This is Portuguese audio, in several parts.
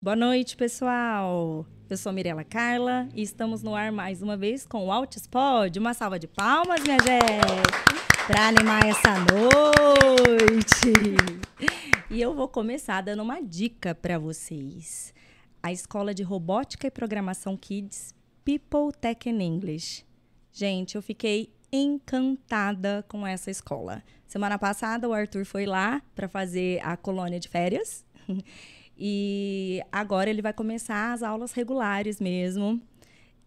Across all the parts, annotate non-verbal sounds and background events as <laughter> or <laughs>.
Boa noite, pessoal. Eu sou Mirela Carla e estamos no ar mais uma vez com o Altis Pod. Uma salva de palmas, minha gente, para animar essa noite. E eu vou começar dando uma dica para vocês. A Escola de Robótica e Programação Kids People Tech in English. Gente, eu fiquei encantada com essa escola. Semana passada o Arthur foi lá para fazer a colônia de férias. E agora ele vai começar as aulas regulares mesmo.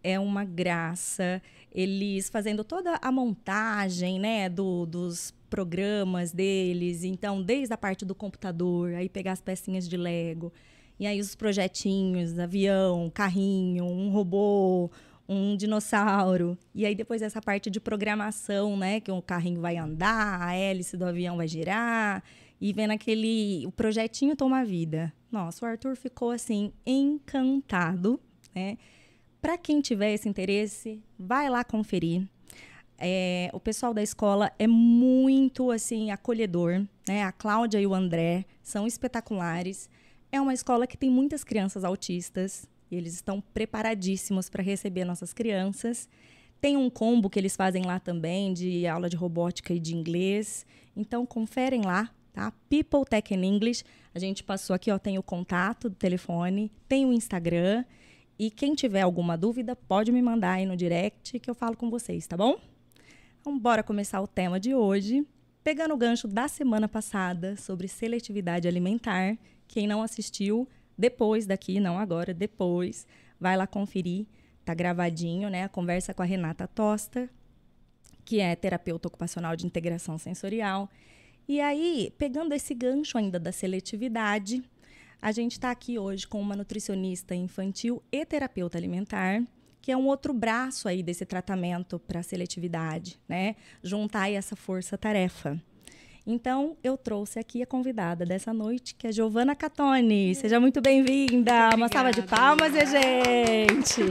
É uma graça. Eles fazendo toda a montagem, né, do, dos programas deles. Então, desde a parte do computador, aí pegar as pecinhas de Lego. E aí os projetinhos, avião, carrinho, um robô, um dinossauro. E aí depois essa parte de programação, né, que o carrinho vai andar, a hélice do avião vai girar e vendo aquele o projetinho toma vida. Nossa, o Arthur ficou assim encantado, né? Para quem tiver esse interesse, vai lá conferir. É, o pessoal da escola é muito assim acolhedor, né? A Cláudia e o André são espetaculares. É uma escola que tem muitas crianças autistas. E eles estão preparadíssimos para receber nossas crianças. Tem um combo que eles fazem lá também de aula de robótica e de inglês. Então conferem lá, tá? People Tech in English. A gente passou aqui, ó, tem o contato do telefone, tem o Instagram. E quem tiver alguma dúvida, pode me mandar aí no direct que eu falo com vocês, tá bom? Então, bora começar o tema de hoje. Pegando o gancho da semana passada sobre seletividade alimentar. Quem não assistiu, depois daqui, não agora, depois, vai lá conferir. Tá gravadinho, né? A conversa com a Renata Tosta, que é terapeuta ocupacional de integração sensorial e aí, pegando esse gancho ainda da seletividade, a gente está aqui hoje com uma nutricionista infantil e terapeuta alimentar, que é um outro braço aí desse tratamento para seletividade, né? Juntar aí essa força-tarefa. Então, eu trouxe aqui a convidada dessa noite, que é Giovana Catone. Seja muito bem-vinda. Uma salva de palmas, gente.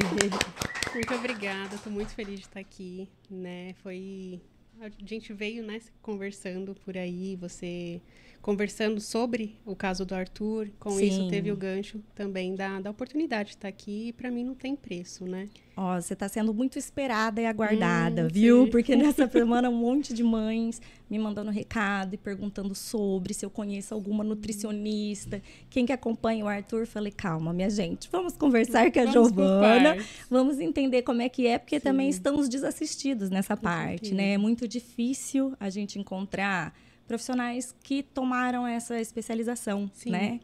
Muito obrigada. Estou muito feliz de estar aqui, né? Foi a gente veio, né, conversando por aí, você conversando sobre o caso do Arthur, com Sim. isso teve o gancho também da, da oportunidade de estar aqui e para mim não tem preço, né? Ó, você está sendo muito esperada e aguardada, hum, viu? Sim. Porque <laughs> nessa semana um monte de mães me mandando recado e perguntando sobre se eu conheço alguma nutricionista. Quem que acompanha o Arthur, falei, calma, minha gente, vamos conversar com a vamos Giovana, vamos entender como é que é, porque Sim. também estamos desassistidos nessa parte, né? É muito difícil a gente encontrar profissionais que tomaram essa especialização, Sim. né?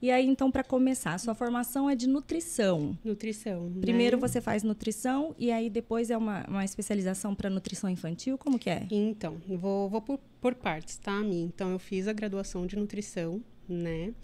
E aí, então, para começar, sua formação é de nutrição. Nutrição. Primeiro né? você faz nutrição e aí depois é uma, uma especialização para nutrição infantil? Como que é? Então, vou, vou por, por partes, tá, Mi? Então, eu fiz a graduação de nutrição, né?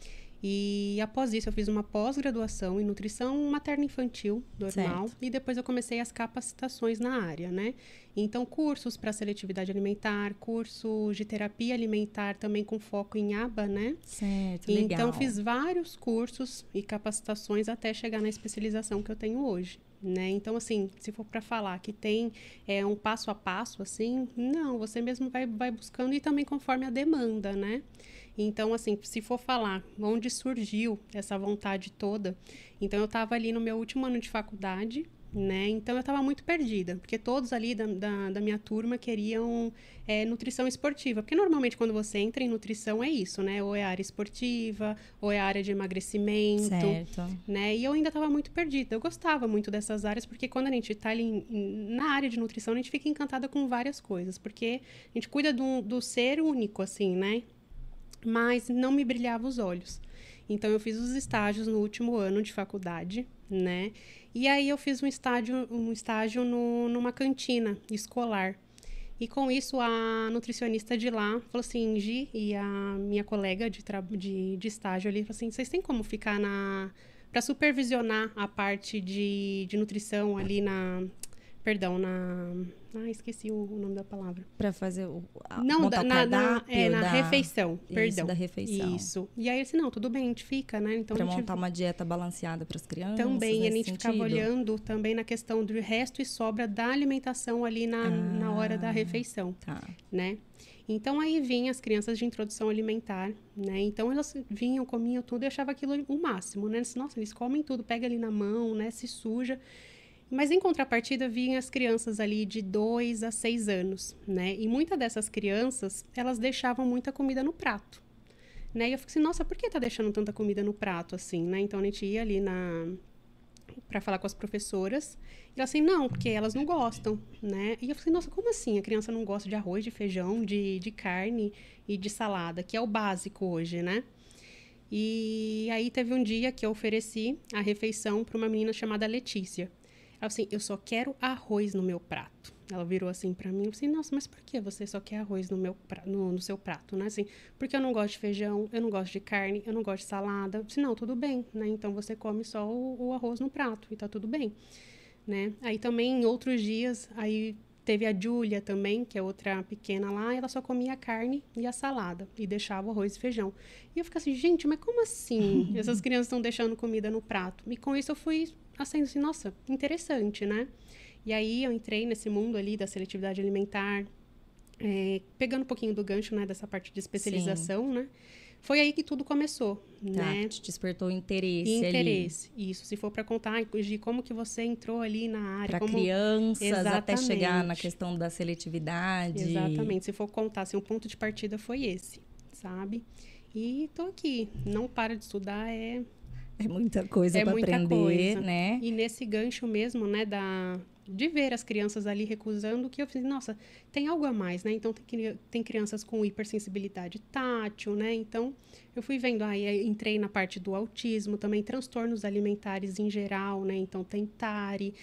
E após isso, eu fiz uma pós-graduação em nutrição materno-infantil normal. Certo. E depois eu comecei as capacitações na área, né? Então, cursos para seletividade alimentar, cursos de terapia alimentar também com foco em aba, né? Certo, então, legal. Então, fiz vários cursos e capacitações até chegar na especialização que eu tenho hoje. Né? Então, assim, se for para falar que tem é, um passo a passo, assim, não, você mesmo vai, vai buscando e também conforme a demanda, né? Então, assim, se for falar onde surgiu essa vontade toda, então eu estava ali no meu último ano de faculdade, né? Então eu estava muito perdida, porque todos ali da, da, da minha turma queriam é, nutrição esportiva. Porque normalmente quando você entra em nutrição é isso, né? Ou é área esportiva, ou é área de emagrecimento. Certo. Né? E eu ainda estava muito perdida. Eu gostava muito dessas áreas, porque quando a gente está ali na área de nutrição, a gente fica encantada com várias coisas. Porque a gente cuida do, do ser único, assim, né? Mas não me brilhava os olhos. Então eu fiz os estágios no último ano de faculdade, né? E aí eu fiz um estágio, um estágio no, numa cantina escolar. E com isso a nutricionista de lá falou assim, Gi e a minha colega de, de, de estágio ali falou assim, vocês têm como ficar na para supervisionar a parte de, de nutrição ali na perdão, na ah, esqueci o, o nome da palavra. Para fazer o. Não, da, na, na, é, na da... refeição, perdão. Isso, da refeição. Isso. E aí, assim, não, tudo bem, a gente fica, né? Então, para montar uma dieta balanceada para as crianças. Também, a gente sentido. ficava olhando também na questão do resto e sobra da alimentação ali na, ah, na hora da refeição. Tá. Né? Então aí vinham as crianças de introdução alimentar, né? Então elas vinham, comiam tudo e achava aquilo o máximo, né? Nossa, eles comem tudo, pega ali na mão, né? Se suja. Mas em contrapartida vinham as crianças ali de 2 a 6 anos, né? E muitas dessas crianças, elas deixavam muita comida no prato. Né? E eu fiquei assim, nossa, por que tá deixando tanta comida no prato assim, né? Então a gente ia ali na para falar com as professoras. E elas assim, não, porque elas não gostam, né? E eu falei, nossa, como assim? A criança não gosta de arroz, de feijão, de, de carne e de salada, que é o básico hoje, né? E aí teve um dia que eu ofereci a refeição para uma menina chamada Letícia. Assim, eu só quero arroz no meu prato. Ela virou assim para mim, assim, nossa, mas por que você só quer arroz no meu no, no, seu prato, né? Assim, porque eu não gosto de feijão, eu não gosto de carne, eu não gosto de salada. Eu disse, não, tudo bem, né? Então você come só o, o arroz no prato e tá tudo bem, né? Aí também em outros dias, aí teve a Júlia também, que é outra pequena lá, ela só comia carne e a salada e deixava o arroz e feijão. E eu ficava assim, gente, mas como assim? <laughs> Essas crianças estão deixando comida no prato. E com isso eu fui assim, assim, nossa, interessante, né? E aí eu entrei nesse mundo ali da seletividade alimentar, é, pegando um pouquinho do gancho, né, dessa parte de especialização, Sim. né? Foi aí que tudo começou, tá, né? Te despertou interesse Interesse, ali. isso. Se for para contar de como que você entrou ali na área. Para como... crianças, Exatamente. até chegar na questão da seletividade. Exatamente. Se for contar, assim, o ponto de partida foi esse, sabe? E tô aqui. Não para de estudar, é... É muita coisa é para aprender, coisa. né? E nesse gancho mesmo, né, da, de ver as crianças ali recusando, que eu falei, nossa, tem algo a mais, né? Então, tem, tem crianças com hipersensibilidade tátil, né? Então, eu fui vendo, aí entrei na parte do autismo, também transtornos alimentares em geral, né? Então, tem TARI,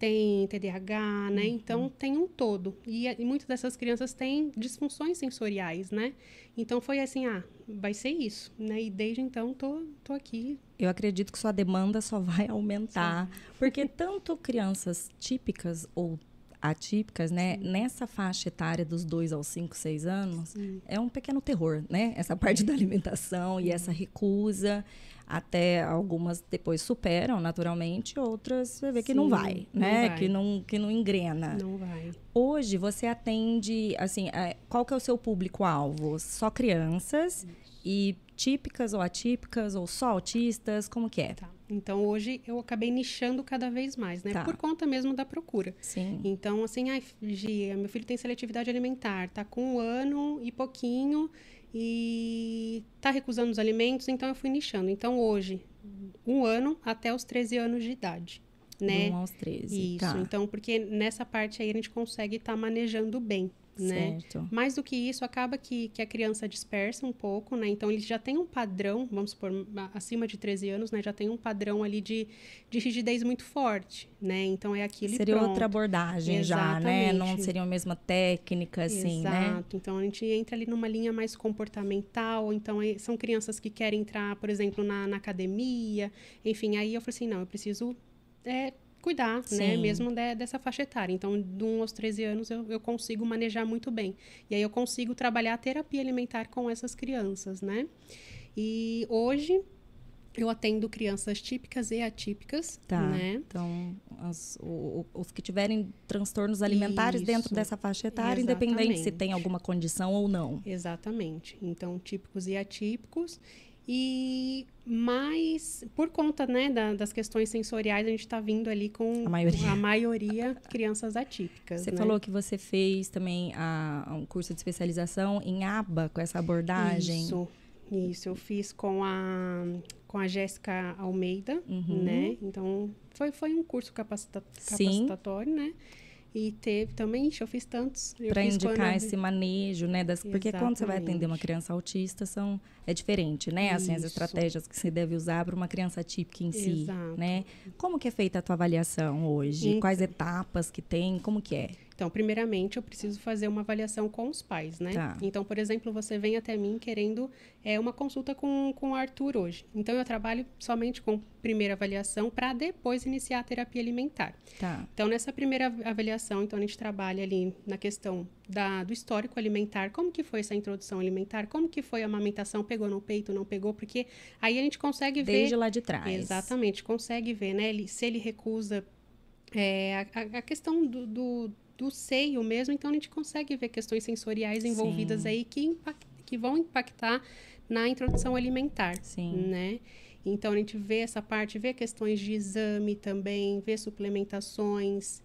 tem TDAH, né? Uhum. Então tem um todo. E, e, muitas dessas crianças têm disfunções sensoriais, né? Então foi assim, ah, vai ser isso, né? E desde então tô, tô aqui. Eu acredito que sua demanda só vai <laughs> aumentar, Sim. porque tanto crianças típicas ou atípicas, né? Sim. Nessa faixa etária dos 2 aos 5, 6 anos, Sim. é um pequeno terror, né? Essa parte da alimentação e essa recusa até algumas depois superam naturalmente, outras você vê que não vai, né? Não vai. Que não que não engrena. Não vai. Hoje você atende assim, é, qual que é o seu público alvo? Só crianças e típicas ou atípicas ou só autistas, como que é? Tá. Então hoje eu acabei nichando cada vez mais, né? Tá. Por conta mesmo da procura. Sim. Então assim, ai, Gia, meu filho tem seletividade alimentar, tá com um ano e pouquinho e está recusando os alimentos, então eu fui nichando. Então, hoje, um ano até os 13 anos de idade. Né? Um aos 13. Isso, tá. então, porque nessa parte aí a gente consegue estar tá manejando bem né? Certo. Mais do que isso, acaba que, que a criança dispersa um pouco, né? Então, ele já tem um padrão, vamos supor, acima de 13 anos, né? Já tem um padrão ali de, de rigidez muito forte, né? Então, é aquilo Seria outra abordagem Exatamente. já, né? Não seria a mesma técnica, assim, Exato. né? Exato. Então, a gente entra ali numa linha mais comportamental. Então, são crianças que querem entrar, por exemplo, na, na academia. Enfim, aí eu falei assim, não, eu preciso... É, cuidar, né, Sim. né? Mesmo de, dessa faixa etária. Então, de 1 aos 13 anos, eu, eu consigo manejar muito bem. E aí eu consigo trabalhar a terapia alimentar com essas crianças, né? E hoje eu atendo crianças típicas e atípicas, tá. né? Então, as, o, os que tiverem transtornos alimentares Isso. dentro dessa faixa etária, Exatamente. independente se tem alguma condição ou não. Exatamente. Então, típicos e atípicos. E mais por conta né, da, das questões sensoriais, a gente está vindo ali com a maioria, a maioria crianças atípicas. Você né? falou que você fez também a, um curso de especialização em aba com essa abordagem. Isso, isso. Eu fiz com a, com a Jéssica Almeida, uhum. né? Então, foi, foi um curso capacita, capacitatório, Sim. né? E teve também, eu fiz tantos. Para indicar esse manejo, né? Das, porque quando você vai atender uma criança autista, são, é diferente, né? Assim, as estratégias que você deve usar para uma criança típica em si, Exato. né? Como que é feita a tua avaliação hoje? Então, Quais etapas que tem? Como que é? Então, primeiramente, eu preciso fazer uma avaliação com os pais, né? Tá. Então, por exemplo, você vem até mim querendo é, uma consulta com, com o Arthur hoje. Então, eu trabalho somente com primeira avaliação para depois iniciar a terapia alimentar. Tá. Então, nessa primeira avaliação, então, a gente trabalha ali na questão da, do histórico alimentar, como que foi essa introdução alimentar, como que foi a amamentação, pegou no peito, não pegou, porque aí a gente consegue ver... Desde lá de trás. Exatamente, consegue ver, né? Ele, se ele recusa... É, a, a questão do, do do seio mesmo, então a gente consegue ver questões sensoriais envolvidas Sim. aí que, impact, que vão impactar na introdução alimentar, Sim. né? Então a gente vê essa parte, vê questões de exame também, vê suplementações.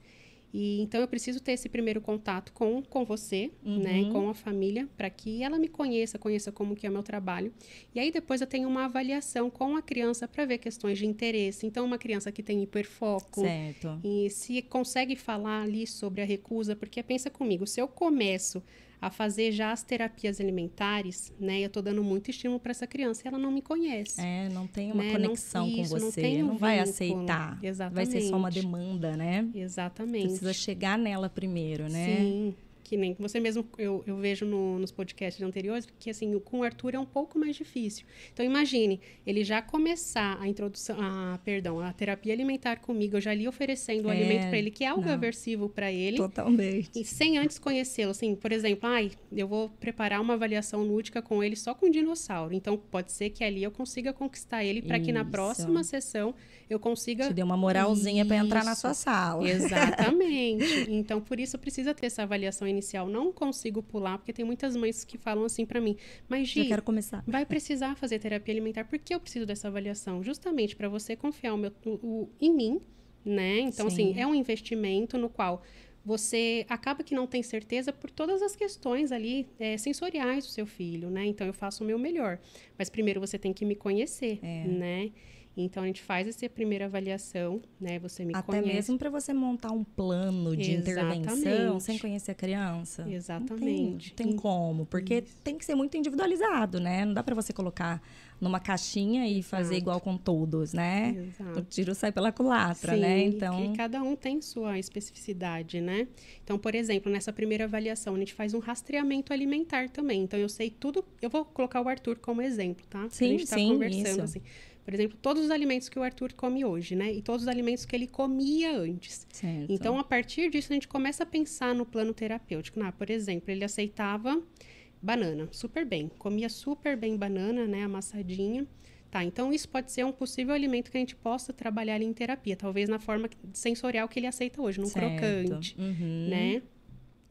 E então eu preciso ter esse primeiro contato com, com você, né, Uhum. com a família, para que ela me conheça, conheça como que é o meu trabalho. E aí depois eu tenho uma avaliação com a criança para ver questões de interesse. Então uma criança que tem hiperfoco, Certo. e se consegue falar ali sobre a recusa, porque pensa comigo, se eu começo a fazer já as terapias alimentares, né, eu tô dando muito estímulo para essa criança e ela não me conhece. É, não tem uma Né, conexão não- com isso, não você, tem um não vai vínculo. aceitar. Vai ser só uma Exatamente. demanda, né? Exatamente. Precisa chegar nela primeiro, né? Sim. Que nem você mesmo, eu, eu vejo no- nos podcasts anteriores, que assim, com o Arthur é um pouco mais difícil. Então, imagine, ele já começar a introdução, a, perdão, a terapia alimentar comigo, eu já ali oferecendo o É, alimento para ele, que é algo não. aversivo para ele. Totalmente. E sem antes conhecê-lo, assim, por exemplo, ai, eu vou preparar uma avaliação lúdica com ele só com dinossauro. Então, pode ser que ali eu consiga conquistar ele para que na próxima sessão eu consiga Te deu uma moralzinha para entrar na sua sala. <laughs> Exatamente. Então, por isso precisa ter essa avaliação inicial. Não consigo pular, porque tem muitas mães que falam assim para mim, mas Gi, quero começar. vai precisar fazer terapia alimentar, por que eu preciso dessa avaliação? Justamente para você confiar o meu, o, o- em mim, né? Então, Sim. assim, é um investimento no qual você acaba que não tem certeza por todas as questões ali é, sensoriais do seu filho, né? Então, eu faço o meu melhor. Mas primeiro você tem que me conhecer, É. né? Então, a gente faz essa primeira avaliação, né? Você me Até conhece. mesmo para você montar um plano de intervenção Exatamente. sem conhecer a criança. Exatamente. Não tem, não tem como, porque Isso. tem que ser muito individualizado, né? Não dá para você colocar numa caixinha e fazer Exato. igual com todos, né? O Exato. tiro sai pela culatra, Sim, né? e Então, que cada um tem sua especificidade, né? Então, por exemplo, nessa primeira avaliação, a gente faz um rastreamento alimentar também. Então, eu sei tudo. Eu vou colocar o Arthur como exemplo, tá? Sim, a gente tá sim, conversando isso. assim. Por exemplo, todos os alimentos que o Arthur come hoje, né? E todos os alimentos que ele comia antes. certo. Então, a partir disso, a gente começa a pensar no plano terapêutico. Ah, por exemplo, ele aceitava banana, super bem. Comia super bem banana, né? Amassadinha. Tá, então isso pode ser um possível alimento que a gente possa trabalhar ali em terapia. Talvez na forma sensorial que ele aceita hoje, num Certo. crocante, Uhum. né?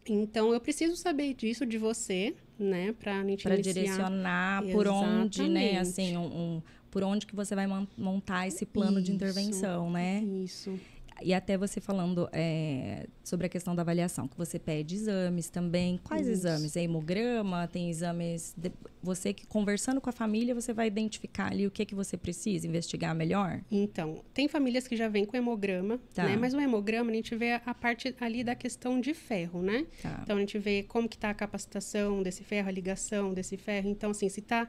Então, eu preciso saber disso de você, né? Pra iniciar. direcionar por onde, né? Exatamente. Assim, um, um- por onde que você vai mon- montar esse plano de Isso. intervenção, né? Isso. E até você falando é, sobre a questão da avaliação, que você pede exames também. Quais Isso. exames? É hemograma? Tem exames. de- você que conversando com a família, você vai identificar ali o que, que você precisa investigar melhor? Então, tem famílias que já vêm com hemograma, Tá. né? Mas o hemograma, a gente vê a- a parte ali da questão de ferro, né? Tá. Então, a gente vê como que tá a capacitação desse ferro, a ligação desse ferro. Então, assim, se tá...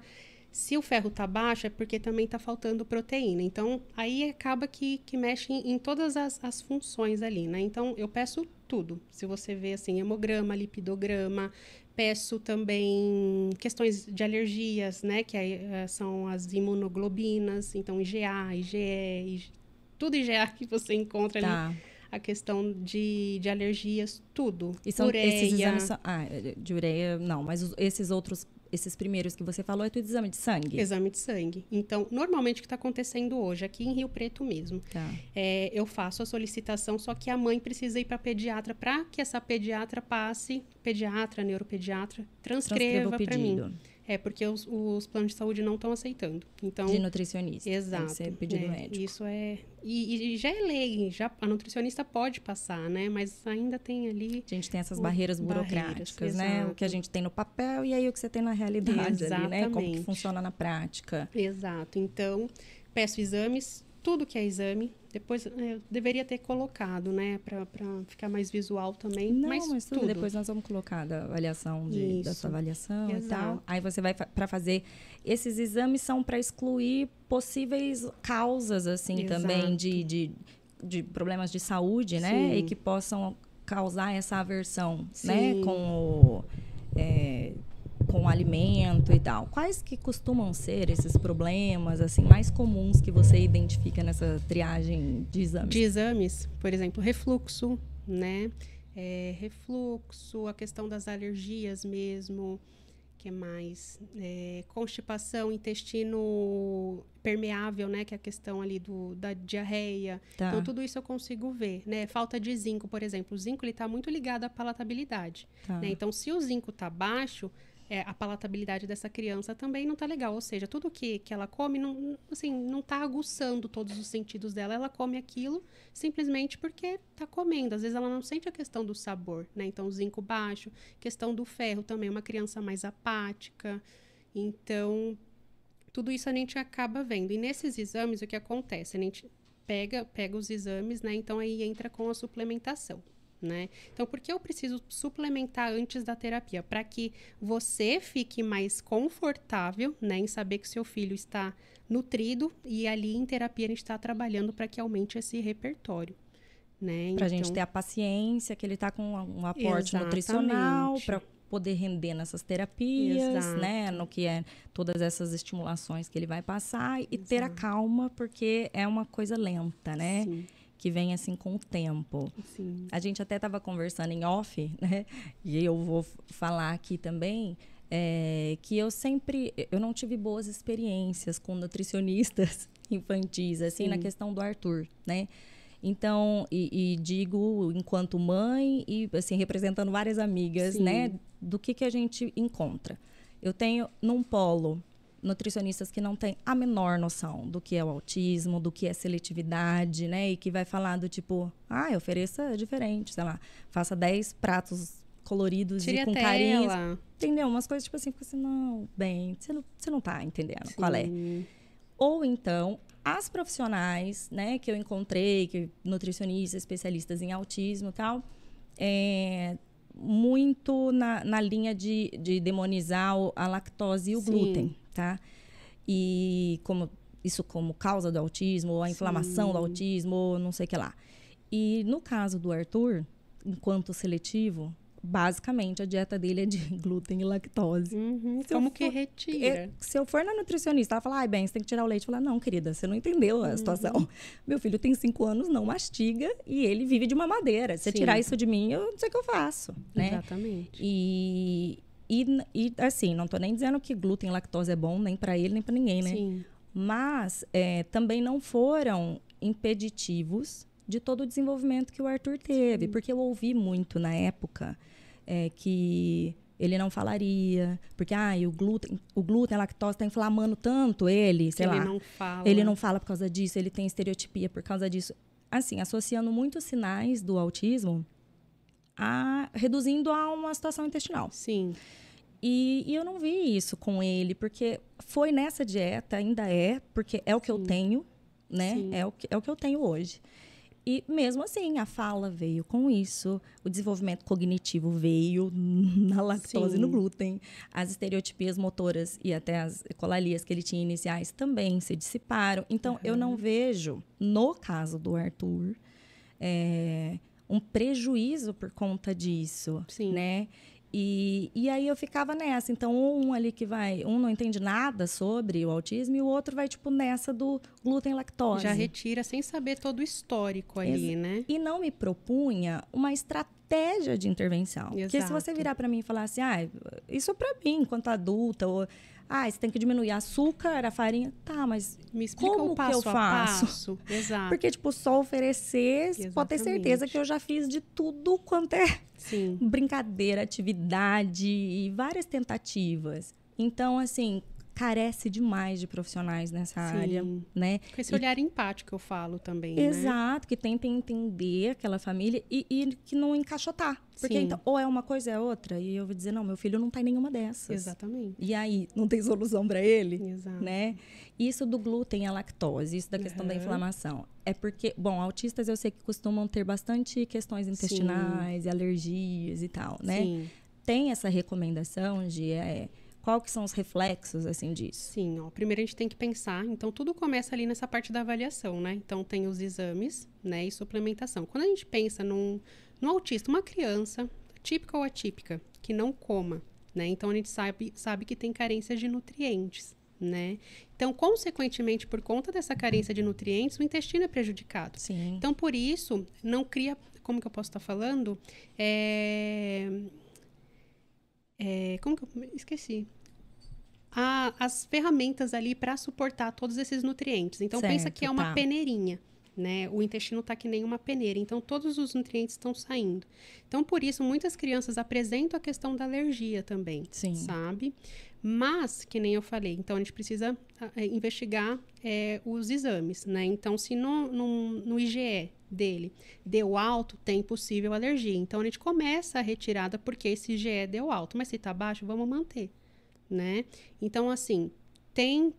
Se o ferro tá baixo, é porque também tá faltando proteína. Então, aí acaba que, que mexe em, em todas as, as funções ali, né? Então, eu peço tudo. Se você vê, assim, hemograma, lipidograma, peço também questões de alergias, né? Que aí, eh, são as imunoglobinas. Então, IgA, IgE, IG, tudo IgA <laughs> que você encontra ali Tá. a questão de, de alergias, tudo. E são Ureia, esses exames. Ah, de ureia, não, mas os- esses outros, esses primeiros que você falou, é tudo exame de sangue? exame de sangue. Então, normalmente o que está acontecendo hoje, aqui em Rio Preto mesmo, Tá. é, eu faço a solicitação, só que a mãe precisa ir para pediatra para que essa pediatra passe, pediatra, neuropediatra, Transcreva transcreva o para mim. É, porque os, os planos de saúde não estão aceitando. Então, de nutricionista. Exato. Tem pedido é, médico. Isso é. E, e já é lei, já, a nutricionista pode passar, né? Mas ainda tem ali. A gente tem essas o- barreiras barreiras, burocráticas, né? O exato. que a gente tem no papel e aí o que você tem na realidade ali, né? Como que funciona na prática. Exato. Então, peço exames, tudo que é exame. Depois é, eu deveria ter colocado, né? Para ficar mais visual também. Não, mas, mas, tudo. tudo. Depois nós vamos colocar da avaliação de, da sua avaliação e tal. Exato. Aí você vai para fazer. Esses exames são para excluir possíveis causas, assim, também de, de, de problemas de saúde, né? Sim. E que possam causar essa aversão, né? Sim. Com o. é, com o alimento e tal. Quais que costumam ser esses problemas assim mais comuns que você identifica nessa triagem de exames? De exames, por exemplo, refluxo, né? É, refluxo, a questão das alergias mesmo. que mais? É, constipação, intestino permeável, né? Que é a questão ali do, da diarreia. Tá. Então, tudo isso eu consigo ver, né? Falta de zinco, por exemplo. O zinco, ele tá muito ligado à palatabilidade. Tá. né? Então, se o zinco tá baixo, é, a palatabilidade dessa criança também não tá legal. Ou seja, tudo que, que ela come, não, assim, não tá aguçando todos os sentidos dela. Ela come aquilo simplesmente porque tá comendo. Às vezes ela não sente a questão do sabor, né? Então, zinco baixo, questão do ferro também, uma criança mais apática. Então, tudo isso a gente acaba vendo. E nesses exames, o que acontece? A gente pega, pega os exames, né? Então, aí entra com a suplementação. Né? Então, por que eu preciso suplementar antes da terapia? Para que você fique mais confortável né, em saber que seu filho está nutrido e ali em terapia a gente está trabalhando para que aumente esse repertório. Né? Pra gente Então, ter a paciência que ele tá com um aporte Exatamente. nutricional para poder render nessas terapias, Exato. né? No que é todas essas estimulações que ele vai passar e ter a Exato. calma, porque é uma coisa lenta, né? Sim, Que vem assim com o tempo. sim. A gente até estava conversando em off, <laughs> né? E eu vou falar aqui também é, que eu sempre, eu não tive boas experiências com nutricionistas <laughs> infantis, assim, na Sim. questão do Arthur, né? Então, e, e digo enquanto mãe e assim representando várias amigas, Sim. né? Do que que a gente encontra. Eu tenho num polo nutricionistas que não têm a menor noção do que é o autismo, do que é seletividade, né? E que vai falar do tipo, ah, ofereça diferente, sei lá, faça 10 pratos coloridos Tire e com carinho. Entendeu? Umas coisas tipo assim, fica assim, não, bem, você não, você não tá entendendo qual é. Sim. Ou então, as profissionais, né, que eu encontrei, que nutricionistas, especialistas em autismo e tal, é, muito na, na linha de, de demonizar a lactose e o Sim. glúten, tá? E como isso como causa do autismo, ou a inflamação do Sim. autismo, ou não sei o que lá. E no caso do Arthur, enquanto seletivo, basicamente a dieta dele é de <laughs> glúten e lactose. Uhum, Como que for- retira? É, se eu for na nutricionista, ela falar, ai, bem, você tem que tirar o leite. Eu falar, não, querida, você não entendeu a situação. <laughs> Meu filho tem cinco anos, não mastiga e ele vive de uma madeira. Se você Sim. tirar isso de mim, eu não sei o que eu faço, né? Exatamente. E, e, e, assim, não tô nem dizendo que glúten e lactose é bom, nem para ele, nem para ninguém, né? Sim. Mas é, também não foram impeditivos de todo o desenvolvimento que o Arthur teve. Porque eu ouvi muito na época é, que ele não falaria, porque ah, o glúten, o glúten, a lactose está inflamando tanto ele, sei ele lá. não fala. Ele não fala por causa disso, ele tem estereotipia por causa disso. Assim, associando muitos sinais do autismo a reduzindo a uma situação intestinal. Sim. E, e eu não vi isso com ele, porque foi nessa dieta, ainda é, porque é o que eu tenho, né? Sim. É o que, é o que eu tenho hoje. E mesmo assim, a fala veio com isso, o desenvolvimento cognitivo veio <laughs> na lactose e no Sim. glúten, as estereotipias motoras e até as ecolalias que ele tinha iniciais também se dissiparam. Então, eu não vejo, no caso do Arthur, é, um prejuízo por conta disso, Sim. né? E, e aí eu ficava nessa. Então, um ali que vai, um não entende nada sobre o autismo e o outro vai, tipo, nessa do glúten lactose. Já retira sem saber todo o histórico ali, né? E não me propunha uma estratégia de intervenção. Porque se Exato. você virar para mim e falar assim, ah, isso é para mim, enquanto adulta, ou ah, você tem que diminuir açúcar, a farinha. Tá, mas Me explica Como o que eu passo faço? passo. <laughs> Exato. porque, tipo, só oferecer, você pode ter certeza Exatamente. que eu já fiz de tudo quanto é Sim. <laughs> brincadeira, atividade e várias tentativas. Então, assim, carece demais de profissionais nessa área, Sim. né? Com esse E- olhar empático que eu falo também, né? Exato, que tentem entender aquela família e, e que não encaixotar. Porque Sim. então, ou é uma coisa ou é outra. E eu vou dizer, não, meu filho não tá em nenhuma dessas. Exatamente. E aí, não tem solução para ele? Exato. Né? Isso do glúten e a lactose, isso da questão da Uhum. inflamação. É porque, bom, autistas eu sei que costumam ter bastante questões intestinais e alergias e tal, né? Sim. Tem essa recomendação de é, qual que são os reflexos, assim, disso? Sim, ó. Primeiro a gente tem que pensar, então tudo começa ali nessa parte da avaliação, né? Então tem os exames, né, e suplementação. Quando a gente pensa num, num autista, uma criança, típica ou atípica, que não coma, né? Então a gente sabe, sabe que tem carência de nutrientes, né? Então, consequentemente, por conta dessa carência de nutrientes, o intestino é prejudicado. Sim. Então, por isso, não cria. Como que eu posso estar falando? É, é, como que eu esqueci? A, as ferramentas ali para suportar todos esses nutrientes. Então Certo, pensa que é uma tá. peneirinha, né? O intestino tá que nem uma peneira, então todos os nutrientes estão saindo. Então por isso muitas crianças apresentam a questão da alergia também, Sim. sabe? Mas que nem eu falei, então a gente precisa ah, eh, investigar eh, os exames, né? Então se no, no, no IgE dele deu alto, tem possível alergia. Então a gente começa a retirada porque esse IgE deu alto, mas se tá baixo, vamos manter, né? Então assim, tem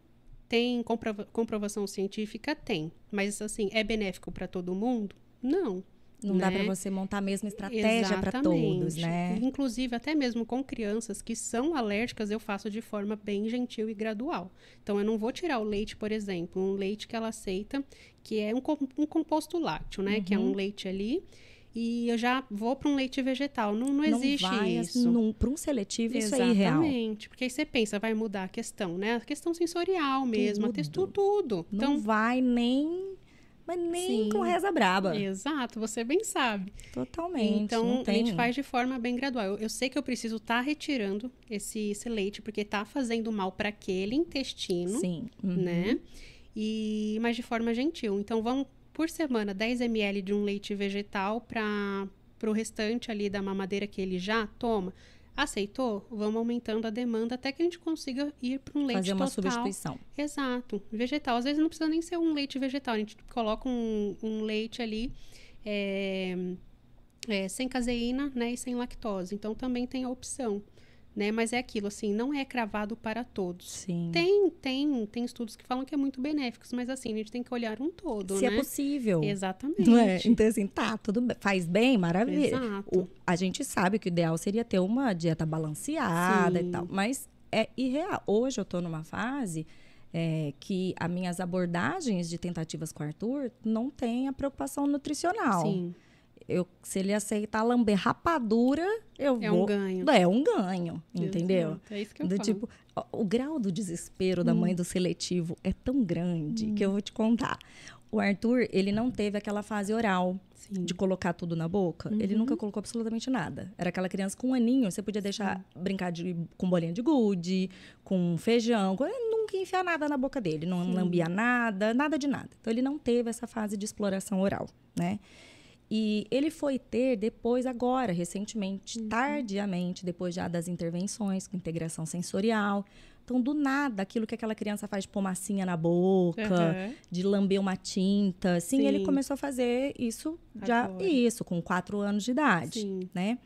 tem comprova- comprovação científica tem, mas assim, é benéfico para todo mundo? Não. Não dá né? para você montar a mesma estratégia para todos, né? Inclusive, até mesmo com crianças que são alérgicas, eu faço de forma bem gentil e gradual. Então, eu não vou tirar o leite, por exemplo, um leite que ela aceita, que é um, um composto lácteo, né? Que é Uhum. um leite ali. E eu já vou para um leite vegetal. Não, não existe não vai, isso. Para um seletivo, isso é irreal. Exatamente. Porque aí você pensa, vai mudar a questão, né? A questão sensorial mesmo, a Tudo. textura, tudo. Não Então, vai nem. Mas nem Sim. com reza braba. exato, você bem sabe. Totalmente. Então, não a gente faz de forma bem gradual. Eu, eu sei que eu preciso estar retirando esse, esse leite, porque está fazendo mal para aquele intestino, Sim. uhum. né? E, mas de forma gentil. Então, vamos, por semana, 10 ml de um leite vegetal para o restante ali da mamadeira que ele já toma. Aceitou? Vamos aumentando a demanda até que a gente consiga ir para um leite Fazer uma total. substituição. Exato. Vegetal. Às vezes não precisa nem ser um leite vegetal. A gente coloca um, um leite ali é, é, sem caseína né, e sem lactose. Então também tem a opção. Né? Mas é aquilo, assim, não é cravado para todos. Sim. Tem, tem, tem estudos que falam que é muito benéficos, mas assim, a gente tem que olhar um todo, Se né? é possível. Exatamente. Não é? Então, assim, tá, tudo bem. Faz bem, maravilha. Exato. O- a gente sabe que o ideal seria ter uma dieta balanceada Sim. e tal, mas é irreal. Hoje eu tô numa fase é, que as minhas abordagens de tentativas com o Arthur não tem a preocupação nutricional. Sim, Eu, se ele aceitar lamber rapadura, eu é vou. um ganho. É um ganho, entendeu? Exato, É isso que eu Do falo. tipo, o grau do desespero da mãe do seletivo é tão grande que eu vou te contar. O Arthur, ele não teve aquela fase oral Sim. de colocar tudo na boca. Ele Uhum. nunca colocou absolutamente nada. Era aquela criança com um aninho, você podia deixar brincar de, com bolinha de gude, com feijão, ele nunca ia enfiar nada na boca dele, não lambia nada, nada de nada. Então ele não teve essa fase de exploração oral, né? E ele foi ter depois, agora, recentemente, Uhum. tardiamente, depois já das intervenções com integração sensorial. Então, do nada, aquilo que aquela criança faz de pôr massinha na boca, Aham. de lamber uma tinta, assim, ele Sim. começou a fazer isso já, Agora. isso, com quatro anos de idade, Sim. né?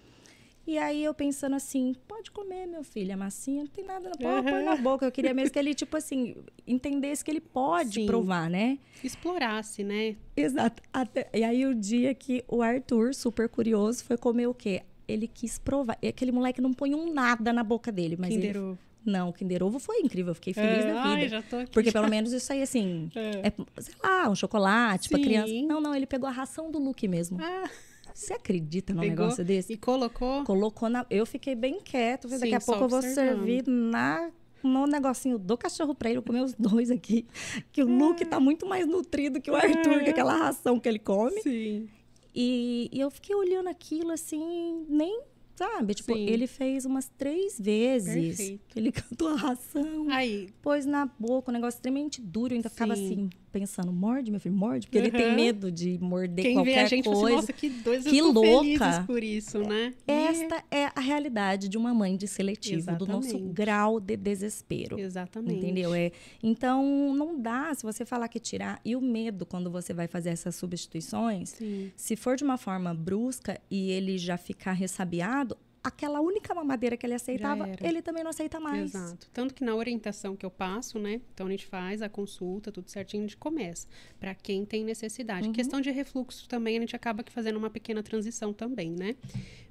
E aí eu pensando assim, pode comer, meu filho, a massinha, não tem nada, pode pôr na boca. Eu queria mesmo que ele, tipo assim, entendesse que ele pode Sim. provar, né? Explorasse, né? Exato. Até- e aí o dia que o Arthur, super curioso, foi comer o quê? Ele quis provar. E aquele moleque não põe um nada na boca dele, mas Kinder ele... Ovo. Não, o Kinder Ovo foi incrível, eu fiquei feliz É, da Ai, vida. já tô aqui. Porque pelo menos isso aí, assim, É. é, sei lá, um chocolate pra Sim. criança. Não, não, ele pegou a ração do Luke mesmo. Ah, Você acredita num Pegou negócio desse? e colocou. Colocou na. Eu fiquei bem quieto. falei, Daqui Sim, a pouco eu vou observando. servir na. No negocinho do cachorro pra ele comer os dois aqui. <laughs> Que o Luke tá muito mais nutrido que o Arthur, com aquela ração que ele come. Sim. E, e eu fiquei olhando aquilo assim, nem. Sabe? Tipo, Sim. ele fez umas três vezes. Perfeito. Ele <laughs> cantou a ração Aí, pôs na boca, um negócio extremamente duro. Eu ainda ficava Sim. assim, pensando, morde, meu filho, morde. Porque ele tem Uhum. medo de morder quem qualquer vê a gente fala assim, coisa. nossa, que dois, Que louca. por isso, né? Esta é a realidade de uma mãe de seletivo, do nosso Exatamente. grau de desespero. Exatamente. Entendeu? É, então, não dá se você falar que tirar. E o medo, quando você vai fazer essas substituições, Sim. se for de uma forma brusca e ele já ficar ressabiado, aquela única mamadeira que ele aceitava, ele também não aceita mais. Exato. Tanto que na orientação que eu passo, né? Então a gente faz a consulta, tudo certinho, a gente começa. Pra quem tem necessidade. Uhum. Questão de refluxo também, a gente acaba que fazendo uma pequena transição também, né?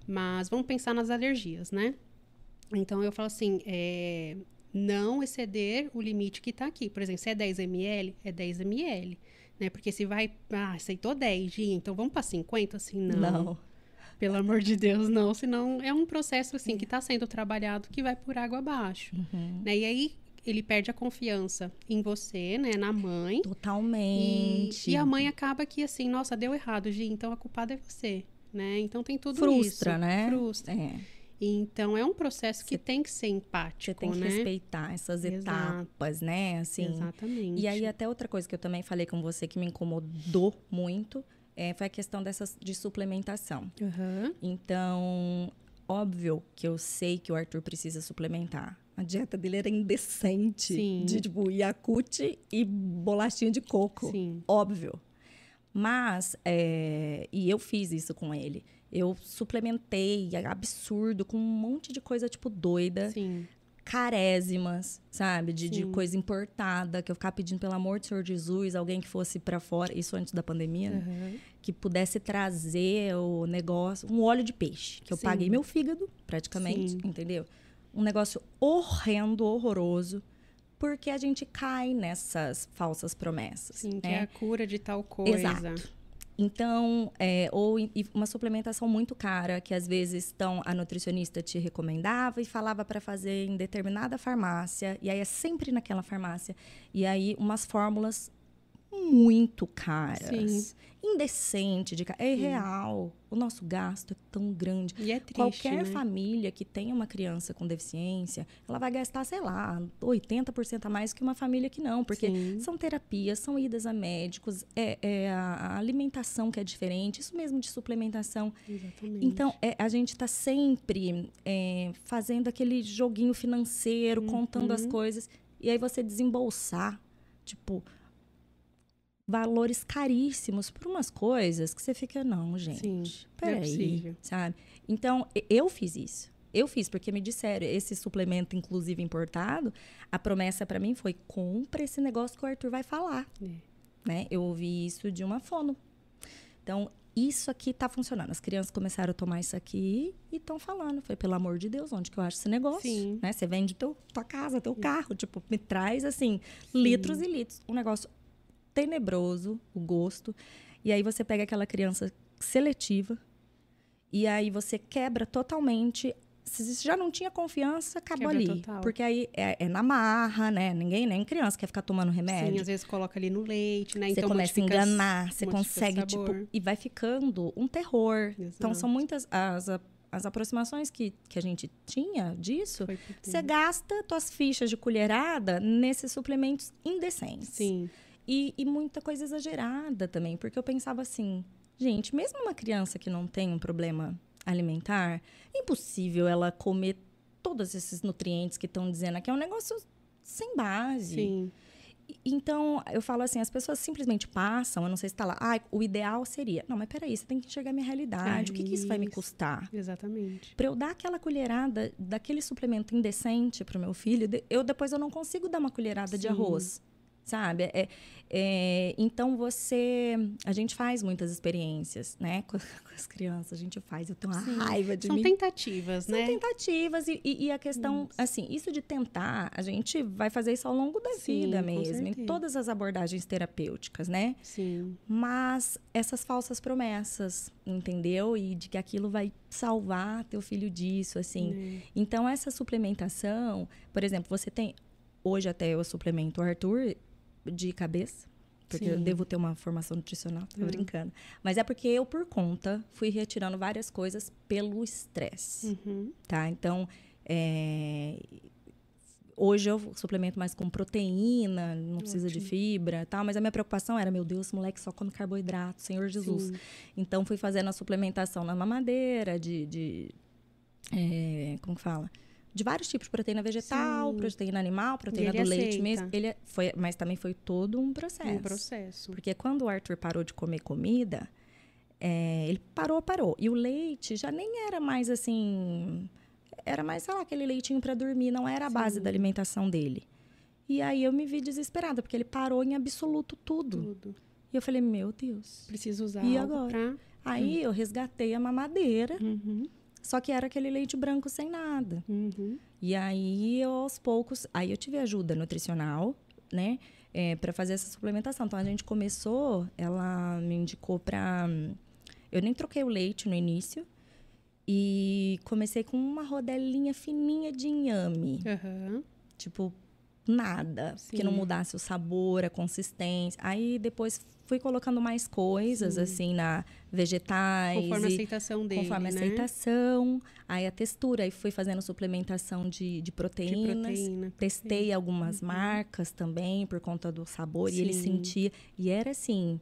Mas vamos pensar nas alergias, né? Então eu falo assim, é, não exceder o limite que tá aqui. Por exemplo, se é 10 ml, é 10 ml. Né? Porque se vai, ah, aceitou 10, Gi, então vamos para 50? Assim, não. Não. Pelo amor de Deus, não. Senão é um processo assim que está sendo trabalhado que vai por água abaixo. Uhum. Né? E aí ele perde a confiança em você, né? Na mãe. E, Totalmente. e a mãe acaba que assim, nossa, deu errado, Gi, então a culpada é você. Né? Então tem tudo frustra, isso. né? Frustra. É. Então é um processo que Você- tem que ser empático, Você tem que né? respeitar essas Exato. etapas, né? Assim, Exatamente. E aí, até outra coisa que eu também falei com você que me incomodou muito é, foi a questão dessas, de suplementação. Aham. Então, óbvio que eu sei que o Arthur precisa suplementar. A dieta dele era indecente. Sim. De, tipo, Yakult e bolachinha de coco. Sim. Óbvio. Mas, é, e eu fiz isso com ele. Eu suplementei, é absurdo, com um monte de coisa, tipo, doida Sim. Carésimas, sabe? De, de coisa importada, que eu ficava pedindo, pelo amor do Senhor Jesus, alguém que fosse pra fora, isso antes da pandemia, né? Aham. que pudesse trazer o negócio, um óleo de peixe, que eu Sim. paguei meu fígado, praticamente, Sim. entendeu? Um negócio horrendo, horroroso, porque a gente cai nessas falsas promessas. Sim, que né? é a cura de tal coisa. Exato. Então, é, ou uma suplementação muito cara, que às vezes estão, a nutricionista te recomendava e falava para fazer em determinada farmácia, e aí é sempre naquela farmácia. E aí, umas fórmulas muito caras. Sim. Indecente, de, é real. O nosso gasto é tão grande. E é triste, Qualquer né? família que tenha uma criança com deficiência, ela vai gastar, sei lá, 80% a mais que uma família que não, porque Sim. são terapias, são idas a médicos, é, é a, alimentação que é diferente, isso mesmo de suplementação. Exatamente. Então, é, a gente está sempre é, fazendo aquele joguinho financeiro, contando as Uhum. coisas, e aí você desembolsar, tipo, valores caríssimos por umas coisas que você fica, não, gente, Sim, é peraí, possível. sabe? Então, eu fiz isso. Eu fiz, porque me disseram, esse suplemento, inclusive importado, a promessa para mim foi: compra esse negócio que o Arthur vai falar. É. Né? Eu ouvi isso de uma fono. Então, isso aqui tá funcionando. As crianças começaram a tomar isso aqui e estão falando. Foi, pelo amor de Deus, onde que eu acho esse negócio? Sim. Né? Você vende teu, tua casa, teu carro. Tipo, me traz, assim, litros e litros. Um negócio tenebroso, o gosto. E aí você pega aquela criança seletiva e aí você quebra totalmente. Se você já não tinha confiança, acabou Quebra ali. total. Porque aí é, é na marra, né? Ninguém, nem criança quer ficar tomando remédio. Sim, às vezes coloca ali no leite, né? Você então começa a enganar, você consegue, tipo, e vai ficando um terror. Então, Exato. são muitas as, as aproximações que, que a gente tinha disso. Você gasta tuas fichas de colherada nesses suplementos indecentes. Sim, E, e muita coisa exagerada também, porque eu pensava assim, gente, mesmo uma criança que não tem um problema alimentar, é impossível ela comer todos esses nutrientes que estão dizendo aqui. É um negócio sem base. sim. Então, eu falo assim, as pessoas simplesmente passam, eu não sei se está lá, ah, o ideal seria. Não, mas peraí, você tem que enxergar a minha realidade. Ah, o que, que isso vai me isso. custar? Exatamente. Para eu dar aquela colherada daquele suplemento indecente para o meu filho, de- eu depois eu não consigo dar uma colherada de Sim. arroz. Sabe? É, é, então você. A gente faz muitas experiências, né? Com, <laughs> com as crianças, a gente faz. Eu tenho uma Sim. raiva de São mim. tentativas, São né? tentativas e, e- e a questão, assim, isso de tentar, a gente vai fazer isso ao longo da Sim, vida mesmo, em todas as abordagens terapêuticas, né? Sim. Mas essas falsas promessas, entendeu? E de que aquilo vai salvar teu filho disso, assim. né? Então, essa suplementação, por exemplo, você tem. Hoje até eu suplemento o Arthur de cabeça. Porque eu Sim. devo ter uma formação nutricional, tô Uhum. brincando. Mas é porque eu, por conta, fui retirando várias coisas pelo estresse Uhum. tá? Então, é, hoje eu suplemento mais com proteína, não precisa de Ótimo. fibra, tal. Mas a minha preocupação era, meu Deus, esse moleque só come carboidrato, Senhor Jesus. Sim. Então, fui fazendo a suplementação na mamadeira, de, de é, como que fala? De vários tipos de proteína vegetal, Sim. proteína animal, proteína do leite aceita. mesmo. Ele é, foi, mas também foi todo um processo. Um processo. Porque quando o Arthur parou de comer comida, é, ele parou, parou. E o leite já nem era mais assim. Era mais, sei lá, aquele leitinho para dormir, não era a base Sim. da alimentação dele. E aí eu me vi desesperada, porque ele parou em absoluto tudo. Tudo. E eu falei, meu Deus. Preciso usar E agora? pra... Aí eu resgatei a mamadeira, Uhum. Só que era aquele leite branco sem nada. Uhum. E aí, eu, aos poucos, aí eu tive ajuda nutricional, né, é, para fazer essa suplementação. Então a gente começou, ela me indicou para, eu nem troquei o leite no início e comecei com uma rodelinha fininha de inhame, Aham. tipo nada, que não Sim. mudasse o sabor, a consistência. Aí depois fui colocando mais coisas, Sim. assim, na vegetais. Conforme a aceitação dele, Conforme a né? aceitação. Aí a textura, aí fui fazendo suplementação de, de proteínas. De proteína. Testei algumas uhum. marcas também, por conta do sabor. Sim. E ele sentia... E era assim...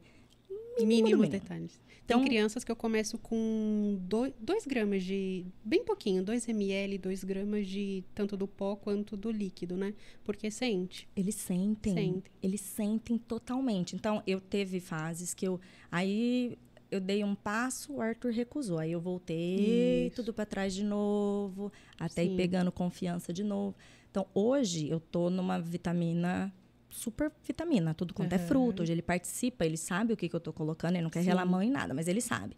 Mínimos detalhes. Então, Tem crianças que eu começo com 2 gramas de. Bem pouquinho, 2 ml, 2 gramas de tanto do pó quanto do líquido, né? Porque sente. Eles sentem. Sentem. Eles sentem totalmente. Então, eu teve fases que eu. Aí eu dei um passo, o Arthur recusou. Aí eu voltei Isso. tudo para trás de novo, até Sim. ir pegando confiança de novo. Então, hoje eu tô numa vitamina super vitamina, tudo quanto uhum. é fruto. Hoje ele participa, ele sabe o que, que eu estou colocando, ele não quer Sim. relar a mão em nada, mas ele sabe.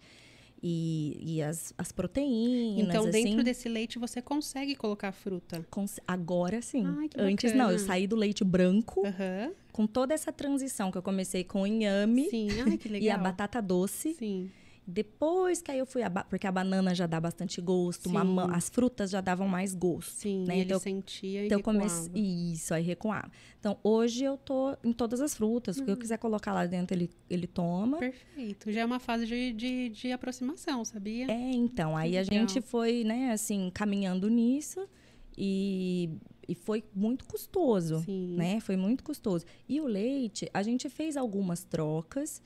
E, e as, as proteínas. Então, assim, dentro desse leite, você consegue colocar fruta? agora sim. Ai, Antes não, eu saí do leite branco. Uhum. Com toda essa transição que eu comecei com o inhame. Ai, <laughs> e a batata doce. Sim. Depois que aí eu fui, a porque a banana já dá bastante gosto, mamão, as frutas já davam mais gosto. Sim, né? ele então, sentia então e comecei Isso, aí recuava. Então, hoje eu tô em todas as frutas. Uhum. O que eu hum. quiser colocar lá dentro, ele, ele toma. Perfeito. Já é uma fase de, de, de aproximação, sabia? É, então. Aí a gente foi, né, assim, caminhando nisso. E, e foi muito custoso, Sim. né? Foi muito custoso. E o leite, a gente fez algumas trocas.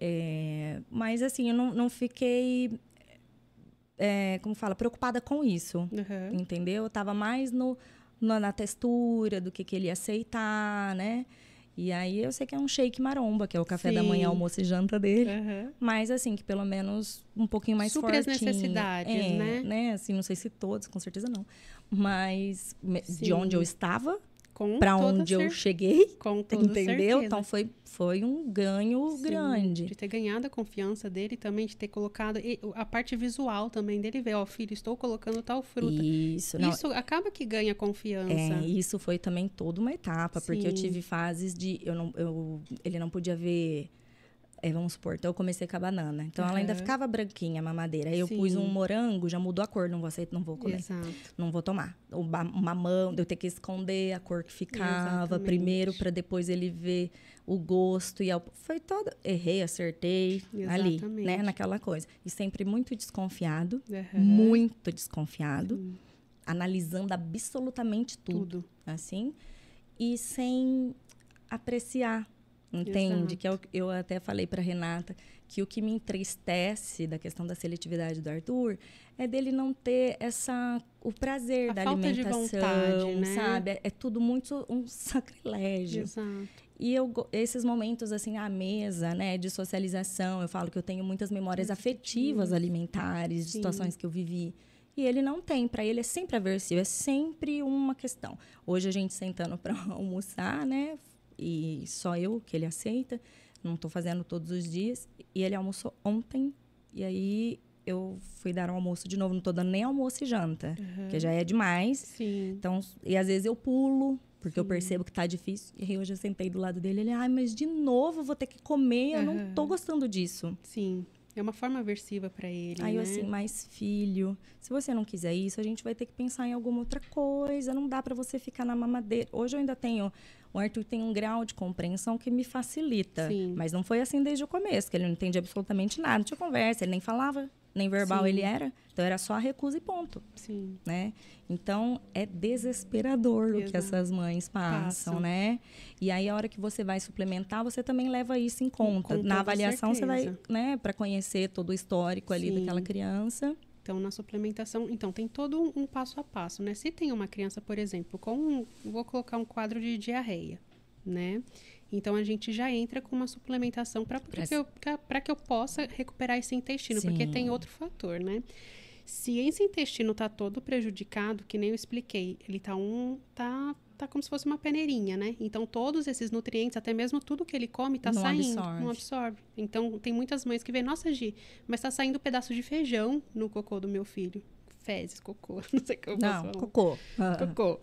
É, mas assim, eu não, não fiquei, é, como fala, preocupada com isso, uhum. entendeu? Eu tava mais no, no, na textura, do que, que ele ia aceitar, né? E aí eu sei que é um shake maromba, que é o café Sim. da manhã, almoço e janta dele. Uhum. Mas assim, que pelo menos um pouquinho mais Supre fortinho. as necessidades, é, né? né? Assim, não sei se todos, com certeza não. Mas Sim. de onde eu estava, para onde eu cheguei, <laughs> com entendeu? Certeza. Então foi, foi um ganho Sim, grande. De ter ganhado a confiança dele também, de ter colocado a parte visual também dele ver, ó, oh, filho, estou colocando tal fruta. Isso, não, isso acaba que ganha confiança. É, isso foi também toda uma etapa, Sim. porque eu tive fases de eu não, eu, ele não podia ver é, vamos supor, então eu comecei com a banana. Então uhum. ela ainda ficava branquinha a mamadeira. Aí eu Sim. pus um morango, já mudou a cor, não vou aceitar, não vou comer. Exato. Não vou tomar. O mamão, eu ter que esconder a cor que ficava Exatamente. primeiro para depois ele ver o gosto e foi todo errei, acertei Exatamente. ali, né, naquela coisa. E sempre muito desconfiado, uhum. muito desconfiado, Sim. analisando absolutamente tudo, tudo, assim, e sem apreciar Entende? Exato. Que eu, eu até falei para Renata que o que me entristece da questão da seletividade do Arthur é dele não ter essa o prazer a da alimentação, vontade, né? sabe? É, é, tudo muito um <laughs> sacrilégio. Exato. E eu, esses momentos, assim, à mesa, né, de socialização, eu falo que eu tenho muitas memórias afetivas alimentares, de situações que eu vivi. E ele não tem, para ele é sempre aversivo, é sempre uma questão. Hoje a gente sentando <laughs> para almoçar, né, e só eu que ele aceita. Não estou fazendo todos os dias. E ele almoçou ontem. E aí eu fui dar um almoço de novo. Não estou dando nem almoço e janta, uhum. que já é demais. Sim. Então, e às vezes eu pulo, porque Sim. eu percebo que está difícil. E aí hoje eu sentei do lado dele. Ele, ai, mas de novo vou ter que comer. Eu uhum. não estou gostando disso. Sim. É uma forma aversiva para ele. Aí né? eu assim, mas filho, se você não quiser isso, a gente vai ter que pensar em alguma outra coisa. Não dá para você ficar na mamadeira. Hoje eu ainda tenho o Arthur tem um grau de compreensão que me facilita. Sim. Mas não foi assim desde o começo, que ele não entendia absolutamente nada. Não tinha conversa, ele nem falava, nem verbal Sim. ele era. Então era só a recusa e ponto. Sim. Né? Então é desesperador Exato. o que essas mães passam, passam, né? E aí a hora que você vai suplementar, você também leva isso em conta. Com Na avaliação certeza. você vai, né, para conhecer todo o histórico ali Sim. daquela criança. Então, na suplementação, então tem todo um, um, passo a passo, né? Se tem uma criança, por exemplo, com um, vou colocar um quadro de diarreia, né? Então a gente já entra com uma suplementação para que, eu, que eu possa recuperar esse intestino, Sim. porque tem outro fator, né? Se esse intestino está todo prejudicado, que nem eu expliquei, ele tá um tá tá como se fosse uma peneirinha, né? Então todos esses nutrientes, até mesmo tudo que ele come, tá não saindo, absorve. não absorve. Então tem muitas mães que veem, nossa, Gi, mas tá saindo um pedaço de feijão no cocô do meu filho. Fezes, cocô, <laughs> não sei como Não, falar. cocô. Cocô.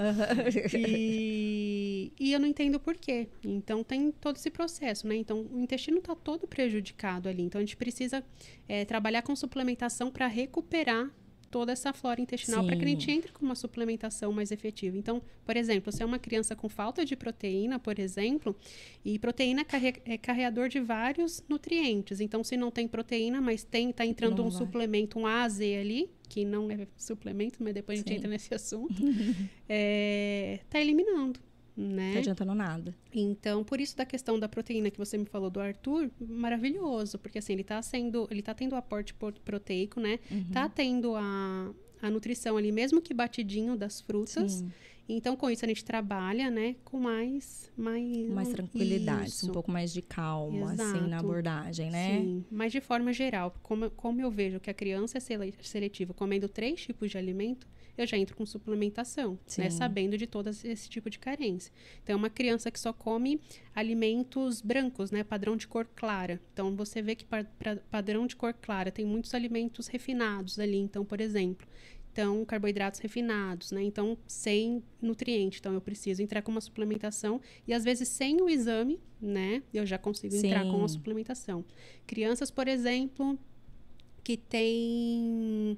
e, e eu não entendo por quê. Então tem todo esse processo, né? Então o intestino tá todo prejudicado ali. Então a gente precisa é, trabalhar com suplementação para recuperar toda essa flora intestinal para que a gente entre com uma suplementação mais efetiva. Então, por exemplo, se é uma criança com falta de proteína, por exemplo, e proteína é, carre é carreador de vários nutrientes. Então, se não tem proteína, mas tem, tá entrando não um vai. suplemento, um A, Z ali, que não é suplemento, mas depois a gente Sim. entra nesse assunto, é, <laughs> tá eliminando né? Não adiantando nada. Então, por isso da questão da proteína que você me falou do Arthur, maravilhoso, porque assim, ele tá sendo, ele tá tendo aporte proteico, né? Uhum. Tá tendo a, a nutrição ali, mesmo que batidinho das frutas. Sim. Então, com isso, a gente trabalha, né, com mais... Mais, mais tranquilidade, isso. um pouco mais de calma, Exato. assim, na abordagem, né? Sim, mas de forma geral, como, como eu vejo que a criança é seletiva comendo três tipos de alimento, eu já entro com suplementação, né, sabendo de todo esse tipo de carência. Então, é uma criança que só come alimentos brancos, né, padrão de cor clara. Então, você vê que para padrão de cor clara tem muitos alimentos refinados ali. Então, por exemplo, então carboidratos refinados, né? Então sem nutriente. Então eu preciso entrar com uma suplementação e às vezes sem o exame, né? Eu já consigo Sim. entrar com uma suplementação. Crianças, por exemplo, que têm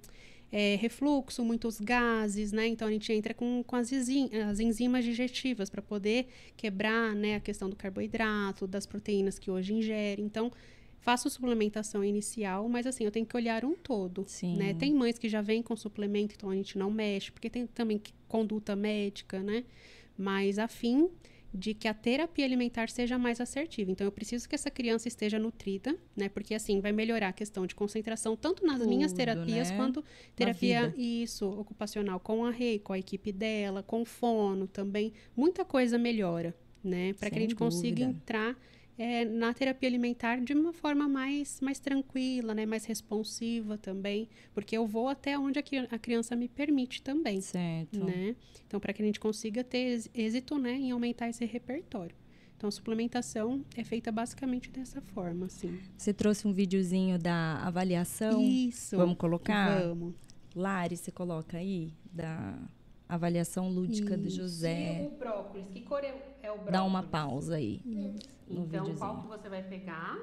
é, refluxo, muitos gases, né? Então a gente entra com, com as, as enzimas digestivas para poder quebrar né, a questão do carboidrato, das proteínas que hoje ingere. Então, faço suplementação inicial, mas assim, eu tenho que olhar um todo. Sim. Né? Tem mães que já vêm com suplemento, então a gente não mexe, porque tem também conduta médica, né? Mas a fim de que a terapia alimentar seja mais assertiva. Então, eu preciso que essa criança esteja nutrida, né? Porque assim vai melhorar a questão de concentração, tanto nas Tudo, minhas terapias, né? quanto terapia isso, ocupacional com a Rei, com a equipe dela, com fono também. Muita coisa melhora, né? Para que a gente dúvida. consiga entrar é, na terapia alimentar de uma forma mais, mais tranquila, né? Mais responsiva também, porque eu vou até onde a, a criança me permite também. Certo. Né? Então, para que a gente consiga ter êxito, né? Em aumentar esse repertório. Então, a suplementação é feita basicamente dessa forma, assim. Você trouxe um videozinho da avaliação? Isso. Vamos colocar? Vamos. Lari, você coloca aí? Da avaliação lúdica Isso. de José. E o brócolis, que cor é, é o brócolis? Dá uma pausa aí. Isso. Então, qual que você vai pegar?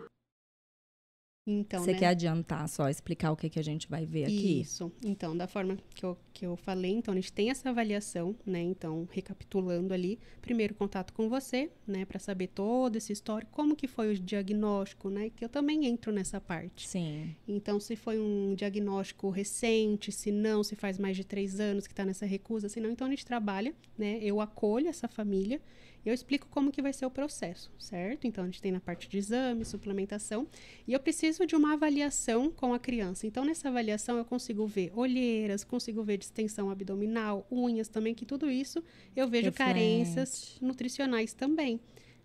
Então, Você né? quer adiantar só, explicar o que, que a gente vai ver aqui? Isso. Então, da forma que eu, que eu falei, então, a gente tem essa avaliação, né? Então, recapitulando ali, primeiro contato com você, né? Para saber toda essa história, como que foi o diagnóstico, né? Que eu também entro nessa parte. Sim. Então, se foi um diagnóstico recente, se não, se faz mais de três anos que está nessa recusa, se não, então a gente trabalha, né? Eu acolho essa família eu explico como que vai ser o processo, certo? Então, a gente tem na parte de exame, suplementação, e eu preciso de uma avaliação com a criança. Então, nessa avaliação, eu consigo ver olheiras, consigo ver distensão abdominal, unhas também, que tudo isso eu vejo Reflete. carências nutricionais também,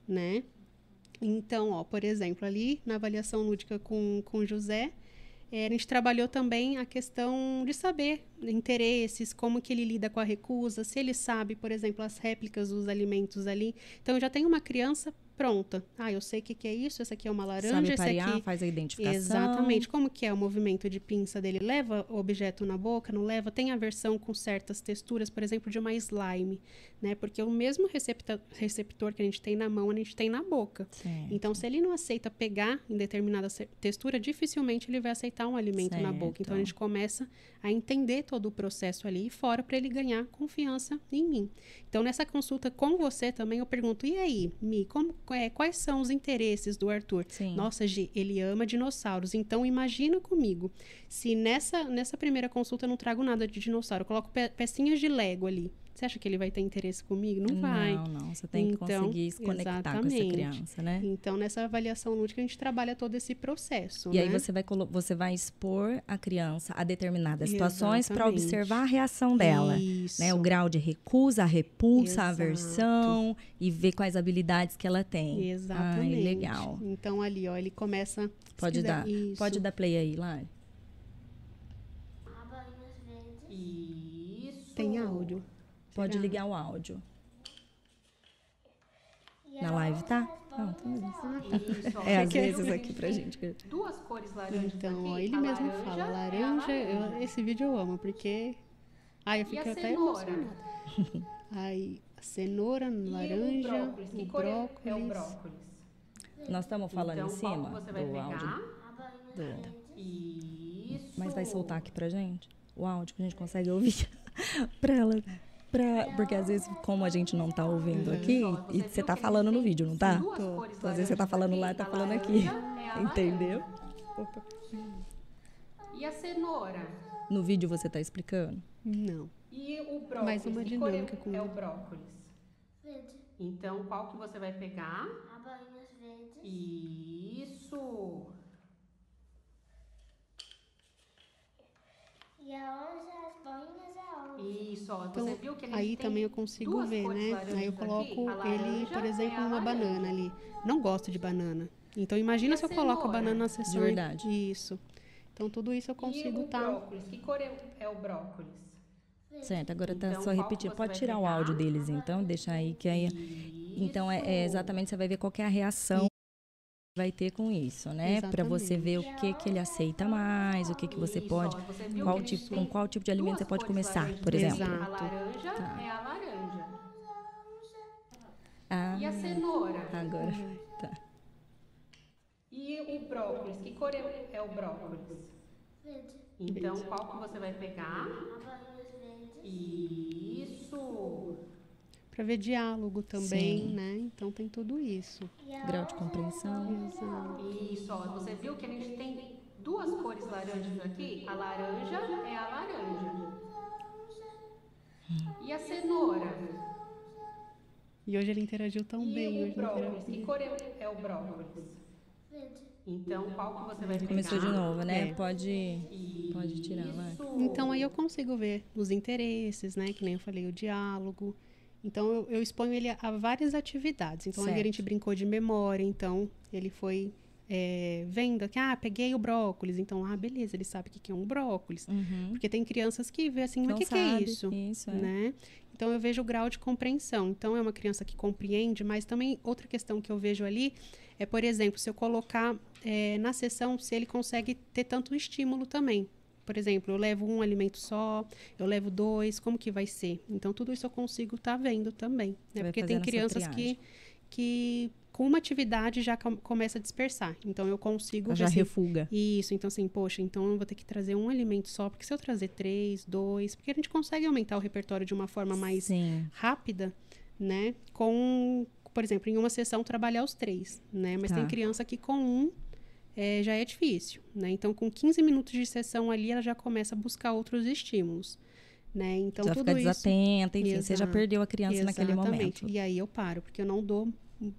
né? Então, ó, por exemplo, ali na avaliação lúdica com, com José, é, a gente trabalhou também a questão de saber interesses, como que ele lida com a recusa, se ele sabe, por exemplo, as réplicas dos alimentos ali. Então, já tenho uma criança pronta. Ah, eu sei o que, que é isso, esse aqui é uma laranja, Sabe parear, aqui... faz a identificação. Exatamente. Como que é o movimento de pinça dele? Leva o objeto na boca, não leva? Tem aversão com certas texturas, por exemplo, de uma slime, né? Porque o mesmo receptor, receptor que a gente tem na mão, a gente tem na boca. Certo. Então, se ele não aceita pegar em determinada textura, dificilmente ele vai aceitar um alimento certo. na boca. Então, a gente começa a entender todo o processo ali e fora para ele ganhar confiança em mim. Então, nessa consulta com você também, eu pergunto, e aí, Mi, como é, quais são os interesses do Arthur? Sim. Nossa, Gi, ele ama dinossauros. Então, imagina comigo, se nessa, nessa primeira consulta eu não trago nada de dinossauro, eu coloco pe pecinhas de Lego ali. Você acha que ele vai ter interesse comigo? Não vai. Não, não. Você tem então, que conseguir se conectar exatamente. com essa criança, né? Então, nessa avaliação lúdica, a gente trabalha todo esse processo. E né? aí você vai, você vai expor a criança a determinadas situações para observar a reação dela. Isso. Né? O grau de recusa, a repulsa, Exato. a aversão e ver quais habilidades que ela tem. Exatamente. Ai, legal. Então, ali, ó, ele começa. Pode dar. Isso. Pode dar play aí, Lari. Isso. Tem áudio. Pode ligar o áudio. Na live, tá? Não, tá. É, às vezes aqui pra gente. Duas cores laranjas. Então, aqui, ele mesmo laranja fala, laranja, é laranja. Eu, esse vídeo eu amo, porque. Ai, eu fico até emocionada. <laughs> Aí, a cenoura, laranja, o brócolis. O brócolis. É o brócolis. Nós estamos falando então, em cima do áudio. Do... Isso. Mas vai soltar aqui pra gente? o áudio que a gente consegue ouvir <laughs> para ela. Pra, porque às vezes, como a gente não tá ouvindo aqui, e você tá falando no vídeo, não tá? Tô. Então, às vezes você tá falando lá e tá falando aqui. <laughs> Entendeu? Opa. E a cenoura? No vídeo você tá explicando? Não. E o brócolis? Mais uma dinâmica com é o brócolis? Verde. Então, qual que você vai pegar? A bolinhas verdes. Isso. E aonde as bolinhas é onde? Isso, ó. Então, você viu que ele aí também eu consigo ver, né? Aí eu coloco ele, por exemplo, é uma banana ali. Não gosto de banana. Então imagina se eu coloco a banana na sessão. De verdade. Isso. Então tudo isso eu consigo estar. Tá... brócolis? Que cor é, é o brócolis? Certo, agora tá então, só repetir. Pode tirar pegar? o áudio deles então, deixar aí que aí. Isso. Então é, é, exatamente você vai ver qual é a reação vai ter com isso, né? Para você ver o que que ele aceita mais, o que que você pode, qual tipo, com qual tipo de alimento você pode começar, por exemplo. Exato. A laranja tá. é a laranja. Ah, e a cenoura? Agora, tá. E o brócolis, que cor é, é o brócolis? Verde. Então, qual que você vai pegar? Isso para ver diálogo também, Sim. né? Então tem tudo isso. Grau de compreensão. Exato. Isso, ó, você viu que a gente tem duas cores laranjas aqui? A laranja é a laranja. E a cenoura? E hoje ele interagiu tão e bem. E o brócolis? Que cor é, é o brócolis? Verde. Então, qual que você vai pegar? Começou de novo, né? É. Pode, pode tirar, vai. Então, aí eu consigo ver os interesses, né? Que nem eu falei, o diálogo. Então, eu, eu exponho ele a, várias atividades. Então, certo. a gente brincou de memória. Então, ele foi é, vendo que, ah, peguei o brócolis. Então, ah, beleza, ele sabe o que é um brócolis. Uhum. Porque tem crianças que vê assim, mas o que, que, é isso? Isso, é. Né? Então, eu vejo o grau de compreensão. Então, é uma criança que compreende, mas também outra questão que eu vejo ali é, por exemplo, se eu colocar é, na sessão, se ele consegue ter tanto estímulo também. Por exemplo, eu levo um alimento só, eu levo dois, como que vai ser? Então, tudo isso eu consigo estar tá vendo também. Né? Porque tem crianças que, que com uma atividade já começa a dispersar. Então eu consigo. Já assim, refuga. Isso, então assim, poxa, então eu vou ter que trazer um alimento só, porque se eu trazer três, dois, porque a gente consegue aumentar o repertório de uma forma mais Sim. rápida, né? Com, por exemplo, em uma sessão trabalhar os três, né? Mas tá. tem criança que com um é, já é difícil, né? Então, com 15 minutos de sessão ali, ela já começa a buscar outros estímulos, né? Então, já tudo fica desatenta, enfim, Exato. você já perdeu a criança Exatamente. naquele momento. E aí eu paro, porque eu não dou,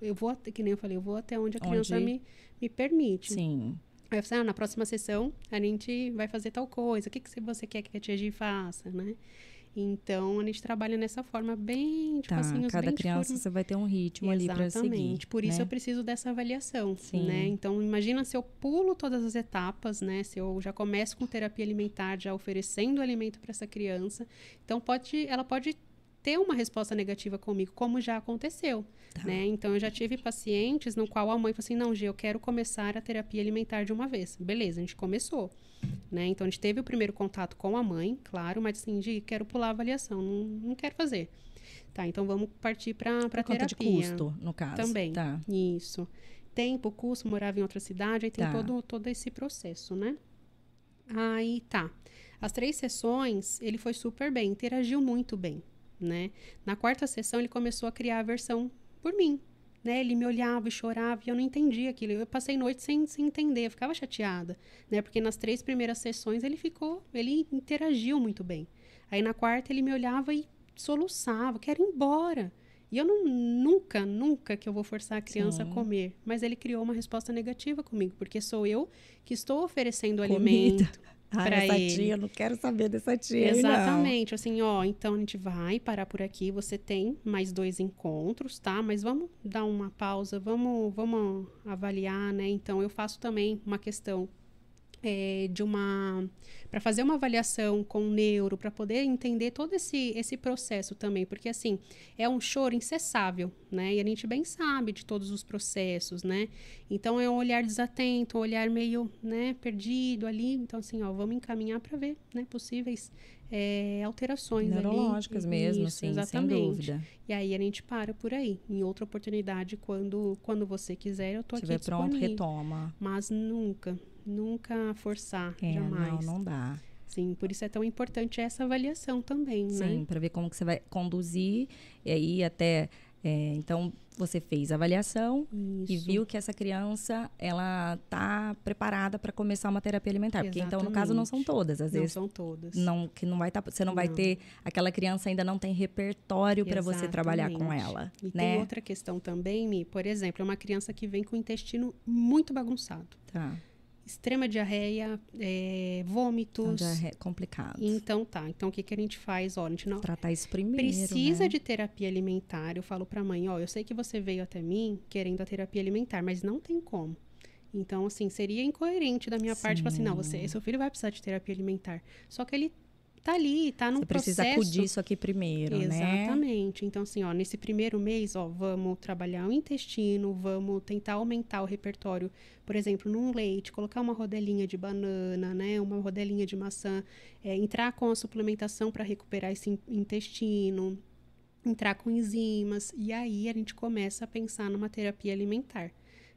eu vou, que nem eu falei, eu vou até onde a criança onde... me, me permite. Sim. Aí eu falei, ah, na próxima sessão a gente vai fazer tal coisa, o que, que você quer que a tia G faça, né? Então, a gente trabalha nessa forma bem, tipo tá, assim, cada criança você vai ter um ritmo Exatamente. ali para seguir. Exatamente. Por isso né? eu preciso dessa avaliação, Sim. né? Então, imagina se eu pulo todas as etapas, né? Se eu já começo com terapia alimentar, já oferecendo alimento para essa criança. Então, pode, ela pode ter uma resposta negativa comigo, como já aconteceu. Tá. Né? Então, eu já tive pacientes no qual a mãe falou assim: não, Gê, eu quero começar a terapia alimentar de uma vez. Beleza, a gente começou. Né? Então, a gente teve o primeiro contato com a mãe, claro, mas assim, de quero pular a avaliação, não, não quero fazer. Tá, então vamos partir para a terapia. de custo, no caso. Também. Tá. Isso. Tempo, custo, morava em outra cidade, aí tem tá. todo, todo esse processo, né? Aí tá. As três sessões, ele foi super bem, interagiu muito bem né? Na quarta sessão ele começou a criar a versão por mim, né? Ele me olhava e chorava e eu não entendia aquilo. Eu passei noite sem, sem entender, eu ficava chateada, né? Porque nas três primeiras sessões ele ficou, ele interagiu muito bem. Aí na quarta ele me olhava e soluçava, quero ir embora. E eu não, nunca, nunca que eu vou forçar a criança Sim. a comer. Mas ele criou uma resposta negativa comigo, porque sou eu que estou oferecendo Comida. alimento. Ah, para essa ele. tia, eu não quero saber dessa tia. Exatamente, não. assim, ó, então a gente vai parar por aqui. Você tem mais dois encontros, tá? Mas vamos dar uma pausa, vamos, vamos avaliar, né? Então eu faço também uma questão é, de uma para fazer uma avaliação com o neuro para poder entender todo esse esse processo também. Porque assim é um choro incessável né? E a gente bem sabe de todos os processos né? Então é um olhar desatento um olhar meio né perdido ali. Então assim ó vamos encaminhar para ver né possíveis é, alterações neurológicas ali. mesmo Isso, sim, exatamente. sem dúvida. E aí a gente para por aí. Em outra oportunidade quando quando você quiser eu tô Se aqui pronto retoma. Mas nunca Nunca forçar, é, jamais. Não, não dá. Sim, por isso é tão importante essa avaliação também, Sim, né? Sim, para ver como que você vai conduzir e aí até é, então você fez a avaliação Isso. e viu que essa criança ela tá preparada para começar uma terapia alimentar, porque então no caso não são todas, às não vezes são todas. não que não vai tá, você não, não, vai ter aquela criança ainda não tem repertório para você trabalhar com ela, e né? tem outra questão também, Mi, por exemplo, é uma criança que vem com o intestino muito bagunçado. Tá extrema diarreia, é, vômitos. Diarreia complicado. Então tá. Então o que, que a gente faz? Ó, a gente não. Tratar isso primeiro. Precisa né? de terapia alimentar. Eu falo pra mãe: ó, eu sei que você veio até mim querendo a terapia alimentar, mas não tem como. Então, assim, seria incoerente da minha Sim. parte falar assim: não, você, seu filho vai precisar de terapia alimentar. Só que ele tá ali, tá no Você precisa processo. acudir isso aqui primeiro, Exatamente. né? Então, assim, ó, nesse primeiro mês, ó, vamos trabalhar o intestino, vamos tentar aumentar o repertório, por exemplo, num leite, colocar uma rodelinha de banana, né, uma rodelinha de maçã, é, entrar com a suplementação para recuperar esse intestino, entrar com enzimas, e aí a gente começa a pensar numa terapia alimentar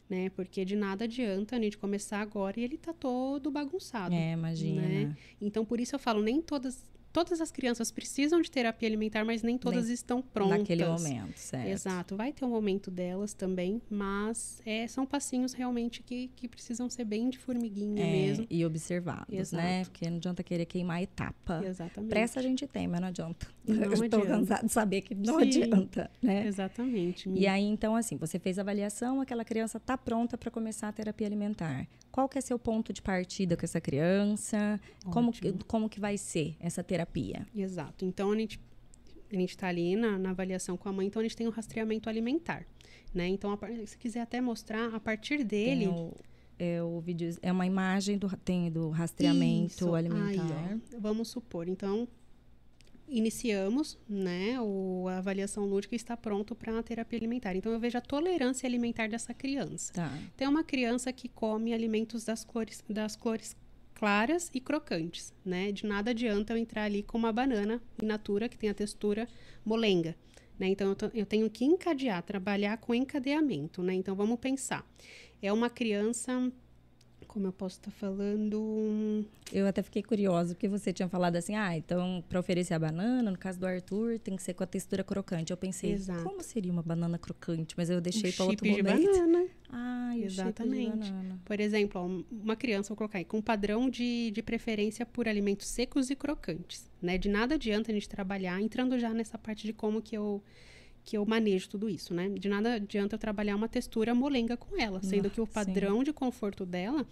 né? Porque de nada adianta a gente começar agora e ele tá todo bagunçado. É, imagina. Né? Então, por isso eu falo, nem todas todas as crianças precisam de terapia alimentar, mas nem todas nem estão prontas. Naquele momento, certo. Exato. Vai ter um momento delas também, mas é, são passinhos realmente que, que precisam ser bem de formiguinha é, mesmo. E observados, né? Exato. né? Porque não adianta querer queimar a etapa. Exatamente. Pressa a gente tem, mas não adianta. Não <laughs> Eu estou cansada de saber que não Sim. adianta, né? Exatamente. E aí, então, assim, você fez a avaliação, aquela criança está pronta para começar a terapia alimentar. Qual que é seu ponto de partida com essa criança? Como, como que vai ser essa terapia? Exato. Então, a gente a gente está ali na, na, avaliação com a mãe, então a gente tem um rastreamento alimentar, né? Então, a, se quiser até mostrar, a partir dele... O, é o vídeo, é uma imagem do, tem do rastreamento Isso. alimentar. Aí, vamos supor, então, iniciamos, né, o, a avaliação lúdica está pronto para a terapia alimentar. Então, eu vejo a tolerância alimentar dessa criança. Tá. Tem uma criança que come alimentos das cores, das cores claras e crocantes, né? De nada adianta eu entrar ali com uma banana in natura, que tem a textura molenga. Né? Então, eu, eu, tenho que encadear, trabalhar com encadeamento, né? Então, vamos pensar. É uma criança, como eu posso estar tá falando... Eu até fiquei curiosa, porque você tinha falado assim, ah, então, para oferecer a banana, no caso do Arthur, tem que ser com a textura crocante. Eu pensei, Exato. como seria uma banana crocante? Mas eu deixei um para outro momento. de banana. Ah, Exatamente. banana. Por exemplo, ó, uma criança, vou colocar aí, com padrão de, de preferência por alimentos secos e crocantes, né? De nada adianta a gente trabalhar, entrando já nessa parte de como que eu que eu manejo tudo isso, né? De nada adianta eu trabalhar uma textura molenga com ela, sendo que o padrão sim. de conforto dela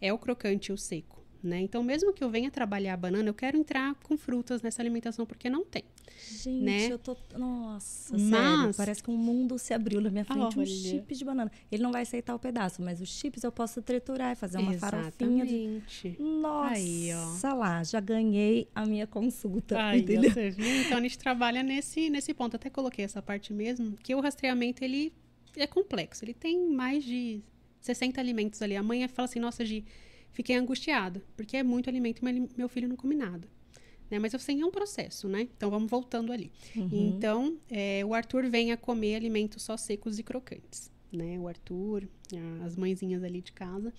é o crocante e o seco, né? Então, mesmo que eu venha trabalhar a banana, eu quero entrar com frutas nessa alimentação, porque não tem. Gente, né? eu tô. Nossa, Mas... sério, parece que um mundo se abriu na minha frente. Um Olha. chip de banana. Ele não vai aceitar o pedaço, mas os chips eu posso triturar e fazer uma Exatamente. farofinha. De... Nossa, Aí, ó. lá, já ganhei a minha consulta. Aí, entendeu? você viu? Então, a gente trabalha nesse, nesse ponto. Até coloquei essa parte mesmo, que o rastreamento, ele é complexo. Ele tem mais de 60 alimentos ali. A mãe fala assim, nossa, Gi, fiquei angustiada, porque é muito alimento e meu filho não come nada. Né? Mas assim, é um processo, né? Então, vamos voltando ali. Uhum. Então, é, o Arthur vem a comer alimentos só secos e crocantes, né? O Arthur, a, as mãezinhas ali de casa.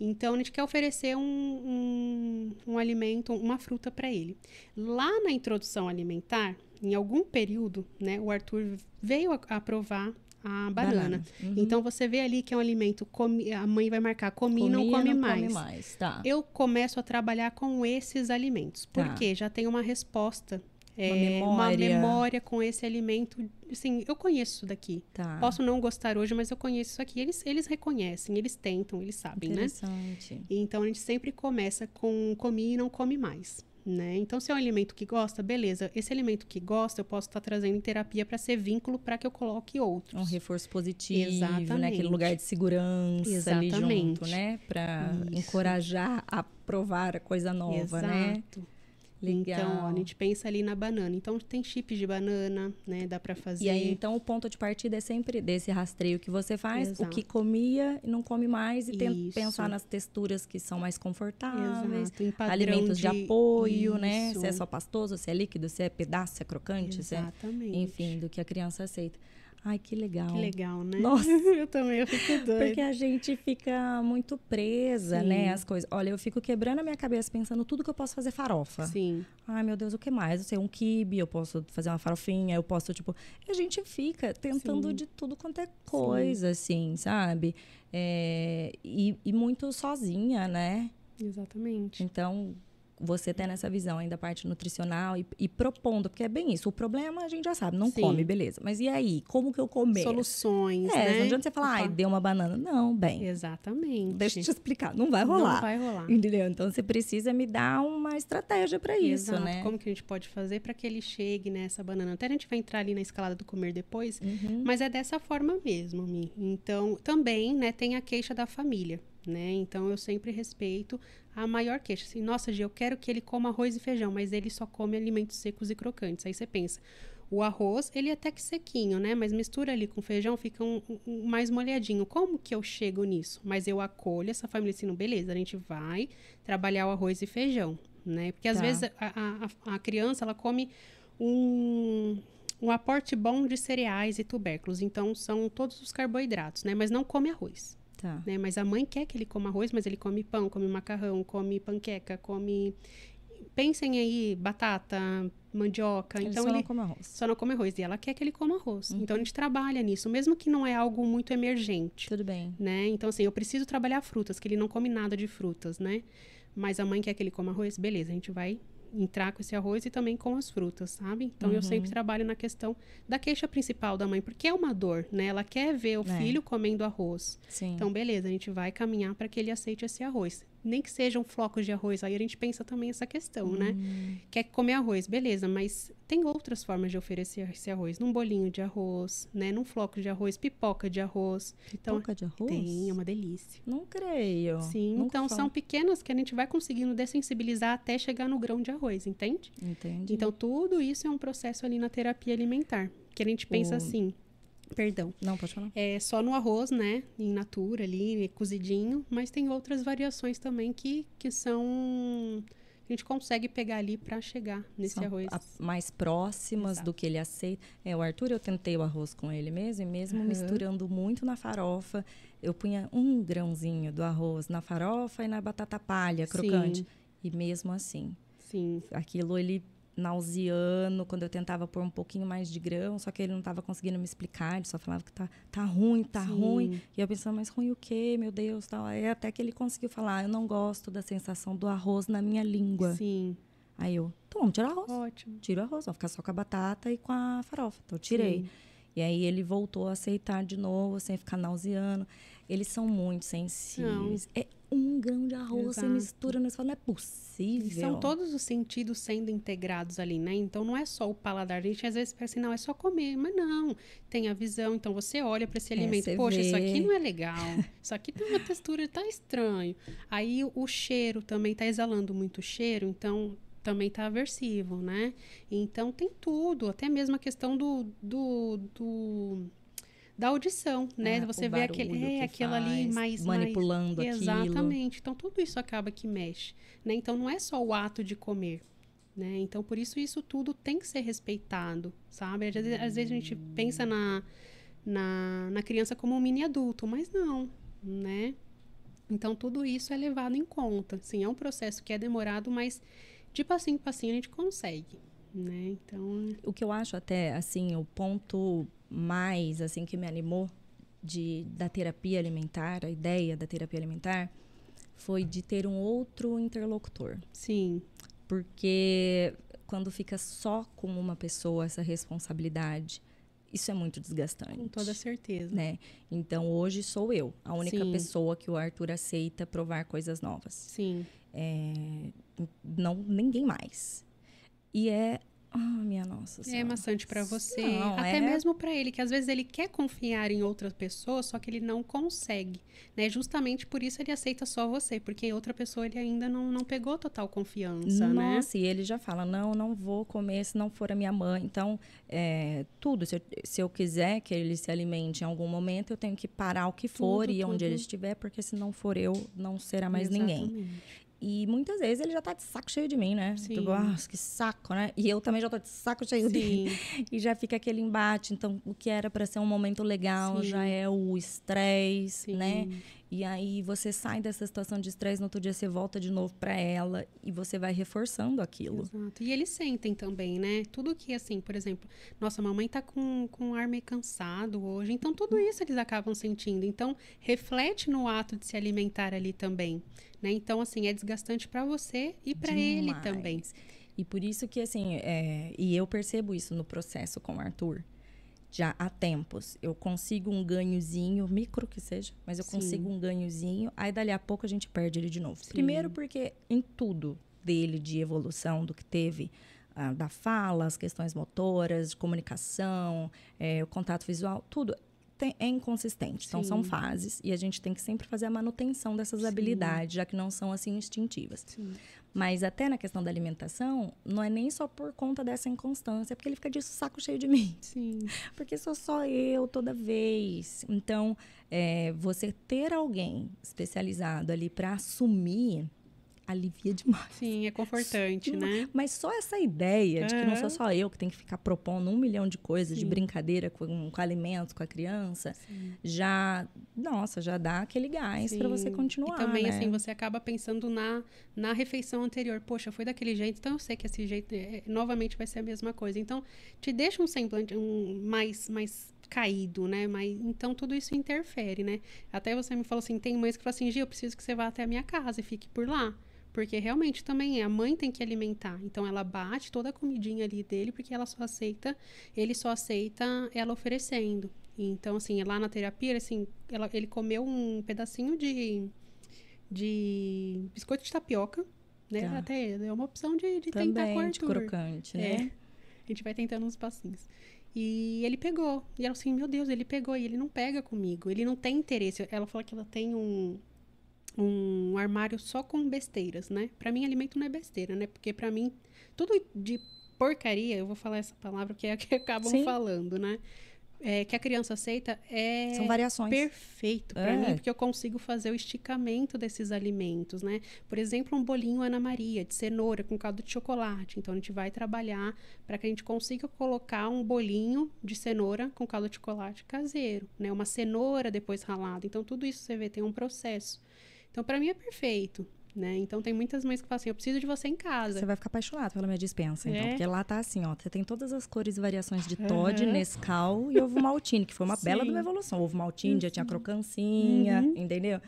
Então, a gente quer oferecer um, um, um alimento, uma fruta para ele. Lá na introdução alimentar, em algum período, né? O Arthur veio a, a provar a banana. Banana. Uhum. Então, você vê ali que é um alimento, come, a mãe vai marcar, comi, Comia, não come não mais. Come mais. Tá. Eu começo a trabalhar com esses alimentos. Tá. Porque já tem uma resposta. Uma é, memória. uma memória com esse alimento. Assim, eu conheço isso daqui. Tá. Posso não gostar hoje, mas eu conheço isso aqui. Eles, eles reconhecem, eles tentam, eles sabem, né? Interessante. Então, a gente sempre começa com comi e não come mais. Né? Então, se é um alimento que gosta, beleza. Esse alimento que gosta, eu posso estar trazendo em terapia para ser vínculo para que eu coloque outros. Um reforço positivo, Exatamente. né? Aquele lugar de segurança ali Exatamente. junto, né? Para encorajar a provar coisa nova, né? Exato. Legal. Então, ó, a gente pensa ali na banana. Então, tem chips de banana, né? Dá para fazer. E aí, então, o ponto de partida é sempre desse rastreio que você faz, o Exato. que comia e não come mais, e Isso. pensar nas texturas que são mais confortáveis, alimentos de, apoio, né? Isso. Se é só pastoso, se é líquido, se é pedaço, se é crocante, se é, Exatamente. enfim, do que a criança aceita. Ai, que legal. Que legal, né? Nossa. <laughs> eu também, eu fico doida. Porque a gente fica muito presa, Sim. né? As coisas. Olha, eu fico quebrando a minha cabeça pensando tudo que eu posso fazer farofa. Sim. Ai, meu Deus, o que mais? Eu sei, um quibe, eu posso fazer uma farofinha, eu posso, tipo. E a gente fica tentando Sim. de tudo quanto é coisa, assim, sabe? É, e, e muito sozinha, né? Exatamente. Então, você tendo essa visão aí da parte nutricional e, e propondo, porque é bem isso. O problema a gente já sabe, não Sim. come, beleza. Mas e aí? Como que eu comer? Soluções, É, né? não adianta você falar, ai, Opa. deu uma banana. Não, bem. Exatamente. Deixa eu te explicar, não vai rolar. Não vai rolar. Entendeu? Então você precisa me dar uma estratégia para isso, Exato. né? Como que a gente pode fazer para que ele chegue nessa banana? Até a gente vai entrar ali na escalada do comer depois, Uhum. mas é dessa forma mesmo, Mi. Então, também, né, tem a queixa da família, né? Então, eu sempre respeito a maior queixa. Assim, nossa, Gi, eu quero que ele coma arroz e feijão, mas ele só come alimentos secos e crocantes. Aí você pensa, o arroz, ele é até que sequinho, né? Mas mistura ali com feijão, fica um, um- mais molhadinho. Como que eu chego nisso? Mas eu acolho essa família assim, beleza, a gente vai trabalhar o arroz e feijão, né? Porque às Tá. vezes a, a- a- a criança, ela come um, um aporte bom de cereais e tubérculos. Então, são todos os carboidratos, né? Mas não come arroz, Tá. né? Mas a mãe quer que ele coma arroz, mas ele come pão, come macarrão, come panqueca, come... Pensem aí, batata, mandioca. Ele então, só ele não come arroz. só não come arroz. E ela quer que ele coma arroz. Uhum. Então, a gente trabalha nisso, mesmo que não é algo muito emergente Tudo bem. né? Então, assim, eu preciso trabalhar frutas, que ele não come nada de frutas, né? Mas a mãe quer que ele coma arroz, beleza, a gente vai entrar com esse arroz e também com as frutas, sabe? Então, eu Uhum. sempre trabalho na questão da queixa principal da mãe, porque é uma dor, né? Ela quer ver o É. filho comendo arroz. Sim. Então, beleza, a gente vai caminhar para que ele aceite esse arroz. Nem que sejam flocos de arroz, aí a gente pensa também essa questão, né? Hum, Quer comer arroz, beleza, mas tem outras formas de oferecer esse arroz. Num bolinho de arroz, né? Num floco de arroz, pipoca de arroz. Então, Pipoca de arroz? tem, é uma delícia. Não creio. Sim, Nunca então falo. são pequenas que a gente vai conseguindo dessensibilizar até chegar no grão de arroz, entende? Entendi. Então tudo isso é um processo ali na terapia alimentar, que a gente pensa O- assim, perdão, Não, pode falar. é só no arroz, né, em natura ali, cozidinho, mas tem outras variações também que, que são a gente consegue pegar ali para chegar nesse São arroz. a- mais próximas Exato. do que ele aceita. É, o Arthur, eu tentei o arroz com ele mesmo, e mesmo Aham. misturando muito na farofa, eu punha um grãozinho do arroz na farofa e na batata palha crocante. Sim. E mesmo assim, Sim, aquilo ele nauseando, quando eu tentava pôr um pouquinho mais de grão, só que ele não estava conseguindo me explicar, ele só falava que tá, tá ruim, tá Sim. ruim. E eu pensava, mas ruim o quê, meu Deus? Tal. Aí até que ele conseguiu falar, eu não gosto da sensação do arroz na minha língua. sim, Aí eu, então vamos tirar o arroz. ótimo. Tiro o arroz, vou ficar só com a batata e com a farofa. Então eu tirei. Sim. E aí ele voltou a aceitar de novo, sem ficar nauseando. Eles são muito sensíveis. É um grão de arroz, você Exato. mistura, não fala, não é E possível. são todos os sentidos sendo integrados ali, né? Então não é só o paladar. A gente às vezes pensa assim, não, é só comer, mas não. Tem a visão, então você olha para esse É, alimento, você poxa, isso vê. aqui não é legal. <laughs> Isso aqui tem uma textura, tá estranho. Aí o, cheiro também tá exalando muito cheiro, então também tá aversivo, né? Então tem tudo, até mesmo a questão do, do, do- da audição, né? Ah, você vê aquele, é, aquilo ali faz, mais manipulando mais, aquilo. Exatamente. Então tudo isso acaba que mexe, né? Então não é só o ato de comer, né? Então por isso isso tudo tem que ser respeitado, sabe? Às vezes, às vezes a gente pensa na, na, na criança como um mini adulto, mas não, né? Então tudo isso é levado em conta. Sim, é um processo que é demorado, mas de passinho em passinho a gente consegue, né? Então, O que eu acho até, assim, o ponto mais, assim, que me animou de, da terapia alimentar, a ideia da terapia alimentar, foi de ter um outro interlocutor. sim, Porque quando fica só com uma pessoa essa responsabilidade, isso é muito desgastante. com toda certeza. Né? Então hoje sou eu, a única Sim. pessoa que o Arthur aceita provar coisas novas. Sim, É, não ninguém mais. E é, ah, minha nossa é senhora. maçante pra você, Não, até é- mesmo pra ele, que às vezes ele quer confiar em outra pessoa, só que ele não consegue, né? Justamente por isso ele aceita só você, porque em outra pessoa ele ainda não, não pegou total confiança, né? Nossa, e ele já fala, não, não vou comer se não for a minha mãe. Então, é, tudo, se eu, se eu quiser que ele se alimente em algum momento, eu tenho que parar o que for Tudo, e onde tudo. ele estiver, porque se não for eu, não será mais ninguém. E muitas vezes ele já tá de saco cheio de mim, né? Sim. Tipo, ah, que saco, né? E eu também já tô de saco cheio Sim. dele. <laughs> E já fica aquele embate. Então, o que era para ser um momento legal Sim. já é o estresse, né? E aí você sai dessa situação de estresse, no outro dia você volta de novo para ela e você vai reforçando aquilo. Exato. E eles sentem também, né? Tudo que, assim, por exemplo, nossa, mamãe tá com, com um ar meio cansado hoje. Então, tudo isso eles acabam sentindo. Então, reflete no ato de se alimentar ali também, né? Então, assim, é desgastante para você e para ele também. E por isso que, assim, é, e eu percebo isso no processo com o Arthur. Já há tempos, eu consigo um ganhozinho, micro que seja, mas eu Sim. consigo um ganhozinho, aí dali a pouco a gente perde ele de novo. Sim. Primeiro porque em tudo dele de evolução, do que teve, ah, da fala, as questões motoras, de comunicação, é, o contato visual, tudo tem- é inconsistente. Então, são Sim. fases e a gente tem que sempre fazer a manutenção dessas Sim. habilidades, já que não são assim instintivas. Sim. Mas até na questão da alimentação, não é nem só por conta dessa inconstância, porque ele fica de saco cheio de mim. Sim. <laughs> Porque sou só eu toda vez. Então, é, você ter alguém especializado ali para assumir alivia demais. Sim, é confortante, né? Mas só essa ideia de que não Aham. sou só eu que tem que ficar propondo um milhão de coisas de Sim. brincadeira com, com alimentos, com a criança, Sim. já, nossa, já dá aquele gás para você continuar. E também, né? assim, você acaba pensando na, na refeição anterior. Poxa, foi daquele jeito, então eu sei que esse jeito é, novamente vai ser a mesma coisa. Então, te deixa um semblante um, mais, mais caído, né? Mas, então, tudo isso interfere, né? Até você me falou assim, tem mães que falam assim, Gia, eu preciso que você vá até a minha casa e fique por lá. Porque realmente também é, a mãe tem que alimentar. Então ela bate toda a comidinha ali dele, porque ela só aceita, ele só aceita ela oferecendo. Então, assim, lá na terapia, assim, ela- ele comeu um pedacinho de, de biscoito de tapioca, né? Tá. Até é uma opção de, de tentar com Também o de Arthur. crocante, É. né? A gente vai tentando uns passinhos. E ele pegou. E ela assim, meu Deus, ele pegou. E ele não pega comigo. Ele não tem interesse. Ela falou que ela tem um, um armário só com besteiras, né? Pra mim, alimento não é besteira, né? Porque pra mim, tudo de porcaria, eu vou falar essa palavra que é a que <laughs> acabam Sim. falando, né? É, que a criança aceita é São variações. perfeito para É. mim, porque eu consigo fazer o esticamento desses alimentos, né? Por exemplo, um bolinho Ana Maria de cenoura com caldo de chocolate. Então a gente vai trabalhar para que a gente consiga colocar um bolinho de cenoura com caldo de chocolate caseiro, né? Uma cenoura depois ralada. Então tudo isso você vê tem um processo. Então para mim é perfeito, né? Então tem muitas mães que falam assim: "Eu preciso de você em casa". Você vai ficar apaixonado pela minha dispensa, então. É. Porque lá tá assim, ó. Você tem todas as cores e variações de Todd, Aham. Nescau e ovo maltine, que foi uma <laughs> bela de Sim. uma evolução. Ovo maltine já tinha crocancinha, Uhum. entendeu?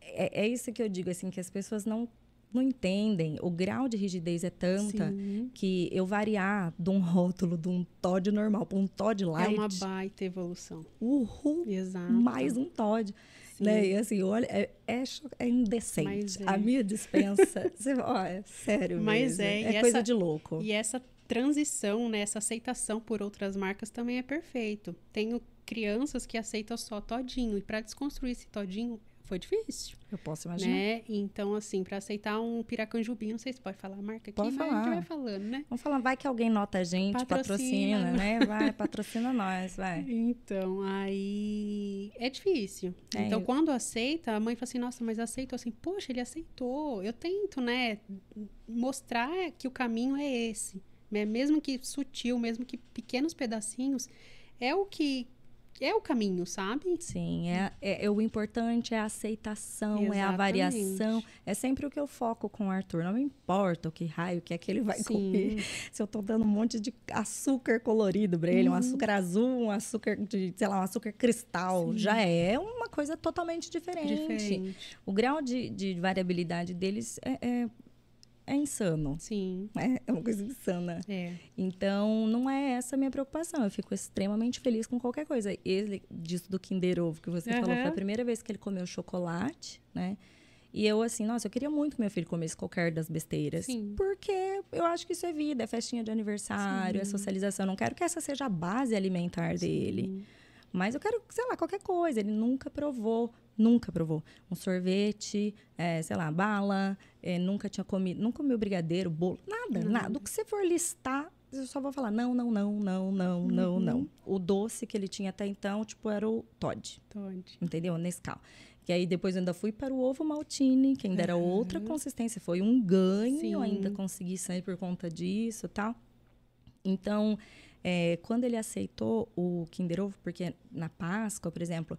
É, é isso que eu digo, assim, que as pessoas não, não entendem. O grau de rigidez é tanta Sim. que eu variar de um rótulo de um Todd normal para um Todd É light, uma baita evolução. uhul, Exato. mais um Todd. Sim. Né? E assim, olha, é, é, é indecente. É. A minha dispensa, <laughs> você, é sério Mas mesmo. é, é coisa essa- de louco. E essa transição, né, essa aceitação por outras marcas também é perfeito. Tenho crianças que aceitam só todinho e para desconstruir esse todinho foi difícil, Eu posso imaginar. né? Então assim, para aceitar um piracanjubi, não sei se pode falar a marca aqui, Pode mas a gente falar. vai falando, né? Vamos falar, vai que alguém nota a gente, Patrocina. patrocina, né? Vai, patrocina nós, vai. <laughs> Então, aí é difícil. É, então, eu- quando aceita, a mãe fala assim: "Nossa, mas aceitou assim, poxa, ele aceitou". Eu tento, né, mostrar que o caminho é esse, né? Mesmo que sutil, mesmo que pequenos pedacinhos, é o que é o caminho, sabe? Sim, é, é, é o importante é a aceitação, é a Exatamente. variação. É sempre o que eu foco com o Arthur. Não me importa o que raio que é que ele vai Sim. comer. <laughs> Se eu tô dando um monte de açúcar colorido pra ele, um Uhum. açúcar azul, um açúcar de, sei lá, um açúcar cristal, Sim. já é uma coisa totalmente diferente. Diferente. O grau de, de variabilidade deles é, é, é insano. Sim. É, é uma coisa insana. É. Então, não é essa a minha preocupação. Eu fico extremamente feliz com qualquer coisa. Ele, disso do Kinder Ovo que você falou, foi a primeira vez que ele comeu chocolate, né? E eu, assim, nossa, eu queria muito que meu filho comesse qualquer das besteiras. Sim. Porque eu acho que isso é vida, é festinha de aniversário, é Sim. socialização. Eu não quero que essa seja a base alimentar dele. Mas eu quero, sei lá, qualquer coisa. Ele nunca provou, nunca provou. Um sorvete, é, sei lá, bala, é, nunca tinha comido, nunca comeu brigadeiro, bolo, nada, Nada. nada. O que você for listar, eu só vou falar não, não, não, não, não, não, Uhum. não. O doce que ele tinha até então, tipo, era o Todd, Todd. entendeu? Nescau. Que aí depois eu ainda fui para o ovo maltine, que ainda era outra consistência. Foi um ganho Sim. ainda conseguir sair por conta disso e tal. Então, é, quando ele aceitou o Kinder Ovo, porque na Páscoa, por exemplo,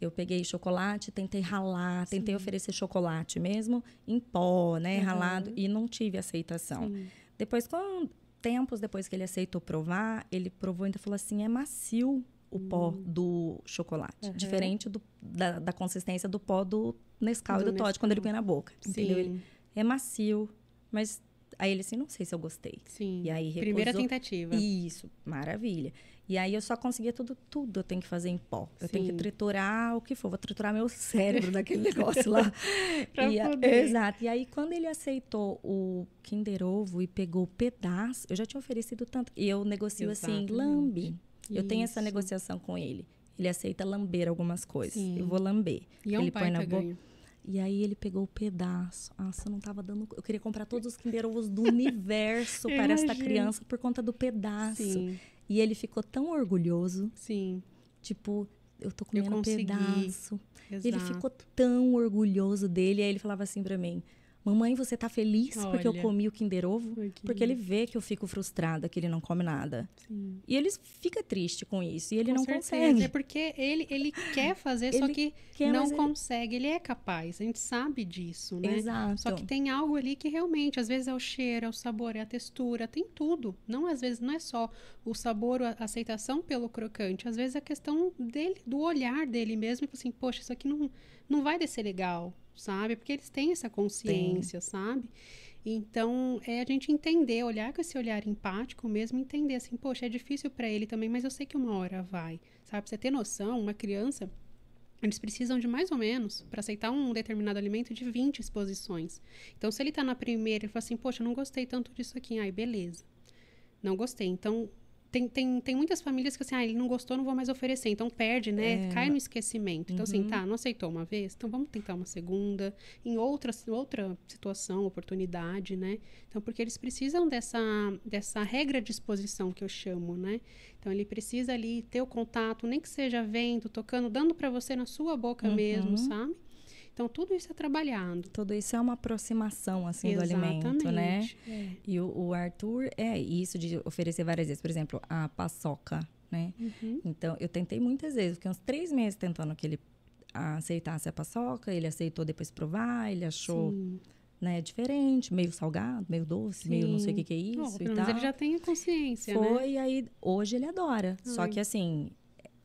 eu peguei chocolate, tentei ralar, tentei oferecer chocolate mesmo em pó, né, ralado, e não tive aceitação. Depois, quando, tempos depois que ele aceitou provar, ele provou e ainda falou assim, é macio o pó do chocolate. Diferente do- da, da consistência do pó do Nescau Do e do Todd, quando ele Nescau. põe na boca. Entendeu? Ele, Sim, é macio, mas... Aí ele assim, não sei se eu gostei. sim. E aí Primeira recusou. tentativa. Isso, maravilha. E aí eu só conseguia tudo, tudo eu tenho que fazer em pó. Eu tenho que Sim. triturar o que for, vou triturar meu cérebro naquele <laughs> negócio lá. <laughs> Pra E poder. Exato. E aí quando ele aceitou o Kinder Ovo e pegou o pedaço, eu já tinha oferecido tanto. E eu negocio assim, Exatamente. lambe. Eu tenho essa negociação com ele. Ele aceita lamber algumas coisas. Sim. Eu vou lamber. E é um ele põe na boca. ganho. E aí ele pegou o pedaço. Nossa, eu não tava dando. Eu queria comprar todos os Kinder Ovos do universo <laughs> Eu para esta criança por conta do pedaço. Sim, E ele ficou tão orgulhoso, sim. tipo, eu tô comendo um consegui. pedaço. Ele Exato. ficou tão orgulhoso dele, aí ele falava assim pra mim: "Mamãe, você tá feliz porque eu Olha. comi o Kinder Ovo?" Ai, Porque ele vê que eu fico frustrada, que ele não come nada. Sim. E ele fica triste com isso, e ele Com não certeza. consegue. É porque ele, ele <laughs> quer fazer, só Ele que quer, não mas ele- consegue. Ele é capaz, a gente sabe disso, né? Exato. Só que tem algo ali que realmente, às vezes é o cheiro, é o sabor, é a textura, tem tudo. Não, às vezes, não é só o sabor, a aceitação pelo crocante. Às vezes é a questão dele, do olhar dele mesmo, e assim, poxa, isso aqui não, não vai descer legal, sabe? Porque eles têm essa consciência, sabe? Então, é a gente entender, olhar com esse olhar empático mesmo, entender assim, poxa, é difícil para ele também, mas eu sei que uma hora vai, sabe? Pra você ter noção, uma criança, eles precisam de mais ou menos, para aceitar um determinado alimento, de 20 exposições. Então, se ele tá na primeira e fala assim, poxa, não gostei tanto disso aqui, ai, beleza. Não gostei. Então, tem, tem, tem muitas famílias que assim, ah, ele não gostou, não vou mais oferecer. Então, perde, né? É. Cai no esquecimento. Então, assim, tá, não aceitou uma vez? Então, vamos tentar uma segunda, em outra, outra situação, oportunidade, né? Então, porque eles precisam dessa, dessa regra de exposição que eu chamo, né? Então, ele precisa ali ter o contato, nem que seja vendo, tocando, dando para você na sua boca mesmo, sabe? Então, tudo isso é trabalhado. Tudo isso é uma aproximação assim do alimento, né? Exatamente. É. E o, o Arthur é isso de oferecer várias vezes. Por exemplo, a paçoca, né? Uhum. Então, eu tentei muitas vezes. Fiquei uns três meses tentando que ele aceitasse a paçoca. Ele aceitou depois provar. Ele achou, Sim. né, diferente. Meio salgado, meio doce, meio não sei o que que é isso Oh, e tal. menos ele já tem a consciência, Foi, né? e aí hoje ele adora. Só Ai. que assim,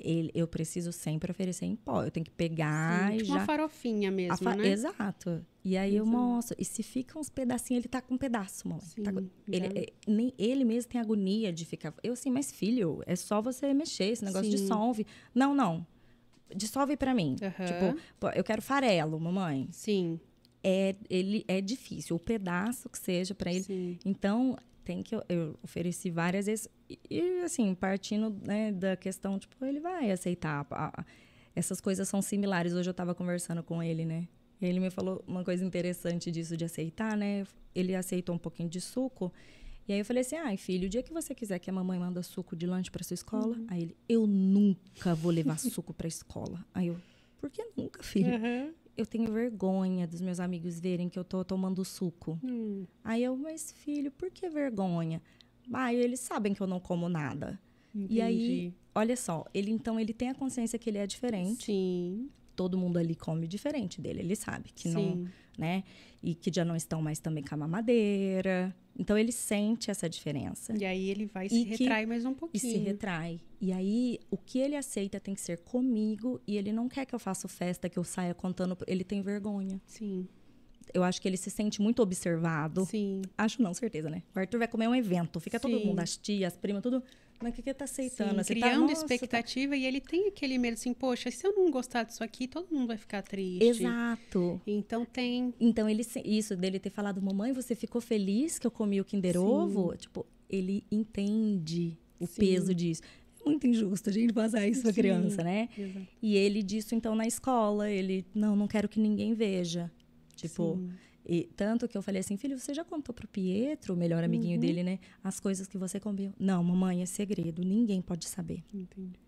ele, eu preciso sempre oferecer em pó. Eu tenho que pegar Sim, e tipo já... uma farofinha mesmo, fa- né? Exato. E aí eu Exato. mostro. E se fica uns pedacinhos, ele tá com um pedaço, mamãe. Tá com- Sim, ele, já- é, nem, ele mesmo tem agonia de ficar. Eu assim, mas filho, é só você mexer, esse negócio Sim. dissolve. Não, não. Dissolve pra mim. Aham. Tipo, eu quero farelo, mamãe. Sim, É, ele, é difícil, o pedaço que seja pra ele. sim. Então, tem que eu, eu ofereci várias vezes. E, e, assim, partindo né, da questão, tipo, ele vai aceitar. A- a- essas coisas são similares. Hoje eu tava conversando com ele, né? Ele me falou uma coisa interessante disso de aceitar, né? Ele aceitou um pouquinho de suco. E aí eu falei assim: ai, filho, o dia que você quiser que a mamãe manda suco de lanche pra sua escola, aí ele, eu nunca vou levar suco pra escola. Aí eu, por que nunca, filho? Aham. Eu tenho vergonha dos meus amigos verem que eu tô tomando suco. Hum, Aí eu, mas filho, por que vergonha? Ah, eles sabem que eu não como nada. E aí, entendi. olha só, ele então ele tem a consciência que ele é diferente. Sim, Todo mundo ali come diferente dele, ele sabe que não, sim. né? E que já não estão mais também com a mamadeira. Então ele sente essa diferença E aí ele vai E se que- retrai mais um e pouquinho. se retrai. E aí o que ele aceita tem que ser comigo e ele não quer que eu faça festa, que eu saia contando, ele tem vergonha. Sim, Eu acho que ele se sente muito observado. sim. Acho não, certeza, né? O Arthur vai comer um evento, fica todo Sim. mundo, as tias, as primas, tudo. Mas o que ele tá aceitando? Sim, Você tá- criando tá- expectativa e ele tem aquele medo assim, poxa, se eu não gostar disso aqui, todo mundo vai ficar triste. Exato. Então tem. Então, ele, isso dele ter falado, mamãe, você ficou feliz que eu comi o Kinder Sim. Ovo? Tipo, ele entende o Sim. peso disso. É muito injusto a gente passar isso pra Sim. criança, né? Exato. E ele disso, então, na escola. Ele, não, não quero que ninguém veja. Tipo, Sim. E tanto que eu falei assim, filho, você já contou pro Pietro, o melhor amiguinho Uhum. dele, né? As coisas que você comeu. Não, mamãe, é segredo, ninguém pode saber. Entendi.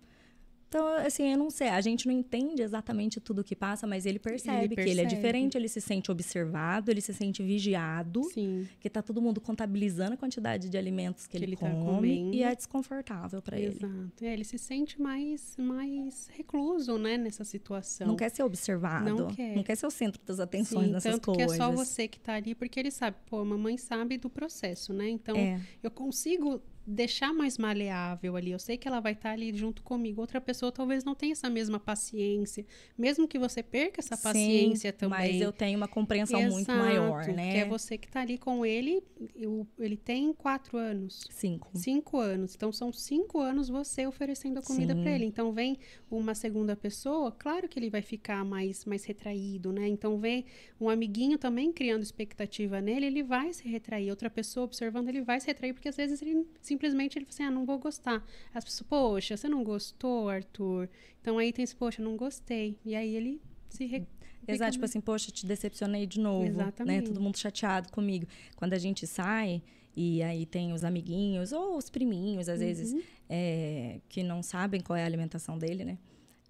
Então, assim, eu não sei, a gente não entende exatamente tudo o que passa, mas ele percebe, Ele que ele é percebe. diferente, ele se sente observado, ele se sente vigiado, Sim. que tá todo mundo contabilizando a quantidade de alimentos que, Que ele, ele tá come comendo. e é desconfortável para ele. Exato. É, ele se sente mais, mais recluso, né, nessa situação. Não quer ser observado, Não quer. ser o centro das atenções Sim, nessas tanto coisas. que é só você que tá ali, porque ele sabe, pô, a mamãe sabe do processo, né? Então, É. eu consigo deixar mais maleável ali. Eu sei que ela vai estar ali junto comigo. Outra pessoa talvez não tenha essa mesma paciência. Mesmo que você perca essa paciência Sim, também. Mas eu tenho uma compreensão muito Exato, maior, né? Que é você que tá ali com ele. eu- ele tem quatro anos. Cinco. Cinco anos. Então, são cinco anos você oferecendo a comida para ele. Então, vem uma segunda pessoa, claro que ele vai ficar mais, mais retraído, né? Então, vem um amiguinho também criando expectativa nele, ele vai se retrair. Outra pessoa observando, ele vai se retrair, porque às vezes ele simplesmente ele fala assim, ah, não vou gostar. As pessoas, poxa, você não gostou, Arthur? Então, aí tem esse, poxa, não gostei. E aí ele se... Re... Exato, tipo assim, poxa, te decepcionei de novo. Né? Exatamente. Todo mundo chateado comigo. Quando a gente sai, e aí tem os amiguinhos, ou os priminhos, às vezes, Uhum. é, que não sabem qual é a alimentação dele, né?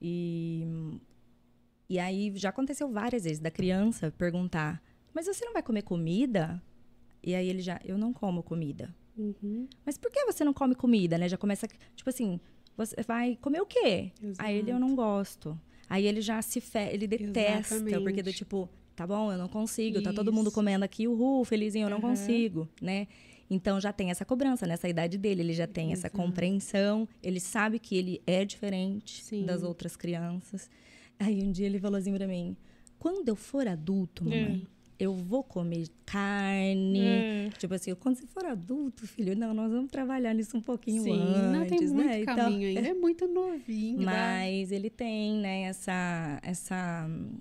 E, e aí já aconteceu várias vezes da criança perguntar: Mas você não vai comer comida? E aí ele já, eu não como comida. Uhum. Mas por que você não come comida, né? Já começa, tipo assim, você vai comer o quê? Aí ele, eu não gosto. Aí ele já se fe... ele detesta, porque do Exatamente. tipo, tá bom, eu não consigo, tá todo mundo Isso. comendo aqui, uhul, felizinho, eu não Aham. consigo, né? Então já tem essa cobrança nessa idade dele, ele já tem essa Exato. compreensão, ele sabe que ele é diferente Sim. das outras crianças. Aí um dia ele falou assim pra mim: "Quando eu for adulto, mamãe, eu vou comer carne, É. Tipo assim, quando você for adulto, filho, não, nós vamos trabalhar nisso um pouquinho Sim, antes, não tem muito né? Então, caminho ainda. <laughs> É muito novinho. dá- mas ele tem, né, essa, essa hum,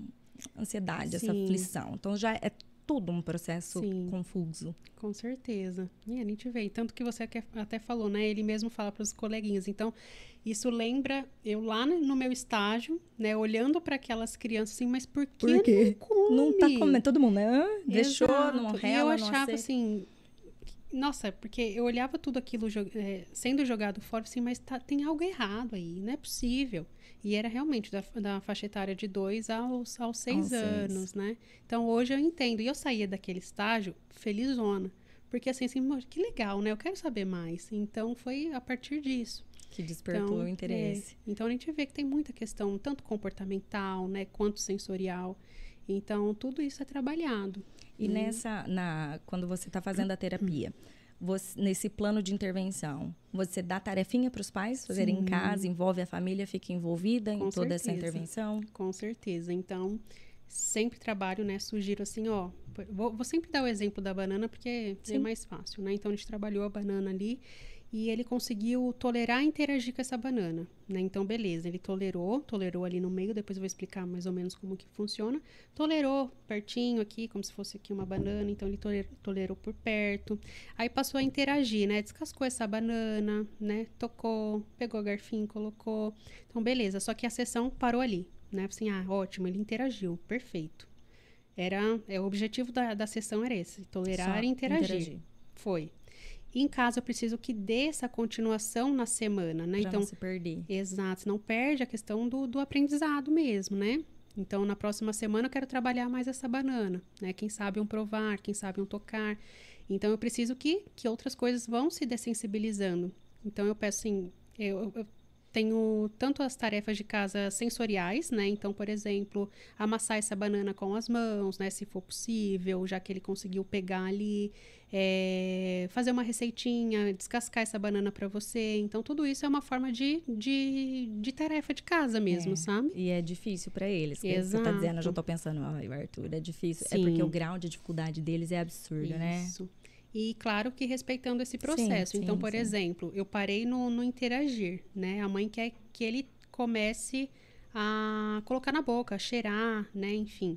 ansiedade, essa Sim. aflição. Então já é tudo um processo Sim. confuso. Com certeza. E a gente vê. Tanto que você até falou, né? Ele mesmo fala para os coleguinhas. Então, isso lembra eu lá no meu estágio, né? Olhando para aquelas crianças assim, mas por que Por quê? não come? Não tá comendo, todo mundo, né? Hã? Deixou, Exato. não E eu rela, não achava assim... Nossa, porque eu olhava tudo aquilo eh, sendo jogado fora, assim, mas tá- tem algo errado aí, não é possível. E era realmente da, da faixa etária de 2 aos, aos 6 Aos seis. anos, né? Então hoje eu entendo. E eu saía daquele estágio felizona. Porque assim, assim, "Mo, que legal, né? Eu quero saber mais. Então foi a partir disso. Que despertou Então, o interesse. é. Então a gente vê que tem muita questão, tanto comportamental, né, quanto sensorial. Então tudo isso é trabalhado. E nessa, na, quando você está fazendo a terapia, você- nesse plano de intervenção, você dá tarefinha para os pais fazerem em casa, envolve a família, fica envolvida em Com toda essa certeza. intervenção? Com certeza. Então, sempre trabalho, né? Sugiro assim, ó. Vou, vou sempre dar o exemplo da banana porque é mais fácil, né? Então, a gente trabalhou a banana ali e ele conseguiu tolerar e interagir com essa banana, né? Então, beleza, ele tolerou, tolerou ali no meio, depois eu vou explicar mais ou menos como que funciona. Tolerou pertinho aqui, como se fosse aqui uma banana, então ele toler- tolerou por perto. Aí passou a interagir, né? Descascou essa banana, né? Tocou, pegou o garfinho, colocou. Então, beleza, só que a sessão parou ali, né? Assim, ah, ótimo, ele interagiu, perfeito. Era, é, o objetivo da, da sessão era esse, tolerar Só e interagir. Foi. Em casa eu preciso que dê essa continuação na semana, né? Pra então, não se perder. Exato, não perde a questão do, do aprendizado mesmo, né? Então, na próxima semana eu quero trabalhar mais essa banana, né? Quem sabe um provar, quem sabe um tocar. Então, eu preciso que, que outras coisas vão se dessensibilizando. Então, eu peço assim, eu, eu tenho tanto as tarefas de casa sensoriais, né? Então, por exemplo, amassar essa banana com as mãos, né? Se for possível, já que ele conseguiu pegar ali. É, fazer uma receitinha, descascar essa banana para você. Então, tudo isso é uma forma de, de, de tarefa de casa mesmo, É. sabe? E é difícil para eles. que Você tá dizendo, eu já Exato. tô pensando, ai, Arthur, é difícil. É Sim. porque o grau de dificuldade deles é absurdo, né? Isso. E claro que respeitando esse processo. sim, então, por sim. exemplo, eu parei no, no interagir, né? A mãe quer que ele comece a colocar na boca, a cheirar, né? Enfim.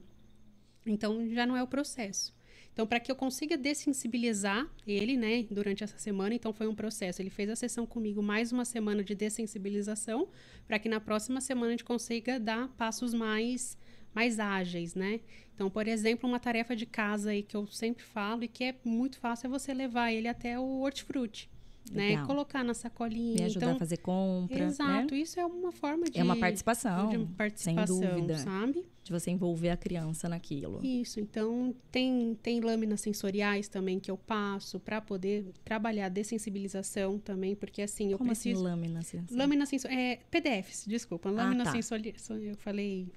Então, já não é o processo. Então, para que eu consiga dessensibilizar ele, né, durante essa semana, então foi um processo. Ele fez a sessão comigo mais uma semana de dessensibilização, para que na próxima semana a gente consiga dar passos mais mais ágeis, né? Então, por exemplo, uma tarefa de casa aí que eu sempre falo e que é muito fácil é você levar ele até o hortifruti. Né? Legal. Colocar na sacolinha. Me ajudar então, a fazer compra. Exato, Né? isso é uma forma de. É uma participação, de participação, sem dúvida. sabe? De você envolver a criança naquilo. Isso, então tem, tem lâminas sensoriais também que eu passo para poder trabalhar dessensibilização também, porque assim, eu Como preciso. assim lâmina? Assim, Lâmina sensorial. É, PDFs, desculpa. Lâmina tá. sensorial. Eu falei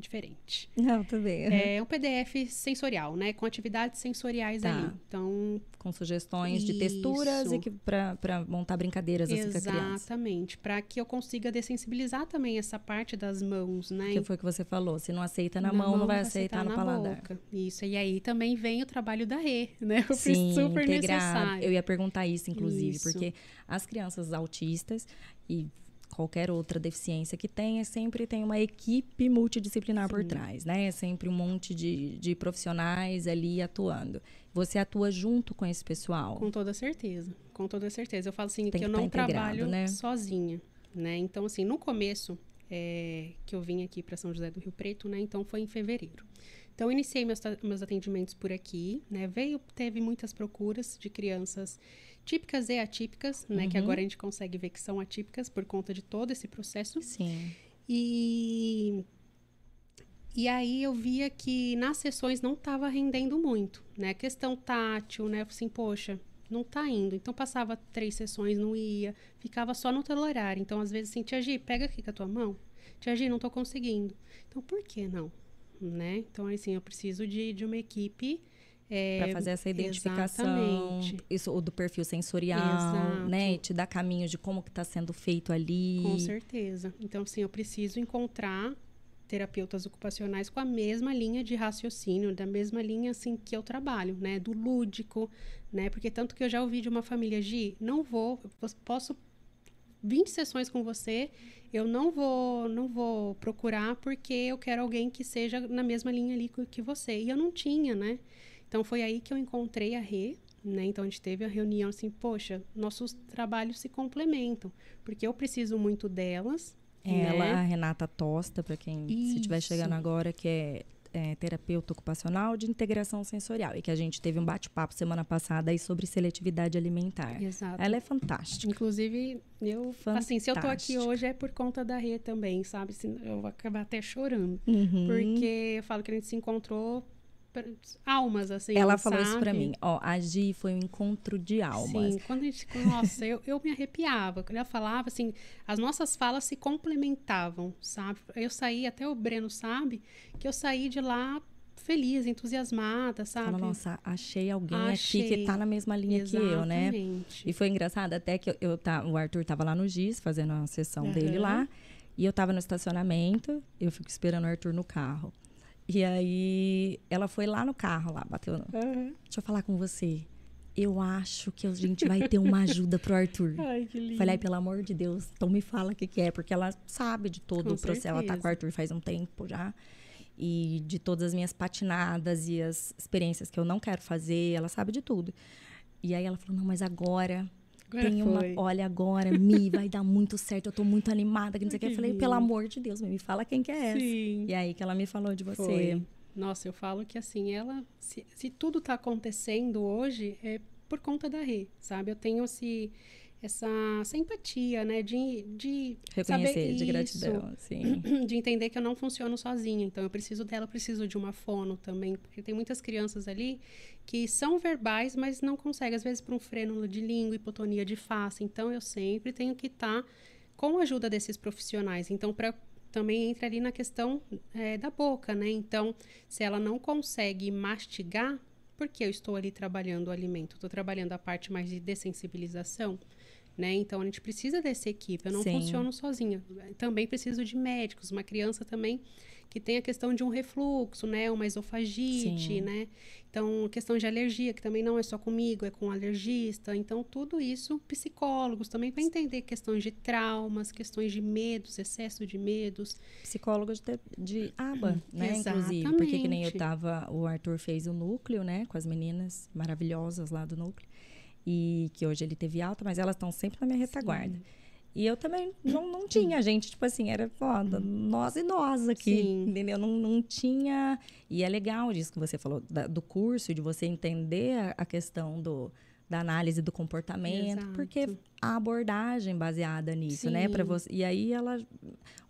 diferente. Não, bem. É um PDF sensorial, né? Com atividades sensoriais Tá. ali. Então, Com sugestões de texturas Isso. e que para montar brincadeiras assim com a criança. exatamente. Para que eu consiga dessensibilizar também essa parte das mãos, né? Que foi o que você falou. Se não aceita na, mão, não vai aceitar, no na paladar. boca. Isso. E aí também vem o trabalho da Rê, né? Eu Sim, super integrar. necessário. Eu ia perguntar isso, inclusive, Isso. porque as crianças autistas e qualquer outra deficiência que tenha, sempre tem uma equipe multidisciplinar por trás, né? É sempre um monte de, de profissionais ali atuando. Você atua junto com esse pessoal. Com toda certeza, com toda certeza. Eu falo assim, Tem que que eu tá não trabalho né? sozinha, né? Então, assim, no começo é, que eu vim aqui para São José do Rio Preto, né? Então, foi em fevereiro. Então, eu iniciei meus, meus atendimentos por aqui, né? Veio, teve muitas procuras de crianças típicas e atípicas, né? Que Uhum. agora a gente consegue ver que são atípicas por conta de todo esse processo. Sim. E, e aí eu via que nas sessões não estava rendendo muito, né? Questão tátil, né? Assim, poxa, não tá indo. Então passava três sessões, não ia, ficava só no horário. Então, às vezes, assim, Tia Gi, pega aqui com a tua mão. Tia Gi, não tô conseguindo. Então, por que não? Né? Então, assim, eu preciso de, de uma equipe. É, Para fazer essa identificação, exatamente. isso ou do perfil sensorial, Exato. né? Te dar caminho de como que está sendo feito ali. Com certeza. Então, assim, eu preciso encontrar terapeutas ocupacionais com a mesma linha de raciocínio, da mesma linha, assim, que eu trabalho, né? Do lúdico, né? Porque tanto que eu já ouvi de uma família, Gi, não vou, posso 20 sessões com você, eu não vou, não vou procurar porque eu quero alguém que seja na mesma linha ali que você. E eu não tinha, né? Então, foi aí que eu encontrei a Rê, né? Então, a gente teve a reunião assim, poxa, nossos trabalhos se complementam, porque eu preciso muito delas, Ela, né? a Renata Tosta, para quem se estiver Isso. chegando agora, que é, é terapeuta ocupacional de integração sensorial. E que a gente teve um bate-papo semana passada aí sobre seletividade alimentar. Exato. Ela é fantástica. Inclusive, eu, assim, se eu tô aqui Fantástica. hoje é por conta da Rê também, sabe? Eu vou acabar até chorando. Uhum. Porque eu falo que a gente se encontrou almas, assim, Ela falou isso pra mim. Ó, a Gi foi um encontro de almas. Sim, quando a gente. Nossa, eu, eu me arrepiava. Quando ela falava, assim, as nossas falas se complementavam, sabe? Eu saí, até o Breno sabe, que eu saí de lá feliz, entusiasmada, sabe? Fala, nossa, achei alguém aqui que Achei. tá na mesma linha que eu, né? Exatamente. E foi engraçado até que eu, eu tá, o Arthur tava lá no GIS fazendo a sessão Aham. dele lá. E eu tava no estacionamento, eu fico esperando o Arthur no carro. E aí ela foi lá no carro, lá, bateu. No... Deixa eu falar com você. Eu acho que a gente vai ter uma ajuda pro Arthur. <laughs> Ai, que lindo. Falei, "Ai, pelo amor de Deus, então me fala o que, que é, porque ela sabe de todo Com o processo. Ela tá certeza. com o Arthur faz um tempo já. E de todas as minhas patinadas e as experiências que eu não quero fazer, ela sabe de tudo. E aí ela falou: não, mas agora Agora tem uma. foi. Olha, agora, Mi, vai dar muito certo, eu tô muito animada. Que não sei o que. Eu falei, pelo amor de Deus, me fala quem que é essa. Sim. E aí que ela me falou de você. Foi. Nossa, eu falo que assim, ela. Se, se tudo tá acontecendo hoje, é por conta da Rê, sabe? Eu tenho esse, essa, essa empatia, né? De, de Reconhecer, saber de isso, gratidão, sim. <clears throat> de entender que eu não funciono sozinha. Então, eu preciso dela, eu preciso de uma fono também. Porque tem muitas crianças ali que são verbais, mas não conseguem. Às vezes, por um freno de língua, hipotonia de face. Então, eu sempre tenho que estar com a ajuda desses profissionais. Então, para também entra ali na questão é, da boca, né? Então, se ela não consegue mastigar, porque eu estou ali trabalhando o alimento? Estou trabalhando a parte mais de dessensibilização, né? Então, a gente precisa dessa equipe. Eu não Sim. funciono sozinha. Também preciso de médicos. Uma criança também que tem a questão de um refluxo, né? Uma esofagite, Sim. né? Então, questão de alergia, que também não é só comigo, é com o alergista. Então, tudo isso, psicólogos também para entender questões de traumas, questões de medos, excesso de medos. psicólogo de, de aba, <clears throat> né? Inclusive, porque que nem eu Exatamente. tava, o Arthur fez o núcleo, né? Com as meninas maravilhosas lá do núcleo. E que hoje ele teve alta, mas elas estão sempre na minha retaguarda. E eu também não, não tinha, gente, tipo assim, era foda, nós e nós aqui, Sim. entendeu? Não, não tinha. E é legal disso que você falou, da- do curso, de você entender a, a questão do, da análise do comportamento, Exato. porque a abordagem baseada nisso, né, para Sim. você. E aí ela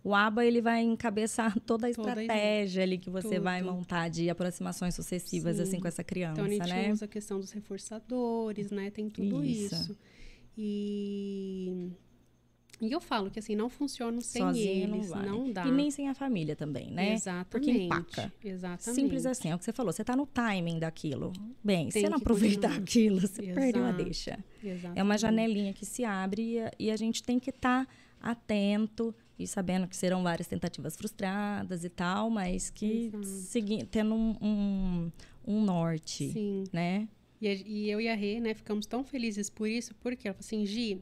o ABA ele vai encabeçar <laughs> toda a Toda a estratégia ali que você vai Tudo. montar de aproximações sucessivas Sim. assim com essa criança, Então a gente né? usa a questão dos reforçadores, né? Tem tudo Isso. isso. E e eu falo que assim não funciona sem Sozinho eles, não não dá. E nem sem a família também, né? Exatamente. Porque empaca. Exatamente. Simples assim, é o que você falou, você tá no timing daquilo. Bem, se você não aproveitar continuar. aquilo, você perdeu a Exato. deixa. Exatamente. É uma janelinha que se abre e a, gente tem que estar atento e sabendo que serão várias tentativas frustradas e tal, mas que Exato. segui, tendo um, um, um norte, Sim. né? E, e eu e a Rê, né, ficamos tão felizes por isso, porque ela falou assim, Gi,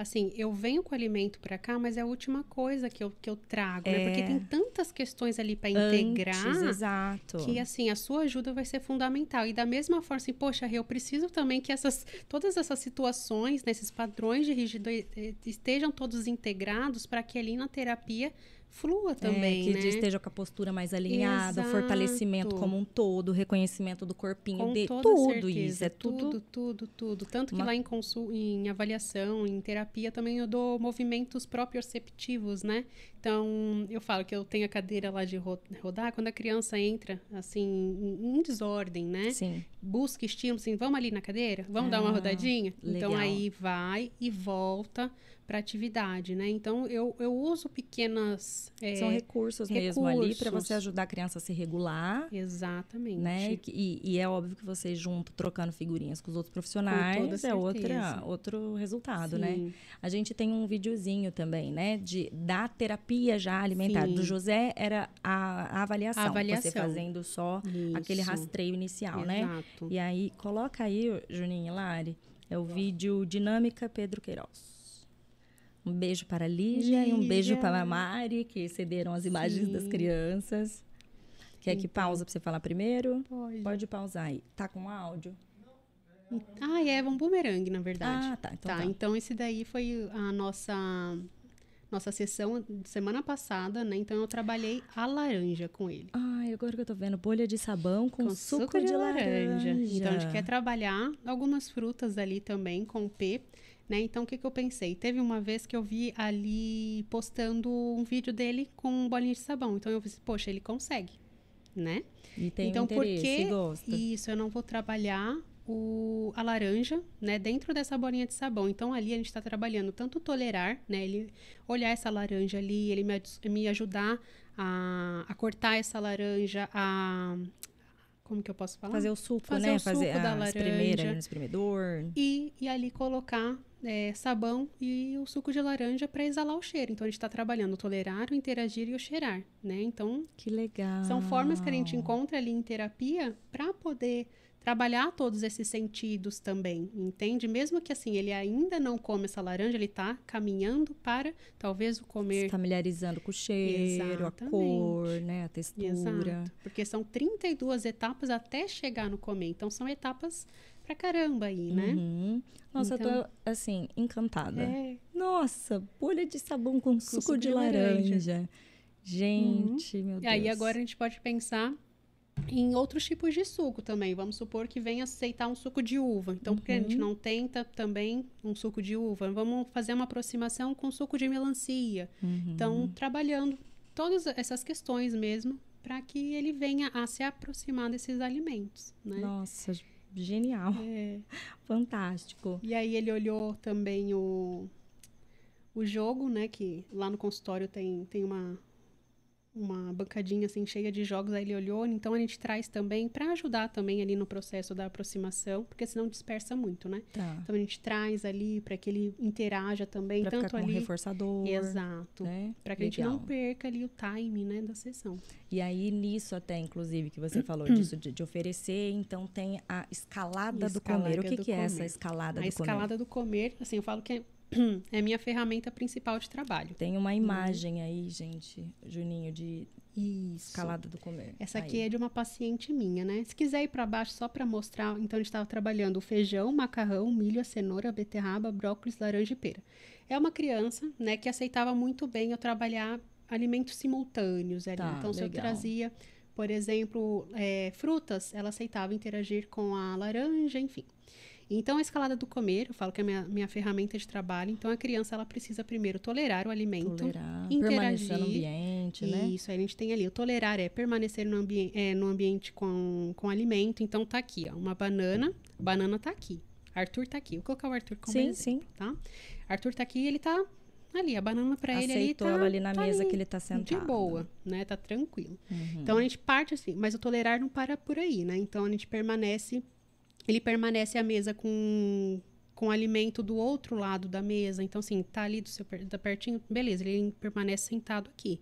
assim, eu venho com o alimento pra cá, mas é a última coisa que eu, que eu trago, né? Porque É. tem tantas questões ali pra Antes, integrar. exato. Que assim, a sua ajuda vai ser fundamental. E da mesma forma, assim, poxa, eu preciso também que essas, todas essas situações, né, esses padrões de rigidez eh, estejam todos integrados para que ali na terapia flua também, é, que né? esteja com a postura mais alinhada, Exato. fortalecimento como um todo, reconhecimento do corpinho Com de tudo certeza, isso, é tudo, tudo, tudo, tudo. Tanto que uma- lá em, consul... em avaliação, em terapia, também eu dou movimentos proprioceptivos, né? Então, eu falo que eu tenho a cadeira lá de ro- rodar, quando a criança entra, assim, em em desordem, né? sim. busca estímulo, assim, vamos ali na cadeira, vamos dar uma Ah, rodadinha. Então legal. aí vai e volta para atividade, né? Então eu, eu uso pequenas é, São recursos, mesmo ali para recursos. você ajudar a criança a se regular, exatamente. né? E, e- é óbvio que você junto, trocando figurinhas com os outros profissionais, é outra, outro resultado, né? Sim. A gente tem um videozinho também, né? De, da terapia já alimentar. Sim. Do José era a, a avaliação. A avaliação. Você fazendo só aquele Isso. rastreio inicial, né? Exato. E aí, coloca aí, Juninho e Lari, é o vídeo Dinâmica Pedro Queiroz. Um beijo para a Lígia, e um beijo Lígia. para a Mari, que cederam as imagens das Sim. crianças. Quer que Então. pausa para você falar primeiro? Pode. Pode pausar aí. Tá com áudio? Ah, é um bumerangue, na verdade. Ah, tá. Então tá, tá. então esse daí foi a nossa nossa sessão de semana passada, né? Então eu trabalhei a laranja com ele. Ai, agora que eu tô vendo, bolha de sabão com, suco, de, laranja. Então a gente quer trabalhar algumas frutas ali também com o P, né? Então o que, que eu pensei? Teve uma vez que eu vi ali postando um vídeo dele com bolinha de sabão. Então eu pensei, poxa, ele consegue, né? E tem então por interesse, que isso eu não vou trabalhar o, a laranja, né, dentro dessa bolinha de sabão. Então ali a gente está trabalhando tanto tolerar, né, ele olhar essa laranja ali, ele me, me ajudar a, a cortar essa laranja, a como que eu posso falar? Fazer o suco, Fazer né? o Fazer suco da a laranja. espremeira no espremedor. E, e ali colocar é, sabão e o suco de laranja para exalar o cheiro. Então a gente está trabalhando o tolerar, o interagir e o cheirar, né? Então Que legal. são formas que a gente encontra ali em terapia para poder trabalhar todos esses sentidos também, entende? Mesmo que assim ele ainda não come essa laranja, ele está caminhando para talvez o comer Se familiarizando com o cheiro, a Exatamente. cor, né? A textura. Exato. Porque são 32 etapas até chegar no comer. Então são etapas pra caramba aí, né? Uhum. Nossa, eu Então- tô, assim, encantada. É. Nossa, bolha de sabão com, suco, suco de, de laranja. laranja. Gente, meu E Deus. aí agora a gente pode pensar em outros tipos de suco também. Vamos supor que venha aceitar um suco de uva. Então, por que a gente Uhum. não tenta também um suco de uva? Vamos fazer uma aproximação com suco de melancia. Uhum. Então, trabalhando todas essas questões mesmo para que ele venha a se aproximar desses alimentos, né? Nossa, genial. É. <laughs> Fantástico. E aí ele olhou também o, o jogo, né? Que lá no consultório tem, tem uma, uma bancadinha assim cheia de jogos, aí ele olhou. Então a gente traz também para ajudar também ali no processo da aproximação, porque senão dispersa muito, né? Tá. Então a gente traz ali para que ele interaja também, Pra tanto ficar com um ali. reforçador. Exato. Né? Para que a gente não Legal. perca ali o time, né, da sessão. E aí, nisso até, inclusive, que você falou disso de, de oferecer, então tem a escalada, do comer. O Escalada que, que é essa comer. escalada a do escalada do comer, assim, eu falo que é, <clears throat> é minha ferramenta principal de trabalho. Tem uma imagem aí, gente, Juninho, de Isso. escalada do comer. Essa Aí. aqui é de uma paciente minha, né? Se quiser ir para baixo só para mostrar, então a gente estava trabalhando o feijão, o macarrão, o milho, a cenoura, a beterraba, brócolis, laranja e pera. É uma criança, né, que aceitava muito bem eu trabalhar alimentos simultâneos ali. Tá, então, se eu legal. trazia, por exemplo, é, frutas, ela aceitava interagir com a laranja, enfim. Então, a escalada do comer, eu falo que é a minha, minha ferramenta de trabalho. Então, a criança, ela precisa primeiro tolerar o alimento. Tolerar, permanecer no ambiente, né? Isso, aí a gente tem ali. O tolerar é permanecer no, ambi é, no ambiente com, com alimento. Então, tá aqui, ó, uma banana. Banana tá aqui. Arthur tá aqui. Vou colocar o Arthur como sim, exemplo, sim. tá? Arthur tá aqui, ele tá ali, a banana para ele ali tá, ali na tá mesa ali, que ele tá sentado. de boa, né? Tá tranquilo. Uhum. Então a gente parte assim, mas o tolerar não para por aí, né? Então a gente permanece, ele permanece à mesa com com o alimento do outro lado da mesa. Então assim, tá ali do seu tá pertinho, beleza, ele permanece sentado aqui.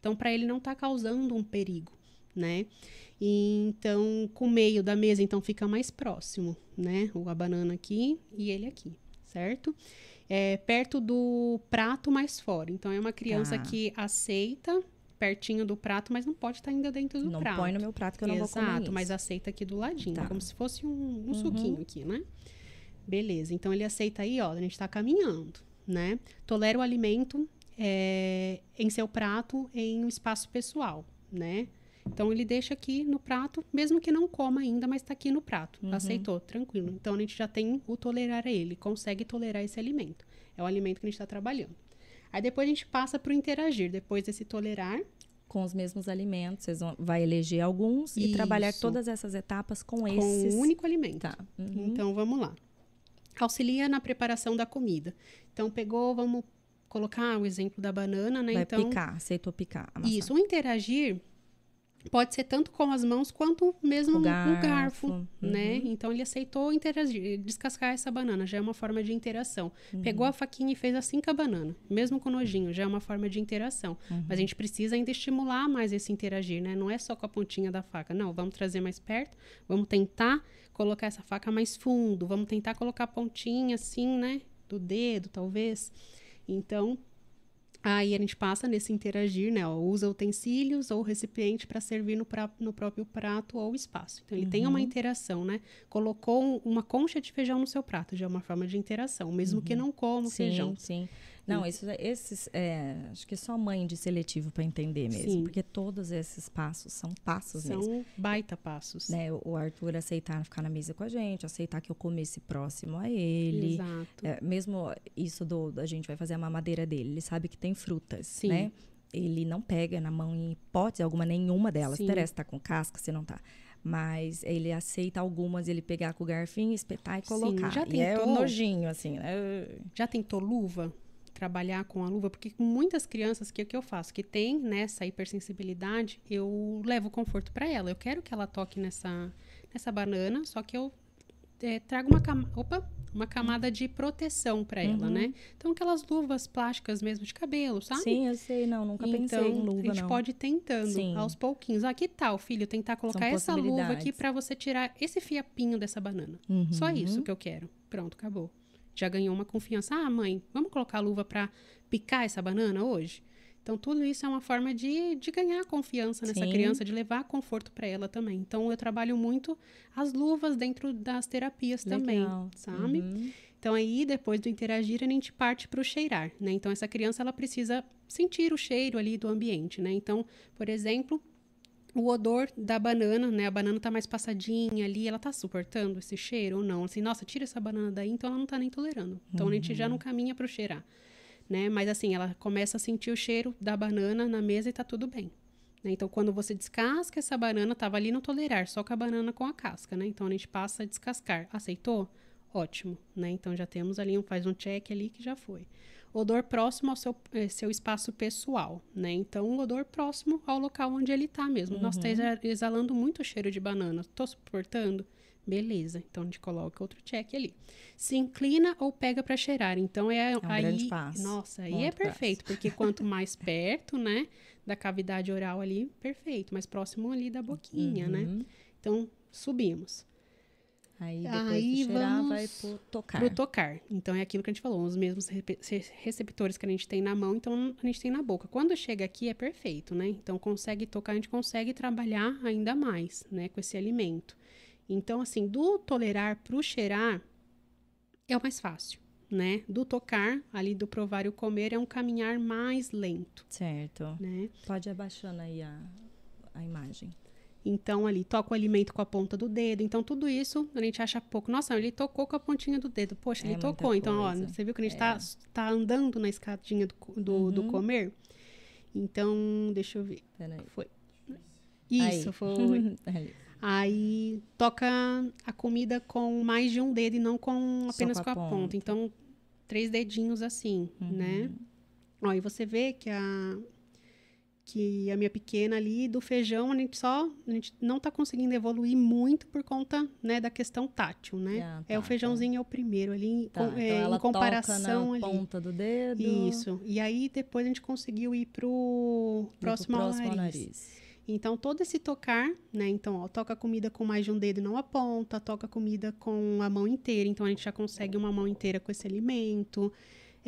Então para ele não tá causando um perigo, né? E, então com o meio da mesa então fica mais próximo, né? O a banana aqui e ele aqui, certo? É, perto do prato mais fora. Então é uma criança Tá. que aceita pertinho do prato, mas não pode estar ainda dentro do Não prato. põe no meu prato que eu não vou comer Exato, mas aceita aqui do ladinho, Tá. como se fosse um, um Uhum. suquinho aqui, né? Beleza, então ele aceita aí, ó, a gente tá caminhando, né? Tolera o alimento é, em seu prato em um espaço pessoal, né? Então ele deixa aqui no prato, mesmo que não coma ainda, mas tá aqui no prato. Uhum. Aceitou, tranquilo. Então a gente já tem o tolerar a ele, consegue tolerar esse alimento. É o alimento que a gente está trabalhando. Aí depois a gente passa para o interagir. Depois desse tolerar, Com os mesmos alimentos, vocês vão vai eleger alguns e trabalhar Isso. todas essas etapas com com esses. um único alimento. Tá. Uhum. Então vamos lá. Auxilia na preparação da comida. Então pegou, vamos colocar o exemplo da banana, né? Vai então picar, aceitou picar. isso, o interagir pode ser tanto com as mãos quanto mesmo O o garfo, garfo, né? uhum. Então ele aceitou interagir, descascar essa banana, já é uma forma de interação. Uhum. Pegou a faquinha e fez assim com a banana, mesmo com nojinho, já é uma forma de interação. Uhum. Mas a gente precisa ainda estimular mais esse interagir, né? Não é só com a pontinha da faca, não, vamos trazer mais perto, vamos tentar colocar essa faca mais fundo, vamos tentar colocar a pontinha assim, né? Do dedo, talvez. Então, Aí a gente passa nesse interagir, né? ó, usa utensílios ou recipiente para servir no, pra- no próprio prato ou espaço. Então, ele tem uma interação, né? Colocou um- uma concha de feijão no seu prato, já é uma forma de interação, mesmo que não coma sim, feijão. sim. Não, isso, esses, é, acho que só mãe de seletivo para entender mesmo, Sim. porque todos esses passos são passos mesmo. São baita passos. Né, o Arthur aceitar ficar na mesa com a gente, aceitar que eu comesse próximo a ele. Exato. É, mesmo isso do a gente vai fazer a mamadeira dele, ele sabe que tem frutas, Sim. né? Ele não pega na mão em hipótese alguma nenhuma delas. Sim. Interessa se tá com casca, se não tá. Mas ele aceita algumas, ele pegar com o garfinho, espetar e Sim, colocar. já e é tentou? nojinho, assim, né? Já tentou luva? Trabalhar com a luva? Porque com muitas crianças, o que, que eu faço? Que tem nessa hipersensibilidade, eu levo conforto para ela. Eu quero que ela toque nessa, nessa banana, só que eu é, trago uma, cama, opa, uma camada de proteção para ela, Uhum. né? Então, aquelas luvas plásticas mesmo de cabelo, sabe? Sim, eu sei, não, nunca então, pensei em luva, a gente não. pode ir tentando Sim. aos pouquinhos. Ah, que tal, filho, tentar colocar essa luva aqui para você tirar esse fiapinho dessa banana. Uhum. Só isso que eu quero. Pronto, acabou. Já ganhou uma confiança. Ah, mãe, vamos colocar a luva para picar essa banana hoje? Então, tudo isso é uma forma de, de ganhar confiança nessa Sim. criança, de levar conforto para ela também. Então, eu trabalho muito as luvas dentro das terapias também, Legal. sabe? Uhum. Então, aí, depois do interagir, a gente parte para o cheirar, né? Então, essa criança, ela precisa sentir o cheiro ali do ambiente, né? Então, por exemplo, o odor da banana, né? A banana tá mais passadinha ali, ela tá suportando esse cheiro ou não? Assim, nossa, tira essa banana daí, então ela não tá nem tolerando. Então, a gente já não caminha para o cheirar, né? Mas, assim, ela começa a sentir o cheiro da banana na mesa e tá tudo bem. né? Então, quando você descasca essa banana, tava ali no tolerar, só com a banana com a casca, né? Então, a gente passa a descascar. Aceitou? Ótimo, né? Então, já temos ali, um, faz um check ali que já foi. Odor próximo ao seu, eh, seu espaço pessoal, né? Então, um odor próximo ao local onde ele tá mesmo. Nossa, tá exa- exalando muito cheiro de banana. Tô suportando? Beleza, então a gente coloca outro check ali. Se inclina ou pega para cheirar. Então, é, um aí... grande passo. Nossa, aí Muito é perfeito, porque quanto mais <laughs> perto, né, da cavidade oral ali, perfeito. Mais próximo ali da boquinha, né? Uhum. Então, subimos. Aí depois Aí de cheirar, vamos vai pro tocar. Pro tocar. Então, é aquilo que a gente falou, os mesmos receptores que a gente tem na mão, então a gente tem na boca. Quando chega aqui, é perfeito, né? Então, consegue tocar, a gente consegue trabalhar ainda mais, né, com esse alimento. Então, assim, do tolerar pro cheirar, é o mais fácil, né? Do tocar, ali do provar e o comer, é um caminhar mais lento, Certo. né? Pode ir abaixando aí a, a imagem. Então, ali, toca o alimento com a ponta do dedo. Então, tudo isso a gente acha pouco. Nossa, ele tocou com a pontinha do dedo. Poxa, É ele tocou. Então, ó, você viu que a gente É. tá, andando na escadinha do, do, do Uhum. comer? Então, deixa eu ver. Peraí. Foi. Isso, Aí. foi. <laughs> Ali. Aí toca a comida com mais de um dedo e não com apenas com com a a, ponta. ponta. Então, três dedinhos assim, né? Ó, e você vê que a que a minha pequena ali do feijão a gente só a gente não tá conseguindo evoluir muito por conta né da questão tátil né Ah, é o tá, feijãozinho é o primeiro ali em Tá, com- então é, ela em comparação toca na ali ponta do dedo. isso e aí depois a gente conseguiu ir pro e pro próximo, ao próximo ao nariz. Então, todo esse tocar, né? Então, ó, toca a comida com mais de um dedo e não a ponta, toca a comida com a mão inteira. Então, a gente já consegue uma mão inteira com esse alimento.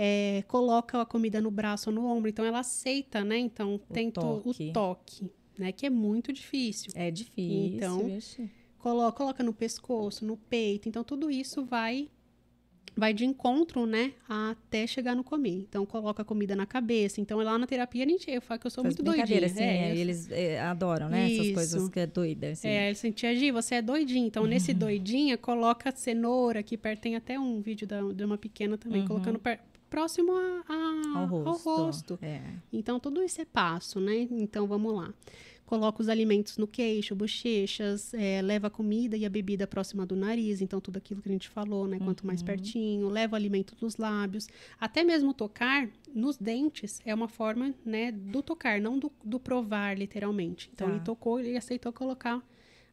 É, coloca a comida no braço ou no ombro. Então, ela aceita, né? Então, tem to- toque. o toque, né? Que é muito difícil. É difícil. Então, vixe. Coloca, coloca no pescoço, no peito. Então, tudo isso vai vai de encontro, né, até chegar no comer. Então, coloca a comida na cabeça. Então, lá na terapia, a gente, eu falo que eu sou Faz muito doidinha. assim, É, é, eles é, adoram, né? Essas Isso. coisas que é doida, assim. É, eu sentia, Gi, você é doidinha. Então, nesse doidinha, coloca cenoura aqui perto. Tem até um vídeo da, de uma pequena também, Uhum. colocando per- próximo a- a- ao rosto. rosto. É. Então, tudo isso é passo, né? Então, vamos lá. Coloca os alimentos no queixo, bochechas, é, leva a comida e a bebida próxima do nariz. Então, tudo aquilo que a gente falou, né? Quanto mais pertinho, leva o alimento nos lábios. Até mesmo tocar nos dentes é uma forma, né? Do tocar, não do, do provar, literalmente. Então, Tá. ele tocou e aceitou colocar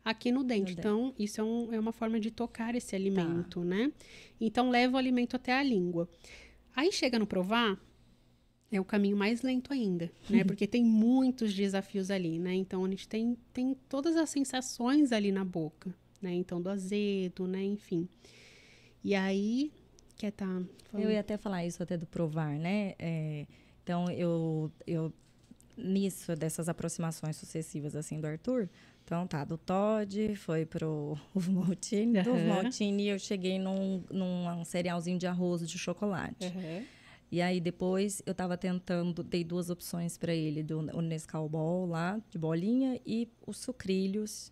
aqui no dente. dente. Então, isso é, um- é uma forma de tocar esse alimento, né? Então, leva o alimento até a língua. Aí, chega no provar, é o caminho mais lento ainda, né? Porque tem muitos desafios ali, né? Então a gente tem, tem todas as sensações ali na boca, né? Então do azedo, né? Enfim. E aí, quer tá falando? Eu ia até falar isso até do provar, né? É, então, eu, eu... Nisso, dessas aproximações sucessivas, assim, do Arthur... Então, tá, do Todd, foi pro <laughs> Ovo Maltine. Do Ovo. Maltine, eu cheguei num, num cerealzinho de arroz de chocolate. Aham. E aí, depois, eu tava tentando... Dei duas opções para ele. Do, o Nescau Ball lá, de bolinha. E os sucrilhos,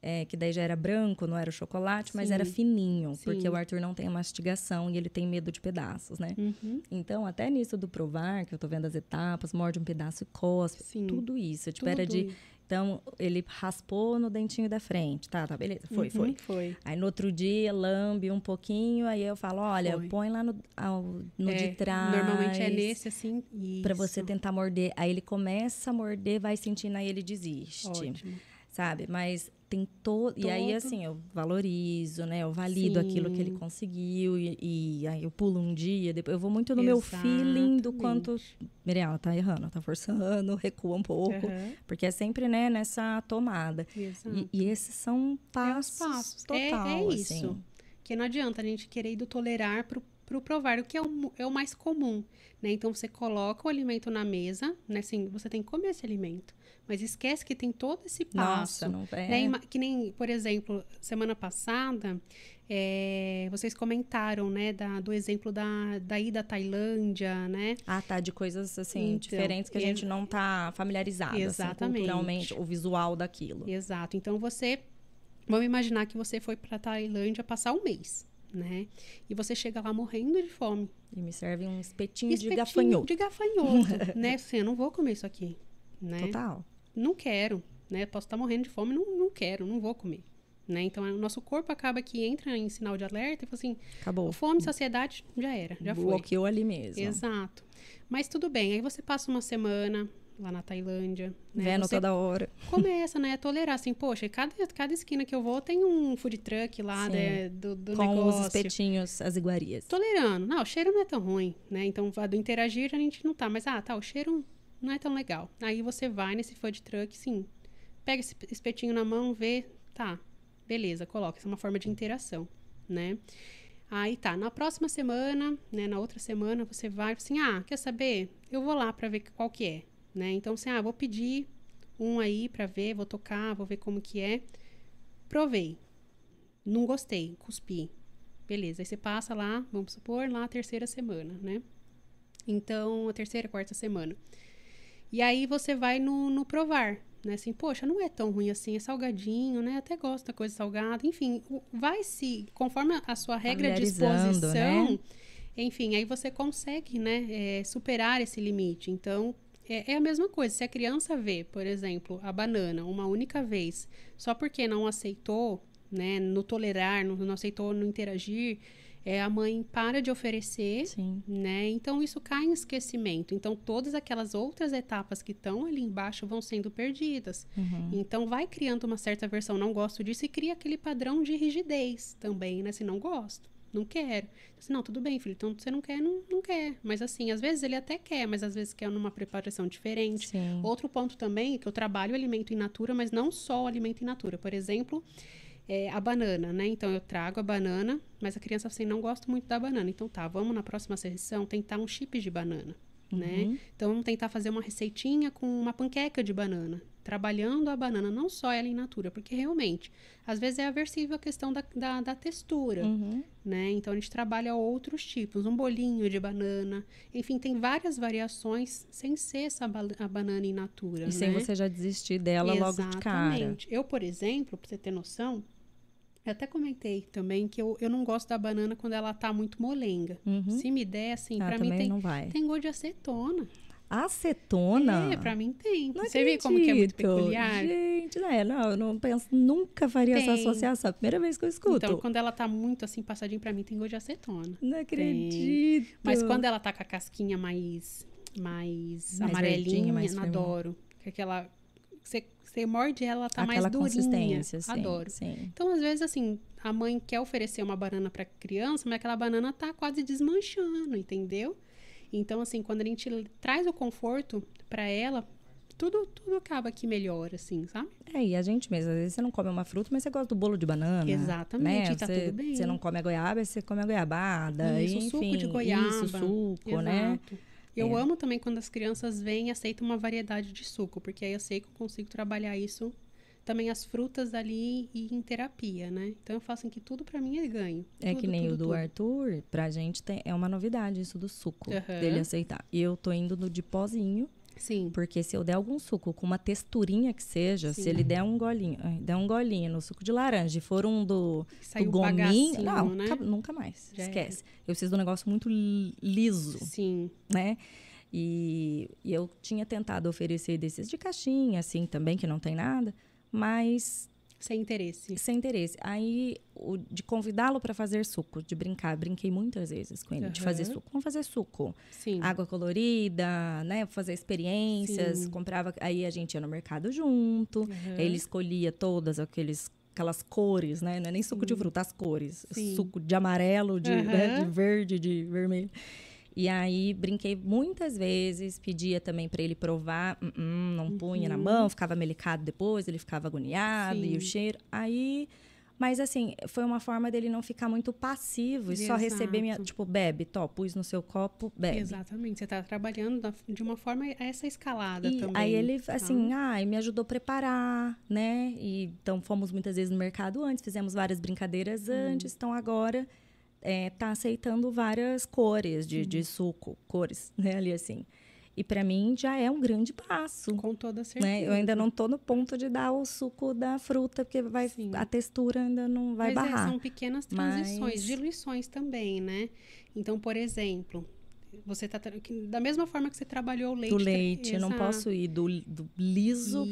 é, que daí já era branco, não era o chocolate, mas Sim. era fininho. Sim. Porque o Arthur não tem a mastigação e ele tem medo de pedaços, né? Uhum. Então, até nisso do provar, que eu tô vendo as etapas, morde um pedaço e cospe, Sim. tudo isso. Tipo, era de. Então, ele raspou no dentinho da frente. Tá, tá, beleza. Foi, Uhum, foi. Foi. Aí no outro dia, lambe um pouquinho, aí eu falo, olha, Foi. põe lá no, ao- no É, de trás. Normalmente é nesse, assim. Pra você tentar morder. Aí ele começa a morder, vai sentindo, aí ele desiste. Ótimo. Sabe? Mas tem todo. E aí, assim, eu valorizo, né? Eu valido aquilo que ele Sim. conseguiu. E, e aí eu pulo um dia, depois eu vou muito no meu feeling do quanto. Miriam, ela tá errando, tá forçando, <laughs> recua um pouco. Aham, Porque é sempre, né, nessa tomada. E, e esses são passos, passos. É- total, é isso. assim. Porque não adianta a gente querer ir do tolerar pro, pro provar, o que é o, é o mais comum, né? Então, você coloca o alimento na mesa, né? Assim, você tem que comer esse alimento. Mas esquece que tem todo esse passo. Nossa, não é. né? Que nem, por exemplo, semana passada, é, vocês comentaram, né? Da, do exemplo da, da ida à Tailândia, né? Ah, tá, de coisas assim, Então, diferentes que a gente não tá familiarizada, assim, Exatamente. culturalmente, o visual daquilo. Exato. Então você, vamos imaginar que você foi para Tailândia passar um mês, né? E você chega lá morrendo de fome. E me serve um espetinho, de Espetinho gafanhoto. De gafanhoto, <laughs> né? Assim, eu não vou comer isso aqui, né? Total. Não quero, né? Posso estar morrendo de fome, não, não quero, não vou comer. Né? Então, o nosso corpo acaba que entra em sinal de alerta e fala assim, Acabou. fome, saciedade, já era, já foi. Bloqueou ali mesmo. Exato. Mas tudo bem, aí você passa uma semana lá na Tailândia, né? Vendo Você toda hora. começa, né, a tolerar, assim, poxa, cada, cada esquina que eu vou tem um food truck lá né, do, do com negócio. os espetinhos, as iguarias. Tolerando. Não, o cheiro não é tão ruim, né? Então, do interagir a gente não tá. Mas, ah, tá, o cheiro não é tão legal. Aí você vai nesse food truck, sim. Pega esse espetinho na mão, vê, tá, beleza, coloca. Isso é uma forma de interação, né? Aí tá, na próxima semana, né, na outra semana, você vai assim, ah, quer saber? Eu vou lá pra ver qual que é, né? Então, assim, ah, vou pedir um aí pra ver, vou tocar, vou ver como que é. Provei. Não gostei, cuspi. Beleza, aí você passa lá, vamos supor, lá a terceira semana, né? Então, a terceira, quarta semana. E aí você vai no, no provar, né? Assim, poxa, não é tão ruim assim, é salgadinho, né? Até gosto da coisa salgada. Enfim, vai se, conforme a sua regra de exposição, né? enfim, aí você consegue, né, é, superar esse limite. Então, é, é, a mesma coisa. Se a criança vê, por exemplo, a banana uma única vez, só porque não aceitou, né, no tolerar, não, não aceitou não interagir, é, a mãe para de oferecer, Sim. né? Então isso cai em esquecimento. Então todas aquelas outras etapas que estão ali embaixo vão sendo perdidas. Uhum. Então vai criando uma certa versão, não gosto disso, e cria aquele padrão de rigidez também, né? Se não gosto, não quero. Assim, não, tudo bem, filho. Então você não quer, não, não quer. Mas assim, às vezes ele até quer, mas às vezes quer numa preparação diferente. Sim. Outro ponto também é que eu trabalho alimento in natura, mas não só o alimento in natura. Por exemplo, é, a banana, né? Então eu trago a banana, mas a criança assim, não gosta muito da banana. Então tá, vamos na próxima sessão tentar um chip de banana, né? Uhum. Então vamos tentar fazer uma receitinha com uma panqueca de banana, trabalhando a banana, não só ela in natura, porque realmente, às vezes é aversivo a questão da, da, da textura, Uhum. né? Então a gente trabalha outros tipos, um bolinho de banana, enfim, tem várias variações sem ser essa ba a banana in natura, E sem né? você já desistir dela logo de cara. Exatamente. Eu, por exemplo, pra você ter noção, eu até comentei também que eu, eu não gosto da banana quando ela tá muito molenga. Uhum. Se me der, assim, Ah, pra mim tem, não vai. tem gosto de acetona. Acetona? É, pra mim tem. Não você vê como que é muito acredito. peculiar? Gente, né? Não, eu não penso, nunca faria essa Tem. associação. É primeira vez que eu escuto. Então, quando ela tá muito assim, passadinha pra mim, tem gosto de acetona. Não acredito. Mas quando ela tá com a casquinha mais, mais, Mais amarelinha, verdinha, mais eu adoro. Que é aquela... Você, você morde ela, ela tá Aquela mais durinha. consistência, sim, Adoro. sim. Então, às vezes, assim, a mãe quer oferecer uma banana para criança, mas aquela banana tá quase desmanchando, entendeu? Então, assim, quando a gente traz o conforto para ela, tudo, tudo acaba que melhora, assim, sabe? É, e a gente mesmo, às vezes você não come uma fruta, mas você gosta do bolo de banana. Exatamente, né? tá você, tudo bem. Você não come a goiaba, você come a goiabada. Isso, enfim, suco de goiaba. Isso, suco, né? Eu É. amo também quando as crianças vêm e aceitam uma variedade de suco, porque aí eu sei que eu consigo trabalhar isso também as frutas ali e em terapia, né? Então eu faço em que tudo para mim é ganho. É Tudo, que nem tudo, o do tudo. Arthur, pra gente tem, é uma novidade isso do suco, Aham. dele aceitar. E eu tô indo no de pozinho, Sim. porque se eu der algum suco com uma texturinha que seja, Sim. se ele der um golinho, ai, der um golinho no suco de laranja e for um do, do gominho, não, né? nunca mais, Já esquece. Eu preciso de um negócio muito li- liso, Sim. né? E, e eu tinha tentado oferecer desses de caixinha, assim, também, que não tem nada, mas Sem interesse. sem interesse. Aí, o, de convidá-lo para fazer suco, de brincar, brinquei muitas vezes com ele, de fazer suco. Vamos fazer suco. Sim. Água colorida, né? Fazer experiências. Sim. Comprava, aí a gente ia no mercado junto. Aí ele escolhia todas aqueles aquelas cores, né? Não é nem suco de fruta, as cores. Sim. Suco de amarelo, de, né? Aham. de verde, de vermelho. E aí brinquei muitas vezes, pedia também para ele provar, hum, hum, não punha na mão, ficava melicado depois, ele ficava agoniado e o Uhum. Sim. cheiro. Aí, mas assim, foi uma forma dele não ficar muito passivo e só receber minha, Exato. tipo, bebe, tó, pus no seu copo, bebe. Exatamente. Você está trabalhando de uma forma essa escalada E também. aí ele, tá? assim, ai, me ajudou a preparar, né? E, então fomos muitas vezes no mercado antes, fizemos várias brincadeiras Hum. antes, então agora é, tá aceitando várias cores de, de suco, cores, <laughs> né? Ali assim. E para mim já é um grande passo. Com toda certeza. Né? Eu ainda não tô no ponto de dar o suco da fruta, porque vai, Sim. a textura ainda não vai Mas é, barrar. são pequenas Mas- transições, diluições também, né? Então, por exemplo, você tá da mesma forma que você trabalhou o leite. do leite, eu não Exato. posso ir do, do liso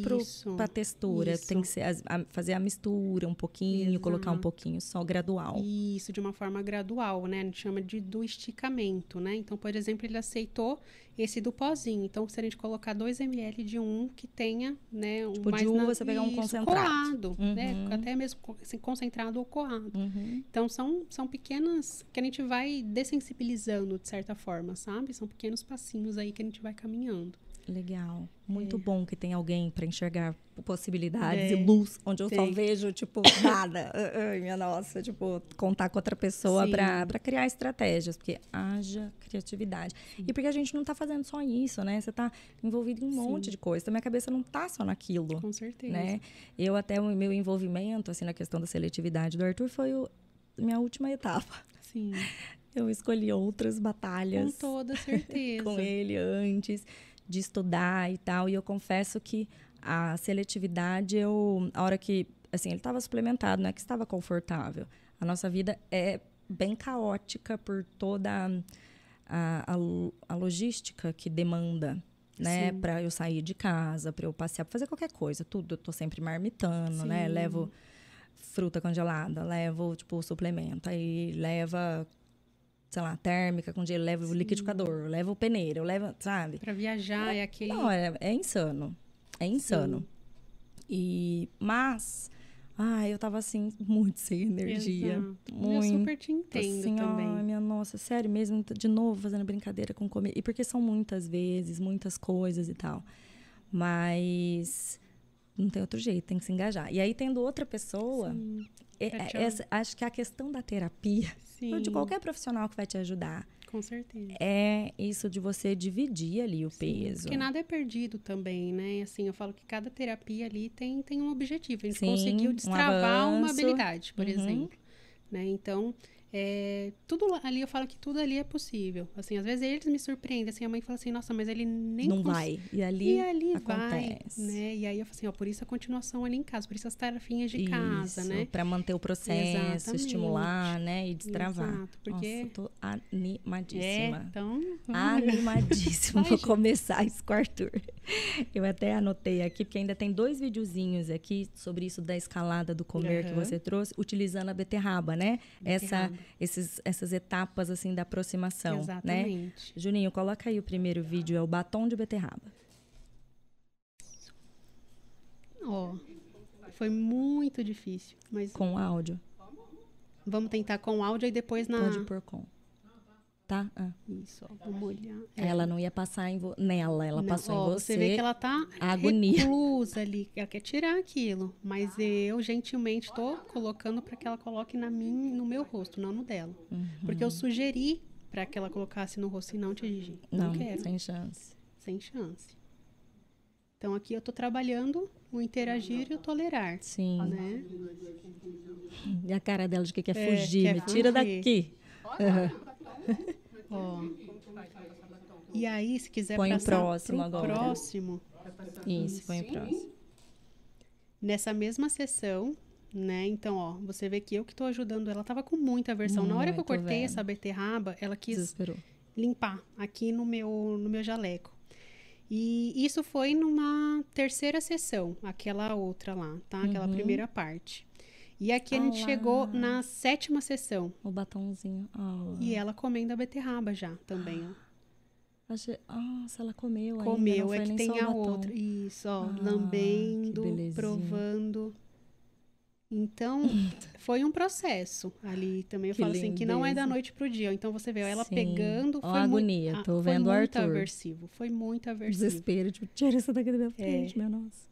pra textura. isso. Tem que ser, a- fazer a mistura um pouquinho, colocar um Exato. pouquinho só gradual. Isso, de uma forma gradual, né? A gente chama de do esticamento, né? Então, por exemplo, ele aceitou esse do pozinho. Então, se a gente colocar 2 ml de um que tenha, né? Um Tipo, de mais uva, na- você pegar um concentrado. Coado, né? Uhum. Até mesmo assim, concentrado ou coado. Uhum. Então, são, são pequenas que a gente vai dessensibilizando, de certa forma, sabe? São pequenos passinhos aí que a gente vai caminhando. Legal. Muito É. bom que tem alguém para enxergar possibilidades É, e luz, onde eu só tem. vejo, tipo, <coughs> nada. Ai, minha nossa, tipo, contar com outra pessoa Sim. para criar estratégias, porque haja criatividade. E porque a gente não tá fazendo só isso, né? Você tá envolvido em um monte Sim. de coisa. Então, minha cabeça não tá só naquilo. Com certeza. né? Eu até o meu envolvimento assim na questão da seletividade do Arthur foi o, minha última etapa. Sim. <laughs> Eu escolhi outras Com batalhas toda <laughs> certeza. com ele antes de estudar e tal, e eu confesso que A seletividade, eu, a hora que, assim, ele estava suplementado, não é que estava confortável. A nossa vida é bem caótica por toda a, a, a logística que demanda, né? Para eu sair de casa, para eu passear, pra fazer qualquer coisa, tudo. Eu tô sempre marmitando, né? Sim. Levo fruta congelada, levo, tipo, suplemento, aí leva, sei lá, térmica com gelo, levo o liquidificador, levo o peneiro, levo, sabe? Pra viajar, é aquele. Não, é, é insano. É insano. E, mas, ai, eu tava assim, muito sem energia. Exato. Muito. Eu super te entendo assim, também. ai, minha nossa, sério mesmo, de novo fazendo brincadeira com comer. E porque são muitas vezes, muitas coisas e tal. Mas não tem outro jeito, tem que se engajar. E aí, tendo outra pessoa, é- é- essa- acho que a questão da terapia, Sim, ou de qualquer profissional que vai te ajudar, com certeza. é isso de você dividir ali o Sim, peso. Porque nada é perdido também, né? Assim, eu falo que cada terapia ali tem, tem um objetivo. A gente Sim, conseguiu um destravar uma avanço. habilidade, por Uhum. exemplo. Né? Então, é, tudo ali, eu falo que tudo ali é possível. Assim, às vezes eles me surpreendem. Assim, a mãe fala assim, nossa, mas ele nem não cons- vai. E ali, E ali acontece. vai, né? E aí eu falo assim, ó, por isso a continuação ali em casa, por isso as tarefinhas de casa, Isso, né? Pra manter o processo, Exatamente. estimular, né? E destravar. Exato, porque- Nossa, tô É, animadíssima. então... <laughs> Animadíssima. Vou começar isso com o Arthur. Eu até anotei aqui, porque ainda tem dois videozinhos aqui sobre isso da escalada do comer que Aham. você trouxe, utilizando a beterraba, né? Essa, Beterraba. Esses, essas etapas, assim, da aproximação, né? Exatamente. Juninho, coloca aí o primeiro vídeo, é o batom de beterraba. Ó, foi muito difícil, mas Com áudio. vamos tentar com áudio e depois na... Pode pôr com. Tá? Ah. Isso, ó, vamos olhar. É. Ela não ia passar em vo- nela, ela Não, passou ó, em você. vê que ela tá agonia. reclusa ali, ela quer tirar aquilo, mas eu gentilmente tô colocando para que ela coloque na mim, no meu rosto, não no dela. Porque eu sugeri para que ela colocasse no rosto e não te Gigi. Não, Não, quero, sem... sem chance. chance. Então aqui eu tô trabalhando o interagir e o tolerar, Sim. né? E a cara dela de que quer É, fugir. quer Me tira fugir. daqui. <laughs> Ó. E aí, se quiser Põe o passar próximo pro agora. próximo, Isso, põe o próximo. nessa mesma sessão, né? Então, ó, você vê que eu que tô ajudando ela, tava com muita aversão. Na hora que eu cortei vendo. essa beterraba, ela quis Desesperou. limpar aqui no meu, no meu jaleco. E isso foi numa terceira sessão, aquela outra lá, tá? Aquela Uhum. primeira parte. E aqui a gente Olá. chegou na sétima sessão. O batomzinho. Ah, E ela comendo a beterraba já também, ó. achei- Nossa, ela comeu Comeu, foi é que tem a outra. Isso, ó, Ah, lambendo, provando. Então, <laughs> foi um processo ali também. Eu Que falo assim, que não é da lindeza. noite pro dia. Então, você vê ó, ela Sim. pegando. Ó Foi mui- agonia, ah, tô foi vendo o muito Arthur. aversivo. Foi muito aversivo. Desespero, tipo, tira isso daqui da minha É. frente, minha nossa.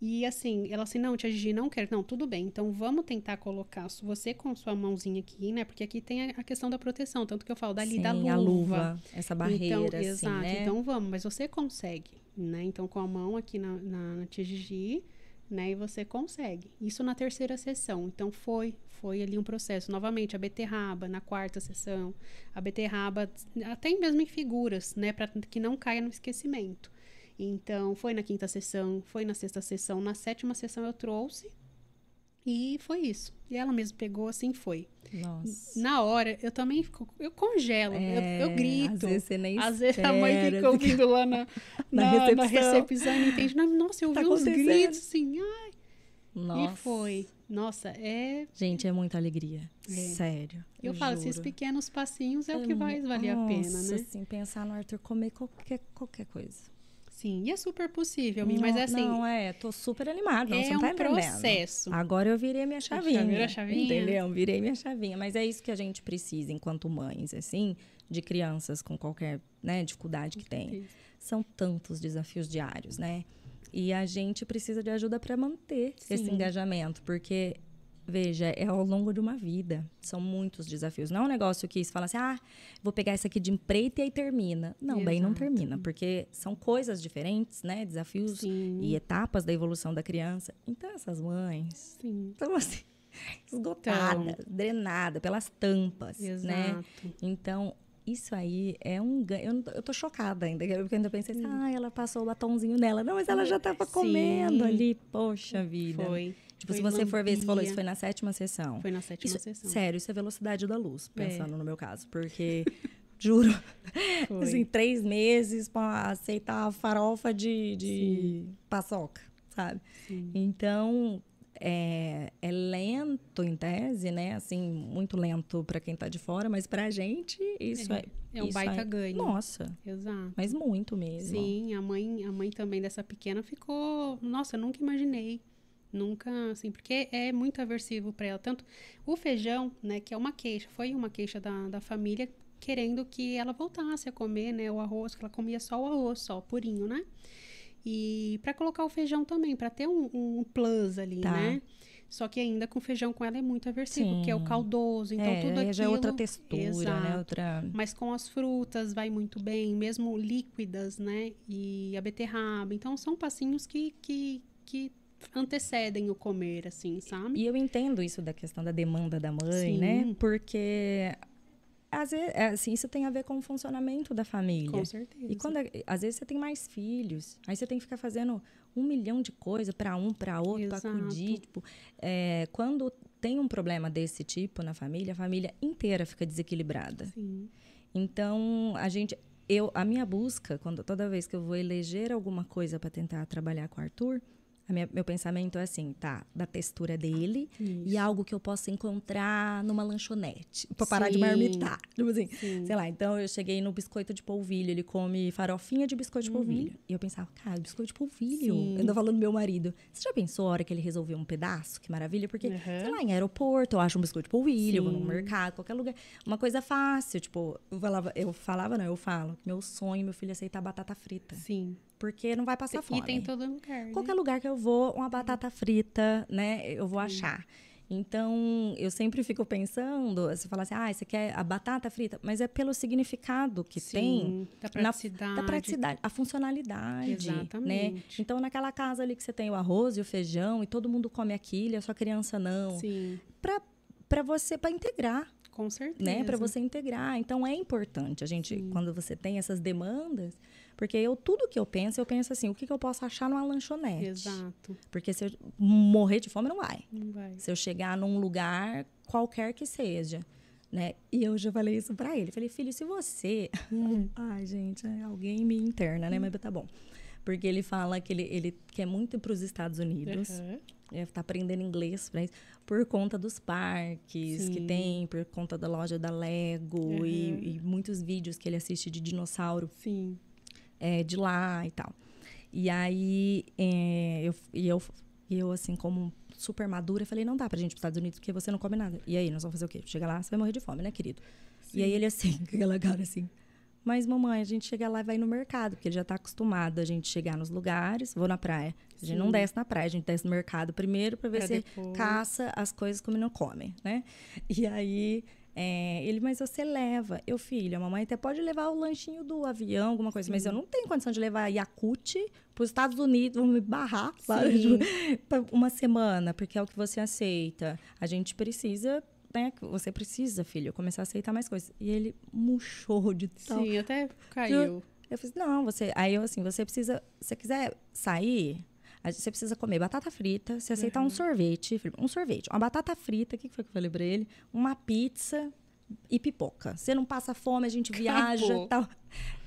E assim, ela assim, não, tia Gigi, não quero. Não, tudo bem. Então, vamos tentar colocar você com sua mãozinha aqui, né? Porque aqui tem a, a questão da proteção. Tanto que eu falo dali Sim, da luva. a luva, essa barreira, então, assim, exato. né? Então vamos, mas você consegue, né? Então com a mão aqui na, na, na tia Gigi, né? E você consegue. Isso na terceira sessão. Então foi, foi ali um processo. Novamente a beterraba na quarta sessão, a beterraba até mesmo em figuras, né? Para que não caia no esquecimento. Então foi na quinta sessão, foi na sexta sessão, na sétima sessão eu trouxe e foi isso. E ela mesmo pegou assim foi. Nossa. Na hora, eu também fico, eu congelo, eu, eu É, grito. Às vezes você nem Às vezes a mãe fica ouvindo lá na, <laughs> Na na, na recepção. recepção e não entende. Não, Nossa, eu Tá ouvi uns gritos assim. ai, Nossa. E foi. Nossa, é. Gente, é muita alegria. É. Sério. Eu, falo, esses juro. pequenos passinhos é, o que mu- vai valer a pena, né? assim, pensar no Arthur comer qualquer, qualquer coisa. Sim, e é super possível, mas Não- é assim. Não, é, tô super animada. Não, é você não um tá entendendo. processo. Agora eu virei minha chavinha. virou a chavinha? Entendeu? Virei minha chavinha. Mas é isso que a gente precisa enquanto mães, assim, de crianças com qualquer né, dificuldade que tem. São tantos desafios diários, né? E a gente precisa de ajuda para manter esse Sim. engajamento, porque veja, é ao longo de uma vida. São muitos desafios. Não é um negócio que você fala assim, ah, vou pegar isso aqui de empreita e aí termina. Não, bem, não Exato. termina, porque são coisas diferentes, né? Desafios Sim. e etapas da evolução da criança. Então, essas mães Sim. estão assim, <laughs> esgotadas, drenadas pelas tampas, né? Exato. Então, isso aí é um ganho. Eu, eu tô chocada ainda, porque eu ainda pensei assim, ah, ela passou o batomzinho nela. Não, mas ela já tava Sim. comendo ali. Poxa vida. Foi. Tipo, foi se você for ver, você falou, isso foi na sétima sessão. Foi na sétima isso, sessão. Sério, isso é velocidade da luz, pensando é. no meu caso. Porque, <laughs> juro, foi. assim, três meses para aceitar a farofa de, de paçoca, sabe? Sim. Então, é, é, lento em tese, né? Assim, muito lento para quem está de fora, mas para a gente isso é, é, é um baita é, ganho. Nossa. Exato. Mas muito mesmo. Sim, a mãe, a mãe também dessa pequena ficou, nossa, eu nunca imaginei. Nunca, assim, porque é muito aversivo para ela. Tanto o feijão, né, que é uma queixa, foi uma queixa da, da família querendo que ela voltasse a comer, né, o arroz, que ela comia só o arroz, só purinho, né? E para colocar o feijão também, para ter um, um, plus ali, tá. né? Só que ainda com feijão com ela é muito aversivo, Sim. porque é o caldoso, então é, tudo aquilo... já é outra textura, né? Exato. né? Outra... Mas com as frutas vai muito bem, mesmo líquidas, né? E a beterraba. Então, são passinhos que, que, que antecedem o comer, assim, sabe? E eu entendo isso da questão da demanda da mãe, né? Sim. né? Porque às vezes, é, assim, isso tem a ver com o funcionamento da família. Com certeza. E quando, às vezes, você tem mais filhos, aí você tem que ficar fazendo um milhão de coisas para um, para outro, para cuidar. Tipo, é, quando tem um problema desse tipo na família, a família inteira fica desequilibrada. Sim. Então, a gente, eu, a minha busca, quando toda vez que eu vou eleger alguma coisa para tentar trabalhar com o Arthur, minha, meu pensamento é assim, tá? Da textura dele Isso. e algo que eu possa encontrar numa lanchonete. Pra parar Sim. de marmitar. <laughs> Tipo assim, Sim. sei lá. Então eu cheguei no biscoito de polvilho. Ele come farofinha de biscoito de uhum. polvilho. E eu pensava, cara, biscoito de polvilho. Sim. Eu ainda falando meu marido. Você já pensou a hora que ele resolveu um pedaço? Que maravilha. Porque, uhum. sei lá, em aeroporto, eu acho um biscoito de polvilho, eu vou no mercado, qualquer lugar. Uma coisa fácil. Tipo, eu falava, eu falava, não, eu falo. Meu sonho, meu filho, é aceitar batata frita. Sim porque não vai passar fome. E tem todo lugar. Né? Qualquer lugar que eu vou, uma batata frita, né? Eu vou achar. Então, eu sempre fico pensando, você fala assim, ah, você quer a batata frita, mas é pelo significado que Sim, tem. Da praticidade. Na, da praticidade, a funcionalidade. Né? Exatamente. Né? Então, naquela casa ali que você tem o arroz e o feijão e todo mundo come aquilo, e a sua criança não. Sim. Para você, para integrar. Com certeza. Né? Para você integrar. Então, é importante a gente, Sim. quando você tem essas demandas, porque eu, tudo que eu penso, eu penso assim, o que, que eu posso achar numa lanchonete? Exato. Porque se eu morrer de fome, não vai. Não vai. Se eu chegar num lugar, qualquer que seja. Né? E eu já falei isso para ele. Falei, filho, se você. Hum. <laughs> Ai, gente, é alguém me interna, né? Mas tá bom. Porque ele fala que ele, ele quer muito ir para os Estados Unidos. Uhum. Ele está aprendendo inglês pra isso, por conta dos parques Sim. que tem, por conta da loja da Lego uhum. e, e, muitos vídeos que ele assiste de dinossauro. Sim é, de lá e tal. E aí, é, eu, e eu, eu, assim, como super madura, falei, não dá pra gente ir pros Estados Unidos porque você não come nada. E aí, nós vamos fazer o quê? Chega lá, você vai morrer de fome, né, querido? Sim. E aí ele assim, com <laughs> aquela cara assim. Mas, mamãe, a gente chega lá e vai no mercado, porque ele já tá acostumado a gente chegar nos lugares, vou na praia. A gente Sim. não desce na praia, a gente desce no mercado primeiro para ver pra se depois. caça as coisas como não come, né? E aí é, ele, mas você leva. Eu, filho, a mamãe até pode levar o lanchinho do avião, alguma coisa, Sim. mas eu não tenho condição de levar Yakut para os Estados Unidos, vão me barrar uma semana, porque é o que você aceita. A gente precisa né, você precisa, filho, começar a aceitar mais coisas. E ele murchou de tal. Sim, até <laughs> caiu. Eu, eu fiz, não, você. Aí eu assim, você precisa. Se você quiser sair, você precisa comer batata frita, se aceitar uhum. um sorvete, um sorvete, uma batata frita, o que foi que eu falei pra ele? Uma pizza e pipoca. Você não passa fome, a gente viaja e tal.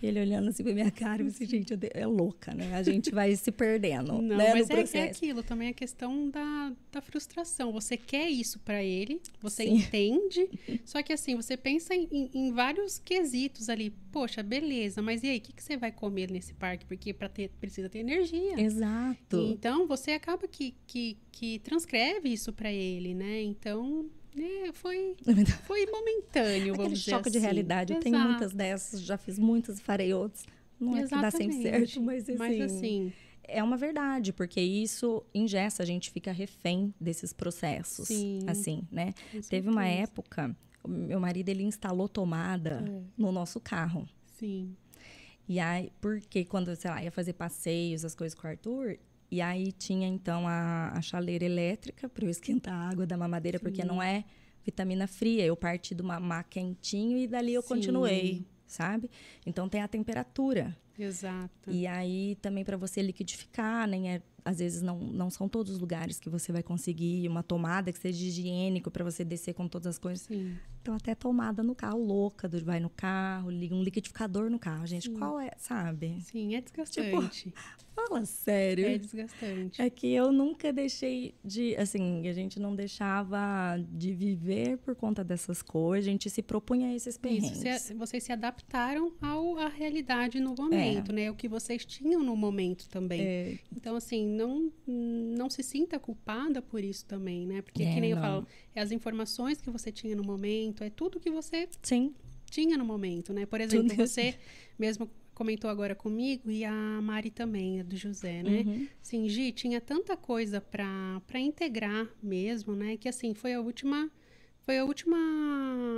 Ele olhando assim pra minha cara e disse, gente, é louca, né? A gente vai se perdendo. Não, né, mas é, é, aquilo, também a questão da, da frustração. Você quer isso para ele, você Sim. entende, só que assim, você pensa em, em, vários quesitos ali. Poxa, beleza, mas e aí, o que, que você vai comer nesse parque? Porque para ter, precisa ter energia. Exato. Então, você acaba que, que, que transcreve isso para ele, né? Então, é, foi, <laughs> foi momentâneo, vamos dizer choque assim. de realidade. Exato. Eu tenho muitas dessas, já fiz muitas e farei outras. Não Exatamente. é que dá sempre certo, mas assim, mas assim... É uma verdade, porque isso ingessa, a gente fica refém desses processos, Sim, assim, né? Teve uma época, meu marido, ele instalou tomada é. no nosso carro. Sim. E aí, porque quando, sei lá, ia fazer passeios, as coisas com o Arthur, e aí tinha então a, a chaleira elétrica para eu esquentar a água da mamadeira, Sim. porque não é vitamina fria. Eu parti do mamar quentinho e dali eu Sim. continuei. sabe? Então tem a temperatura. Exato. E aí também para você liquidificar, nem é às vezes não, não são todos os lugares que você vai conseguir uma tomada que seja higiênico para você descer com todas as coisas. Sim. Então, até tomada no carro, louca, do vai no carro, liga um liquidificador no carro. Gente, Sim. qual é, sabe? Sim, é desgastante. Tipo, <laughs> fala sério. É desgastante. É que eu nunca deixei de, assim, a gente não deixava de viver por conta dessas coisas, a gente se propunha a esses perrengues. Isso, vocês se adaptaram ao, à realidade no momento, é. né? O que vocês tinham no momento também. É. Então, assim, não, não se sinta culpada por isso também, né? Porque, é, que nem não. eu falo, é as informações que você tinha no momento, é tudo que você Sim. tinha no momento, né? Por exemplo, tudo. você mesmo comentou agora comigo e a Mari também, a do José, né? Uhum. Sim, Gi, tinha tanta coisa para integrar mesmo, né? Que assim, foi a última foi a última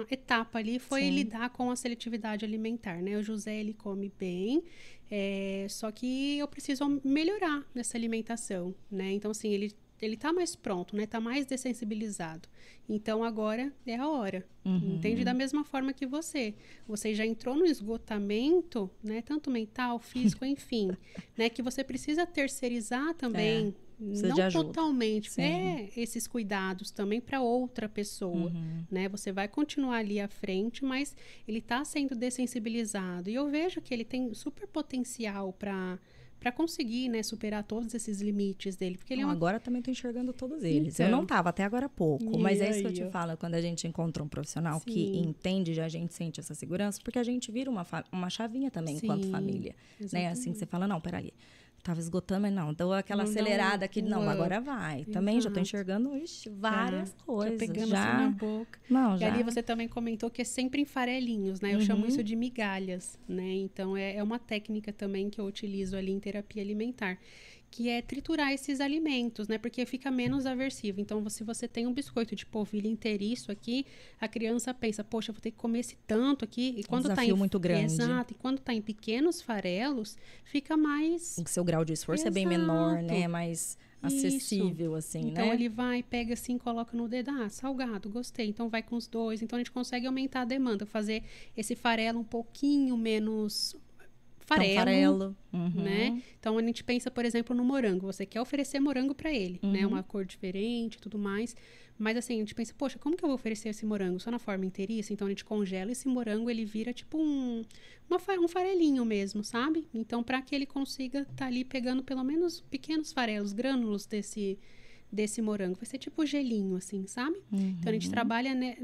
etapa ali, foi Sim. lidar com a seletividade alimentar, né? O José, ele come bem, é, só que eu preciso melhorar nessa alimentação, né? Então, assim, ele ele tá mais pronto, né? Tá mais dessensibilizado. Então agora é a hora. Uhum. Entende da mesma forma que você. Você já entrou no esgotamento, né, tanto mental, físico, <laughs> enfim, né, que você precisa terceirizar também é. Não totalmente. Sim. É esses cuidados também para outra pessoa, uhum. né? Você vai continuar ali à frente, mas ele está sendo dessensibilizado. E eu vejo que ele tem super potencial para para conseguir, né, superar todos esses limites dele, porque ele não, é uma... agora também estou enxergando todos eles. Então. Eu não estava até agora há pouco, e mas é isso que eu te falo, quando a gente encontra um profissional Sim. que entende, já a gente sente essa segurança, porque a gente vira uma, uma chavinha também Sim, enquanto família, exatamente. né? Assim que você fala, não, peraí, tava esgotando, mas não, deu aquela não acelerada aqui, não, agora vai. Exato. Também já tô enxergando ixi, várias é, coisas. Já pegando já... assim na boca. Não, e já. ali você também comentou que é sempre em farelinhos, né? Eu uhum. chamo isso de migalhas, né? Então é, é uma técnica também que eu utilizo ali em terapia alimentar que é triturar esses alimentos, né? Porque fica menos aversivo. Então, se você tem um biscoito de polvilho inteiriço aqui, a criança pensa, poxa, vou ter que comer esse tanto aqui. E quando um tá em muito grande. Exato. E quando tá em pequenos farelos, fica mais o seu grau de esforço Exato. é bem menor, né? Mais acessível, Isso. assim, então, né? ele vai, pega assim, coloca no dedo, ah, salgado, gostei. Então, vai com os dois. Então, a gente consegue aumentar a demanda, fazer esse farelo um pouquinho menos farelo, farelo. Uhum. né? Então a gente pensa, por exemplo, no morango. Você quer oferecer morango para ele, né? uhum. né? Uma cor diferente, tudo mais. Mas assim, a gente pensa, poxa, como que eu vou oferecer esse morango? Só na forma inteiriça? Então a gente congela esse morango, ele vira tipo um, uma, um farelinho mesmo, sabe? Então para que ele consiga estar tá ali pegando pelo menos pequenos farelos, grânulos desse desse morango. Vai ser tipo gelinho, assim, sabe? Uhum. Então a gente uhum. trabalha ne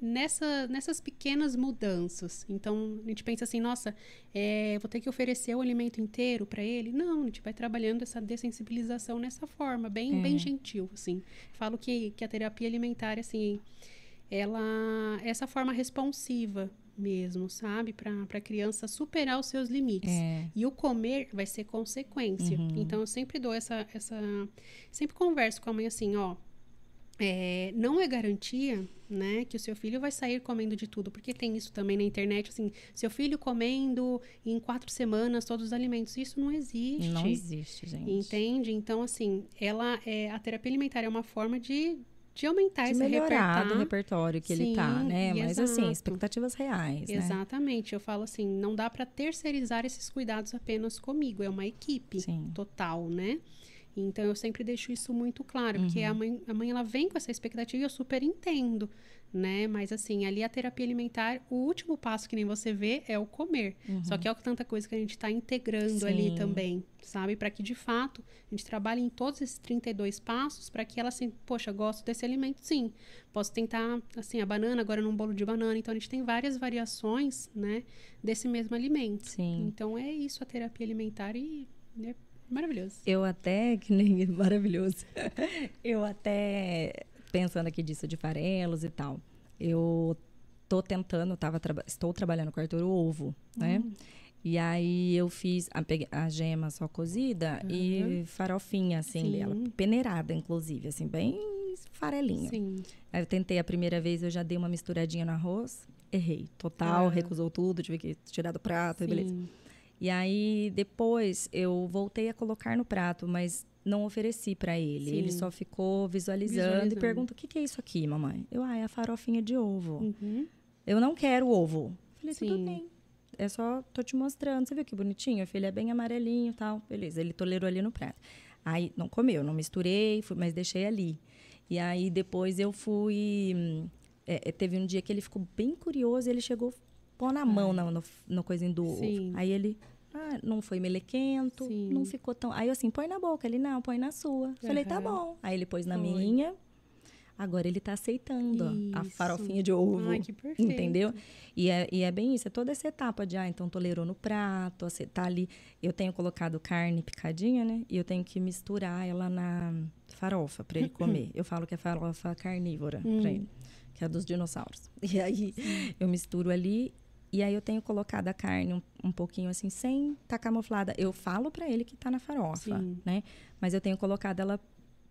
nessa, nessas pequenas mudanças. Então a gente pensa assim, nossa, é, vou ter que oferecer o alimento inteiro para ele? Não, a gente vai trabalhando essa dessensibilização nessa forma, bem, é. bem gentil, assim. Falo que, que a terapia alimentar, assim, ela essa forma responsiva mesmo, sabe? Para a criança superar os seus limites. É. E o comer vai ser consequência. Uhum. Então, eu sempre dou essa, essa. Sempre converso com a mãe assim: ó. É, não é garantia, né, que o seu filho vai sair comendo de tudo, porque tem isso também na internet, assim, seu filho comendo em quatro semanas todos os alimentos, isso não existe. Não existe, gente. Entende? Então, assim, ela é a terapia alimentar é uma forma de de aumentar de esse repertório. do repertório que Sim, ele tá, né? Mas assim, exato. assim, expectativas reais, né? Exatamente. Eu falo assim, não dá para terceirizar esses cuidados apenas comigo, é uma equipe Sim. total, né? Então eu sempre deixo isso muito claro, uhum. porque a mãe, a mãe ela vem com essa expectativa e eu super entendo né? Mas assim, ali a terapia alimentar, o último passo que nem você vê é o comer. Uhum. Só que é tanta coisa que a gente está integrando Sim. ali também, sabe? Para que de fato a gente trabalhe em todos esses 32 passos para que ela assim, poxa, gosto desse alimento, sim. Posso tentar assim a banana agora num bolo de banana, então a gente tem várias variações, né, desse mesmo alimento. Sim. Então é isso a terapia alimentar e é maravilhoso. Eu até <laughs> que nem maravilhoso. Eu até pensando aqui disso de farelos e tal. Eu tô tentando, tava, estou trabalhando com o Arthur o ovo, né? Hum. E aí eu fiz a, a gema só cozida uhum. e farofinha, assim, Sim. dela. Peneirada, inclusive, assim, bem farelinha. Sim. Aí eu tentei a primeira vez, eu já dei uma misturadinha no arroz. Errei. Total, recusou tudo, tive que tirar do prato, e beleza. E aí, depois, eu voltei a colocar no prato, mas não ofereci para ele. Sim. Ele só ficou visualizando, visualizando, e pergunta: o que, que, é isso aqui, mamãe? Eu, ah, é a farofinha de ovo. Uhum. Eu não quero ovo. Falei, Sim. tudo bem. é só, tô te mostrando. Você viu que bonitinho? O filho é bem amarelinho e tal. Beleza, ele tolerou ali no prato. Aí, não comeu, não misturei, fui, mas deixei ali. E aí, depois eu fui... É, teve um dia que ele ficou bem curioso e ele chegou pôr na mão no, no, no coisinho do Sim. ovo. Aí ele... Ah, não foi melequento, Sim. não ficou tão... Aí eu assim, põe na boca. Ele, não, põe na sua. Falei, tá bom. Aí ele pôs na Foi. minha. Agora ele tá aceitando ó, a Isso. farofinha de ovo. Ai, que perfeito. Entendeu? E é, e é bem isso, é toda essa etapa de, ah, então tolerou no prato, tá ali. Eu tenho colocado carne picadinha, né? E eu tenho que misturar ela na farofa para ele comer. <laughs> Eu falo que é farofa carnívora Hum. pra ele, que é dos dinossauros. <laughs> E aí eu misturo ali. E aí eu tenho colocado a carne um, um pouquinho assim, sem tá camuflada. Eu falo para ele que tá na farofa, Sim. né? Mas eu tenho colocado ela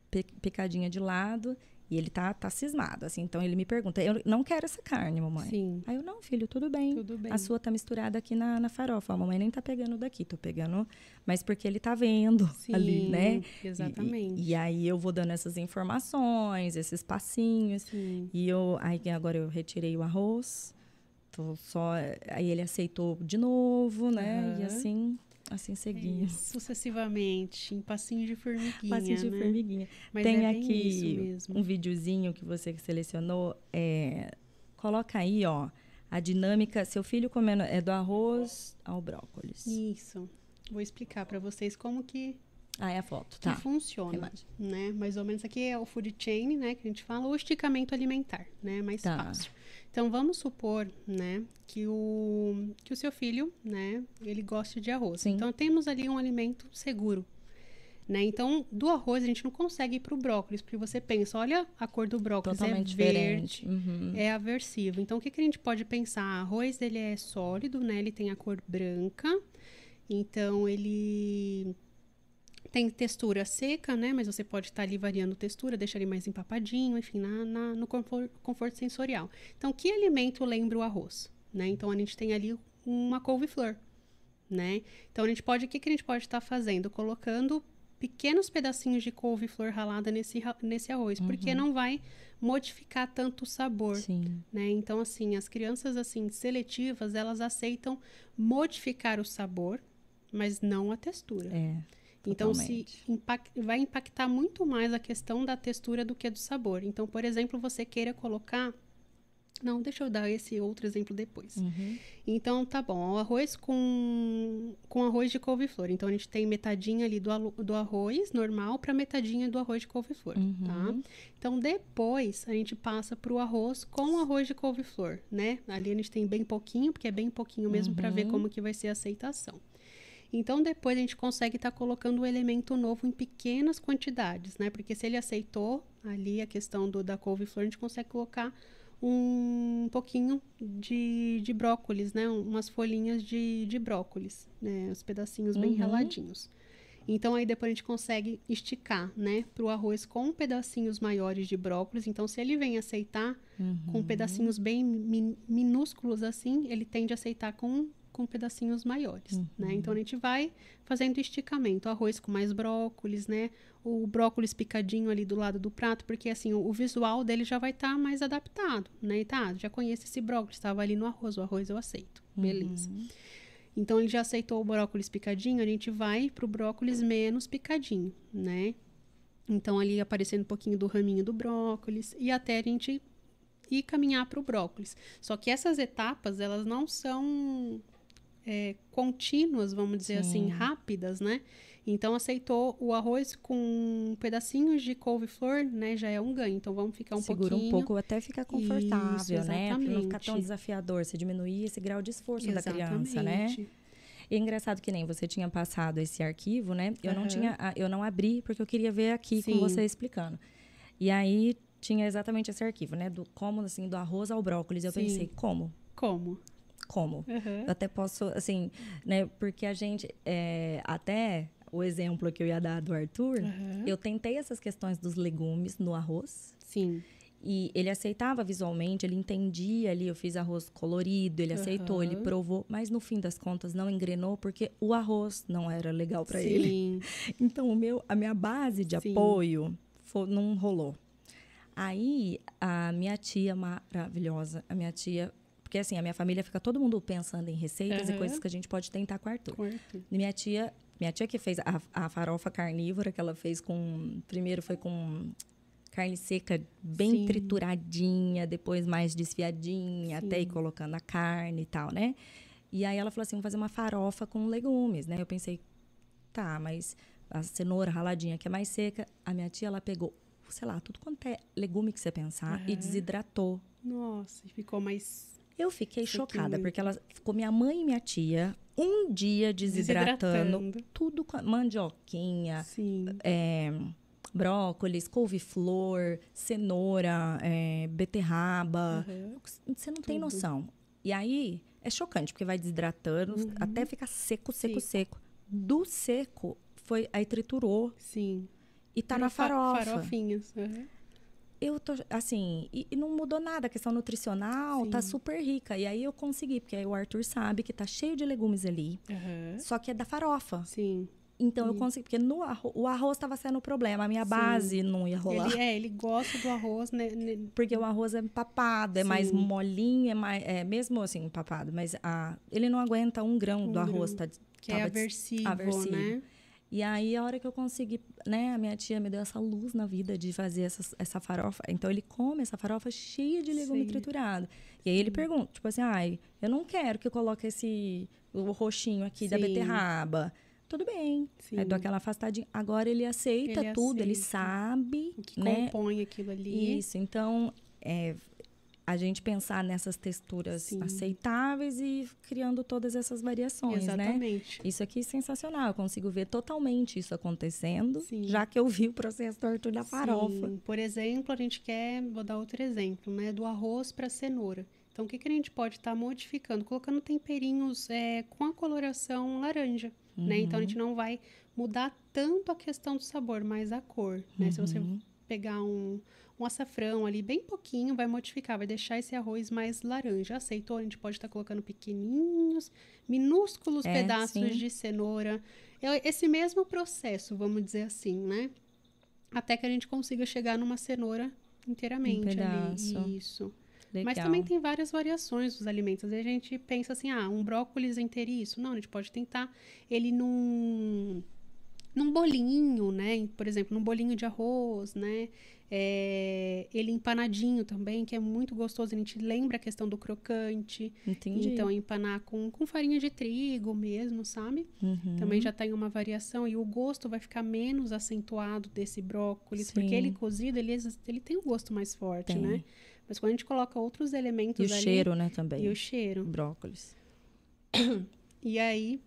pi- picadinha de lado e ele tá, tá cismado, assim. Então ele me pergunta, eu não quero essa carne, mamãe. Sim. Aí eu, não, filho, tudo bem. Tudo bem. A sua tá misturada aqui na, na farofa. A mamãe nem tá pegando daqui, tô pegando. Mas porque ele tá vendo ali, Sim, né? E- Exatamente. E, e aí eu vou dando essas informações, esses passinhos. Sim. E eu, aí agora eu retirei o arroz. Tô só. Aí ele aceitou de novo, né? E Aham. assim, assim seguia. É, sucessivamente, em passinho de formiguinha, Passinho de né? formiguinha. Mas Tem é aqui um videozinho que você selecionou. É, coloca aí, ó, a dinâmica. Seu filho comendo é do arroz ao brócolis. Isso. Vou explicar para vocês como que, Ah, é a foto, que tá. funciona, Imagem. né? Mais ou menos aqui é o food chain, né, que a gente fala, o esticamento alimentar, né, mais Tá. fácil. Então vamos supor, né, que o que o seu filho, né, ele goste de arroz. Sim. Então temos ali um alimento seguro. Né? Então, do arroz a gente não consegue ir pro brócolis, porque você pensa, olha a cor do brócolis, Totalmente é verde. Uhum. é aversivo. Então, o que, que a gente pode pensar? Arroz, ele é sólido, né? Ele tem a cor branca. Então, ele tem textura seca, né? Mas você pode estar ali variando textura, deixar ele mais empapadinho, enfim, na, na- no confor- conforto sensorial. Então, que alimento lembra o arroz? Né? Então, a gente tem ali uma couve-flor, né? Então, a gente pode, o que, que a gente pode estar fazendo? Colocando pequenos pedacinhos de couve-flor ralada nesse, nesse arroz, porque não vai modificar tanto o sabor, Sim. né? Então, assim, as crianças, assim, seletivas, elas aceitam modificar o sabor, mas não a textura. É. Então, se impact- vai impactar muito mais a questão da textura do que do sabor. Então, por exemplo, você queira colocar... Não, deixa eu dar esse outro exemplo depois. Uhum. Então, tá bom. O arroz com, com arroz de couve-flor. Então, a gente tem metadinha ali do, do arroz normal para metadinha do arroz de couve-flor, Uhum. tá? Então, depois, a gente passa pro arroz com arroz de couve-flor, né? Ali a gente tem bem pouquinho, porque é bem pouquinho mesmo para ver Uhum. como que vai ser a aceitação. Então, depois a gente consegue estar colocando o elemento novo em pequenas quantidades, né? Porque se ele aceitou ali a questão do, da couve-flor, a gente consegue colocar um pouquinho de, de brócolis, né? Umas folhinhas de, de brócolis, né? Os pedacinhos bem Uhum. raladinhos. Então, aí depois a gente consegue esticar, né? Pro arroz com pedacinhos maiores de brócolis. Então, se ele vem aceitar com pedacinhos bem mi- minúsculos assim, ele tende a aceitar com, com pedacinhos maiores, né? Então, a gente vai fazendo esticamento. Arroz com mais brócolis, né? O brócolis picadinho ali do lado do prato, porque assim, o, o visual dele já vai estar mais adaptado, né? E tá, já conheço esse brócolis, estava ali no arroz, o arroz eu aceito. Beleza. Então, ele já aceitou o brócolis picadinho, a gente vai pro brócolis menos picadinho, né? Então, ali aparecendo um pouquinho do raminho do brócolis e até a gente ir caminhar para o brócolis. Só que essas etapas, elas não são é, contínuas, vamos dizer assim, rápidas, né? Então, aceitou o arroz com pedacinhos de couve-flor, né? Já é um ganho. Então, vamos ficar um Segura pouquinho... um pouco até ficar confortável, Isso, né? Pra não ficar tão exatamente. desafiador. Você diminuir esse grau de esforço da criança, né? Exatamente. E é engraçado que nem você tinha passado esse arquivo, né? Eu não Aham. tinha, a- eu não abri porque eu queria ver aqui com Sim. você explicando. E aí tinha exatamente esse arquivo, né? Do como assim, do arroz ao brócolis. Eu Sim. pensei, como? Como? Como? Aham. Eu até posso, assim, né? Porque a gente, é, até o exemplo que eu ia dar do Arthur, Aham. eu tentei essas questões dos legumes no arroz. Sim. E ele aceitava visualmente, ele entendia ali, eu fiz arroz colorido, ele aceitou, ele Aham. provou, mas no fim das contas não engrenou porque o arroz não era legal para ele. <laughs> Então o meu, a minha base de Sim. apoio fo- não rolou. Aí a minha tia maravilhosa, a minha tia, porque assim, a minha família fica todo mundo pensando em receitas e Aham. coisas que a gente pode tentar com o Arthur. Quarto. E minha tia, minha tia que fez a, a farofa carnívora, que ela fez com. Primeiro foi com carne seca bem Sim. trituradinha, depois mais desfiadinha, até ir Sim. colocando a carne e tal, né? E aí ela falou assim: vamos fazer uma farofa com legumes, né? Eu pensei, tá, mas a cenoura raladinha que é mais seca, a minha tia ela pegou, sei lá, tudo quanto é legume que você pensar e Aham. desidratou. Nossa, e ficou mais. Eu fiquei Sequinho. chocada, porque ela ficou minha mãe e minha tia um dia desidratando, Desidratando. tudo com a- mandioquinha, Sim. é, brócolis, couve-flor, cenoura, é, beterraba. Aham. Você não tem Tudo. noção. E aí é chocante, porque vai desidratando até ficar seco, seco, seco. Do seco, foi aí triturou Sim. e tá na fa- farofa. Farofinhas. aham. Eu tô, assim, e, e não mudou nada. A questão nutricional tá Sim. super rica. E aí eu consegui, porque aí o Arthur sabe que tá cheio de legumes ali. Aham. Só que é da farofa. Sim. Então eu consegui, porque no o arroz tava sendo o problema. A minha Sim. base não ia rolar. Ele, é, ele gosta do arroz, né? né, Porque o arroz é empapado, é mais Sim. molinho, é mais. É, mesmo assim, empapado, mas a, ele não aguenta um grão Um do arroz. grão. Tá, Que é aversivo, aversivo. né? E aí, a hora que eu consegui, né, a minha tia me deu essa luz na vida de fazer essa, essa farofa. Então, ele come essa farofa cheia de legume Sim. triturado. E aí, ele pergunta, tipo assim, ai, eu não quero que eu coloque esse, o roxinho aqui da Sim. beterraba. Tudo bem. Sim. Aí, dou aquela afastadinha. Agora, ele aceita Ele tudo, ele aceita. sabe, O que né? compõe aquilo ali. Isso, então, é, a gente pensar nessas texturas Sim. aceitáveis e criando todas essas variações, né? Exatamente. Isso aqui é sensacional, eu consigo ver totalmente isso acontecendo, Sim. já que eu vi o processo do Arthur da farofa. Sim. Por exemplo, a gente quer, vou dar outro exemplo, né? Do arroz para cenoura. Então, o que, que a gente pode estar modificando? Colocando temperinhos é, com a coloração laranja, né? Então, a Uhum. gente não vai mudar tanto a questão do sabor, mas a cor, né? Se você Uhum. Pegar um, um açafrão ali, bem pouquinho, vai modificar, vai deixar esse arroz mais laranja. Aceitou? A gente pode estar colocando pequenininhos, minúsculos É, pedaços sim. de cenoura. É esse mesmo processo, vamos dizer assim, né? Até que a gente consiga chegar numa cenoura inteiramente pedaço. ali. Isso. Legal. Mas também tem várias variações dos alimentos. Às vezes a gente pensa assim, ah, um brócolis inteiriço. Não, a gente pode tentar ele num, num bolinho, né? Por exemplo, num bolinho de arroz, né? É, ele empanadinho também, que é muito gostoso. A gente lembra a questão do crocante. Entendi. Então, empanar com, com farinha de trigo mesmo, sabe? Uhum. Também já tem uma variação e o gosto vai ficar menos acentuado desse brócolis, porque Sim. ele cozido, ele, ele tem um gosto mais forte, Tem. né? Mas quando a gente coloca outros elementos E o ali, cheiro, né, também. e o cheiro. Brócolis. E aí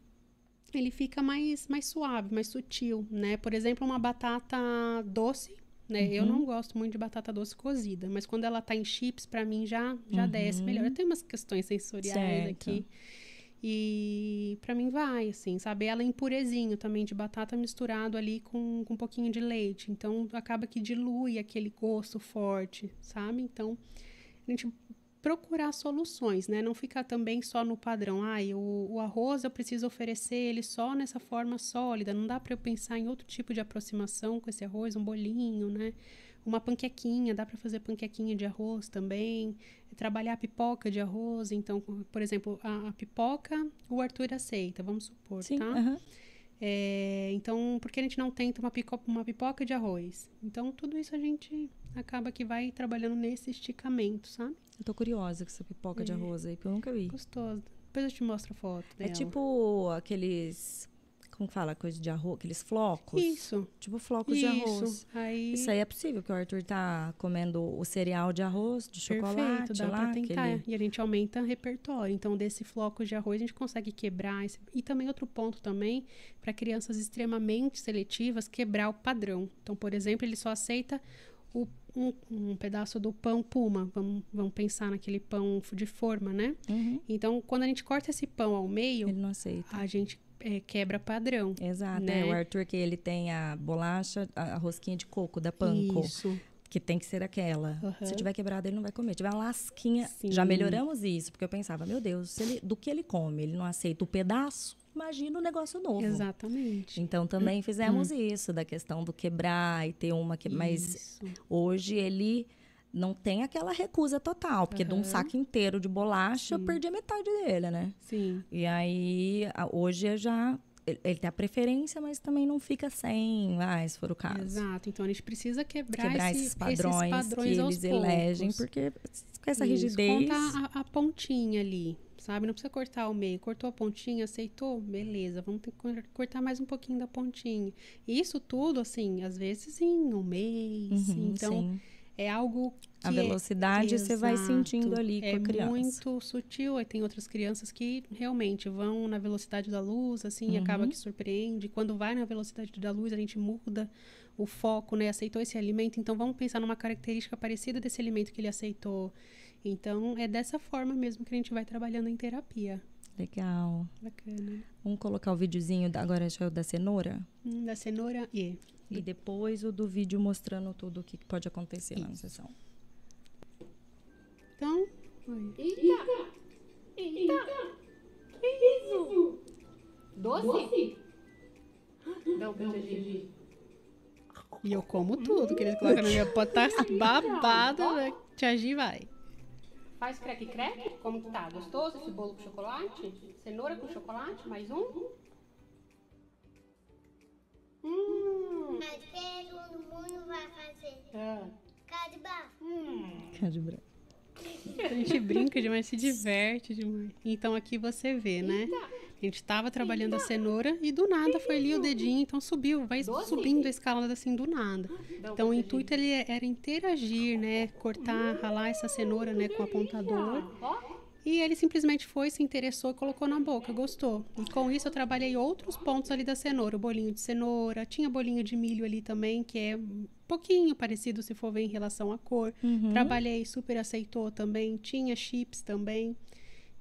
ele fica mais, mais suave, mais sutil, né? Por exemplo, uma batata doce, né? Eu Uhum. não gosto muito de batata doce cozida, mas quando ela tá em chips, pra mim já já Uhum. desce melhor. Tem umas questões sensoriais Certo. aqui. E pra mim vai, assim, sabe? Ela em purezinho também de batata misturado ali com, com um pouquinho de leite. Então acaba que dilui aquele gosto forte, sabe? Então a gente procurar soluções, né? Não ficar também só no padrão. Ai, o, o arroz eu preciso oferecer ele só nessa forma sólida. Não dá para eu pensar em outro tipo de aproximação com esse arroz, um bolinho, né? Uma panquequinha, dá para fazer panquequinha de arroz também. Trabalhar a pipoca de arroz. Então, por exemplo, a, a pipoca o Arthur aceita, vamos supor, Sim, tá? aham. É, então, por que a gente não tenta uma, pico- uma pipoca de arroz? Então, tudo isso a gente acaba que vai trabalhando nesse esticamento, sabe? Eu tô curiosa com essa pipoca de arroz aí, porque eu nunca vi. Gostoso. Depois eu te mostro a foto É dela. tipo aqueles. Como fala? Coisa de arroz? Aqueles flocos? Isso. Tipo flocos de arroz. Isso. Aí, Isso aí é possível, que o Arthur tá comendo o cereal de arroz, de chocolate perfeito, dá lá. pra tentar. aquele- E a gente aumenta o repertório. Então, desse floco de arroz, a gente consegue quebrar. Esse... E também outro ponto também, para crianças extremamente seletivas, quebrar o padrão. Então, por exemplo, ele só aceita o- um, um pedaço do pão puma. Vamos, vamos pensar naquele pão de forma, né? Uhum. Então, quando a gente corta esse pão ao meio, Ele não aceita. a gente é, quebra padrão. Exato. né? É, o Arthur que ele tem a bolacha, a a rosquinha de coco da Panko, Isso. que tem que ser aquela. Aham. Se tiver quebrado, ele não vai comer. Se tiver uma lasquinha, Sim. já melhoramos isso, porque eu pensava, meu Deus, ele- do que ele come, ele não aceita o pedaço, imagina o negócio novo. Exatamente. Então também fizemos isso, da questão do quebrar e ter uma que. Mas hoje ele não tem aquela recusa total, porque de um saco inteiro de bolacha, eu Sim. perdi a metade dele, né? Sim. E aí, hoje eu já. Ele, tem a preferência, mas também não fica sem, ah, se for o caso. Exato. Então a gente precisa quebrar, Quebrar esse- esses padrões, padrões que eles elegem, poucos. porque com essa Isso, rigidez. Contar a, a pontinha ali, sabe? Não precisa cortar o meio. Cortou a pontinha, aceitou? Beleza, vamos ter que cor- cortar mais um pouquinho da pontinha. E isso tudo, assim, às vezes em um mês. Uhum, então, sim. é algo que A é- velocidade você vai Exato. sentindo ali com é a criança. muito sutil. Aí tem outras crianças que realmente vão na velocidade da luz, assim, e Uhum. acaba que surpreende. Quando vai na velocidade da luz, a gente muda o foco, né? Aceitou esse alimento, então vamos pensar numa característica parecida desse alimento que ele aceitou. Então, é dessa forma mesmo que a gente vai trabalhando em terapia. Legal. Bacana. Vamos colocar o videozinho da- agora acho que é o da cenoura. Hum, da cenoura e. E depois o do vídeo mostrando tudo o que pode acontecer lá na sessão. Então. oi. Eita! Eita! Que isso? Doce? Dá um beijo, Gigi. E eu como tudo que eles colocam na minha <laughs> pode tá babado, né? Tia Gi vai. Faz creque-creque? Como que tá? Gostoso esse bolo com chocolate? Cenoura com chocolate? Mais um? Hum. Mas todo mundo vai fazer. Ah. Hum. Branco. A gente brinca demais, se diverte demais. Então aqui você vê, né? A gente tava trabalhando a cenoura e do nada foi ali o dedinho, então subiu, vai Doce? subindo a escala assim do nada. Então o intuito ele era interagir, né? Cortar, ralar essa cenoura, né, com o apontador. E ele simplesmente foi, se interessou e colocou na boca, gostou. E com isso eu trabalhei outros pontos ali da cenoura, o bolinho de cenoura, tinha bolinho de milho ali também, que é um pouquinho parecido se for ver em relação à cor. Uhum. Trabalhei, super aceitou também, tinha chips também.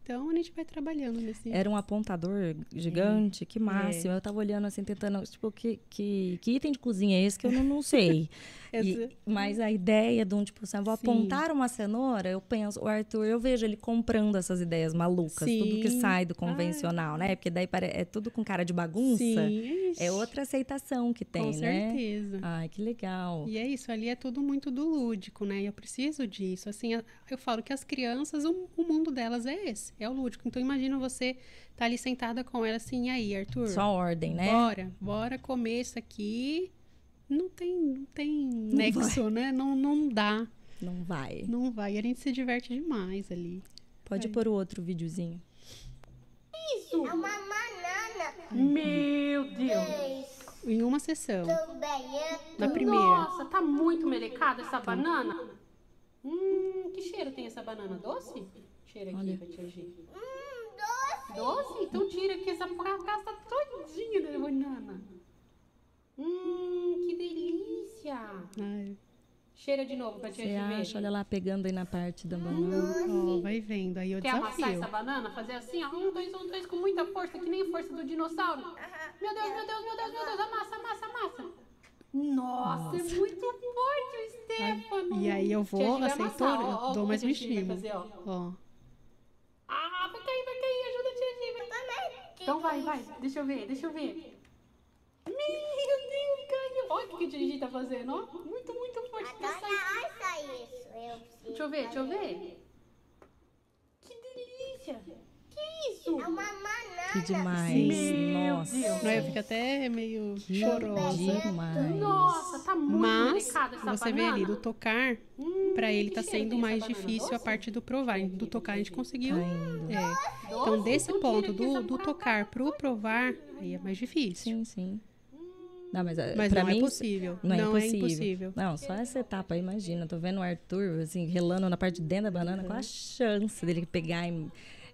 Então a gente vai trabalhando nesse. Era um apontador gigante, É. que máximo. Eu tava olhando assim, tentando, tipo, que, que, que item de cozinha é esse que eu não, não sei. <laughs> E- mas a ideia de um, tipo assim, vou Sim. apontar uma cenoura, eu penso, o Arthur, eu vejo ele comprando essas ideias malucas, tudo que Sim. sai do convencional, né? Porque daí é tudo com cara de bagunça. Sim, É outra aceitação que tem, com né? certeza. Ai, que legal. E é isso, ali é tudo muito do lúdico, né? E eu preciso disso. Assim, eu falo que as crianças, o, o mundo delas é esse, é o lúdico. Então imagina você tá ali sentada com ela assim, e aí, Arthur? Só ordem, né? Bora, bora comer isso aqui. Não tem, não tem nexo, né? Não, não dá, Não vai. não vai. E a gente se diverte demais ali. Pode Vai. pôr o outro videozinho. É uma banana. Meu Deus. Em uma sessão, é. na primeira. Nossa, tá muito melecada essa banana. Hum, que cheiro tem essa banana? Doce? Cheira aqui Olha. pra tia G. Hum, doce. Doce? Então tira aqui essa casta todinha da banana. Hum, que delícia. Ai, Cheira de novo pra tia Você acha? Olha lá, pegando aí na parte da banana. ó, vai vendo. Aí eu Quer amassar desafio. essa banana? Fazer assim, ó. Um, dois, um, dois, com muita força, que nem a força do dinossauro. Meu Deus, meu Deus, meu Deus, meu Deus. Amassa, amassa, amassa. Nossa, é muito forte o Stefano. E aí eu vou, aceitou? amassar, Eu dou mais mexida. fazer, ó. Ó. Ah, vai cair, vai cair. Ajuda a tia Gi. Vai. Então vai, vai. Deixa eu ver, deixa eu ver. Meu Deus, caiu. Olha o que a tia Gi tá fazendo, ó. Muito, muito forte. Agora sair isso. Eu Deixa eu ver, deixa eu ver. Que delícia. Que isso? É uma banana. Que demais. Meu Nossa. Deus. Não, eu fico até meio chorosa. Demais. Nossa, tá muito Mas delicada essa você vê banana. ali do tocar, Hum, pra ele tá sendo tem mais difícil a Doce? parte do provar. Do tocar a gente conseguiu. Tá. É. Então desse ponto do, do tocar pro provar, aí é mais difícil. Sim, sim. Não, mas, eh, Mas não mim, é possível. Não, é, Não é impossível. impossível. Não, só essa etapa, imagina. Tô vendo o Arthur, assim, relando na parte de dentro da banana. Qual a chance dele pegar e...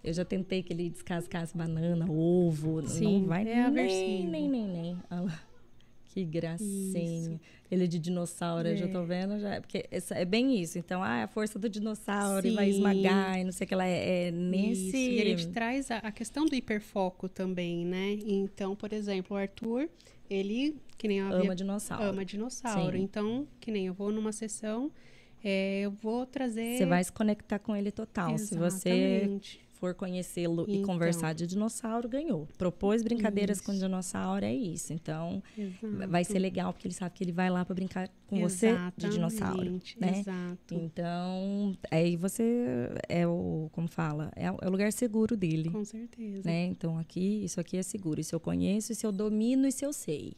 Eu já tentei que ele descascasse banana, ovo. Sim, não vai é nem, nem, nem, nem. Olha lá. Que gracinha. Ele é de dinossauro, eu já tô vendo. Já, porque essa- é bem isso. Então, ah, é a força do dinossauro e vai Sim. esmagar e não sei o que lá. É, é nesse... Isso. E gente traz a, a questão do hiperfoco também, né? Então, por exemplo, o Arthur, ele, que nem eu havia Ama dinossauro. ama dinossauro. Sim. Então, que nem eu vou numa sessão, é, eu vou trazer. Você vai se conectar com ele total. Se você Exatamente. For conhecê-lo e Então. conversar de dinossauro, ganhou. Propôs brincadeiras com Isso. dinossauro, é isso. Então, Exato. vai ser legal, porque ele sabe que ele vai lá para brincar com você de dinossauro, Exatamente, né? Exato. Então, aí você é o, como fala, é o é o lugar seguro dele, Com certeza. né? Então, aqui, isso aqui é seguro. Isso eu conheço, isso eu domino, isso eu sei.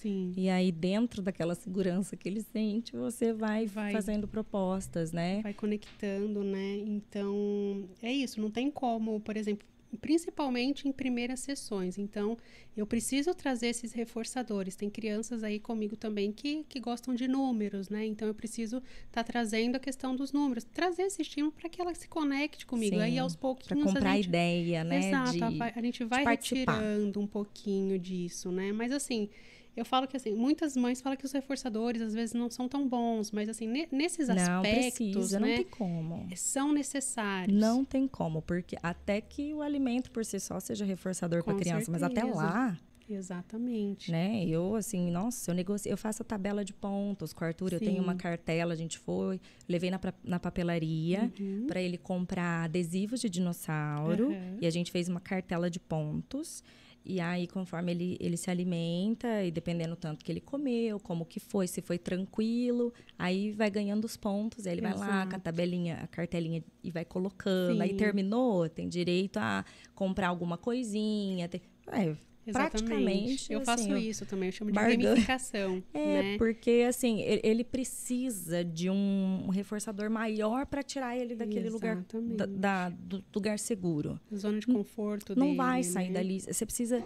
Sim. E aí, dentro daquela segurança que ele sente, você vai, Vai. fazendo propostas, né? Vai conectando, né? Então, é isso. Não tem como, por exemplo, principalmente em primeiras sessões. Então, eu preciso trazer esses reforçadores. Tem crianças aí comigo também que, que gostam de números, né? Então, eu preciso estar trazendo a questão dos números. Trazer esse estímulo para que ela se conecte comigo. Sim, aí, aos Para pouquinhos, comprar a gente... ideia, né? Exato, de- a, gente vai retirando um pouquinho disso, né? Mas assim, eu falo que assim, muitas mães falam que os reforçadores às vezes não são tão bons, mas assim, ne- nesses não aspectos, precisa, né, não tem como. são necessários. Não tem como, porque até que o alimento por si só seja reforçador para a criança, mas até certeza. lá, Exatamente. né? Eu assim, nossa, eu negocio, eu faço a tabela de pontos com o Arthur, eu tenho Sim. uma cartela, a gente foi, levei na, na papelaria Uhum. para ele comprar adesivos de dinossauro Aham. e a gente fez uma cartela de pontos. E aí, conforme ele, ele se alimenta, e dependendo tanto que ele comeu, como que foi, se foi tranquilo, aí vai ganhando os pontos, aí ele vai lá com a Exato. tabelinha, a cartelinha e vai colocando. Aí Sim. terminou, tem direito a comprar alguma coisinha. Tem, é, Exatamente. praticamente, Eu faço assim, isso também, eu chamo de barganha. gamificação, <laughs> é, né? porque assim, ele, precisa de um reforçador maior para tirar ele daquele lugar Exatamente. da- da- do lugar seguro. Zona de conforto Não dele, vai sair né? dali. Você precisa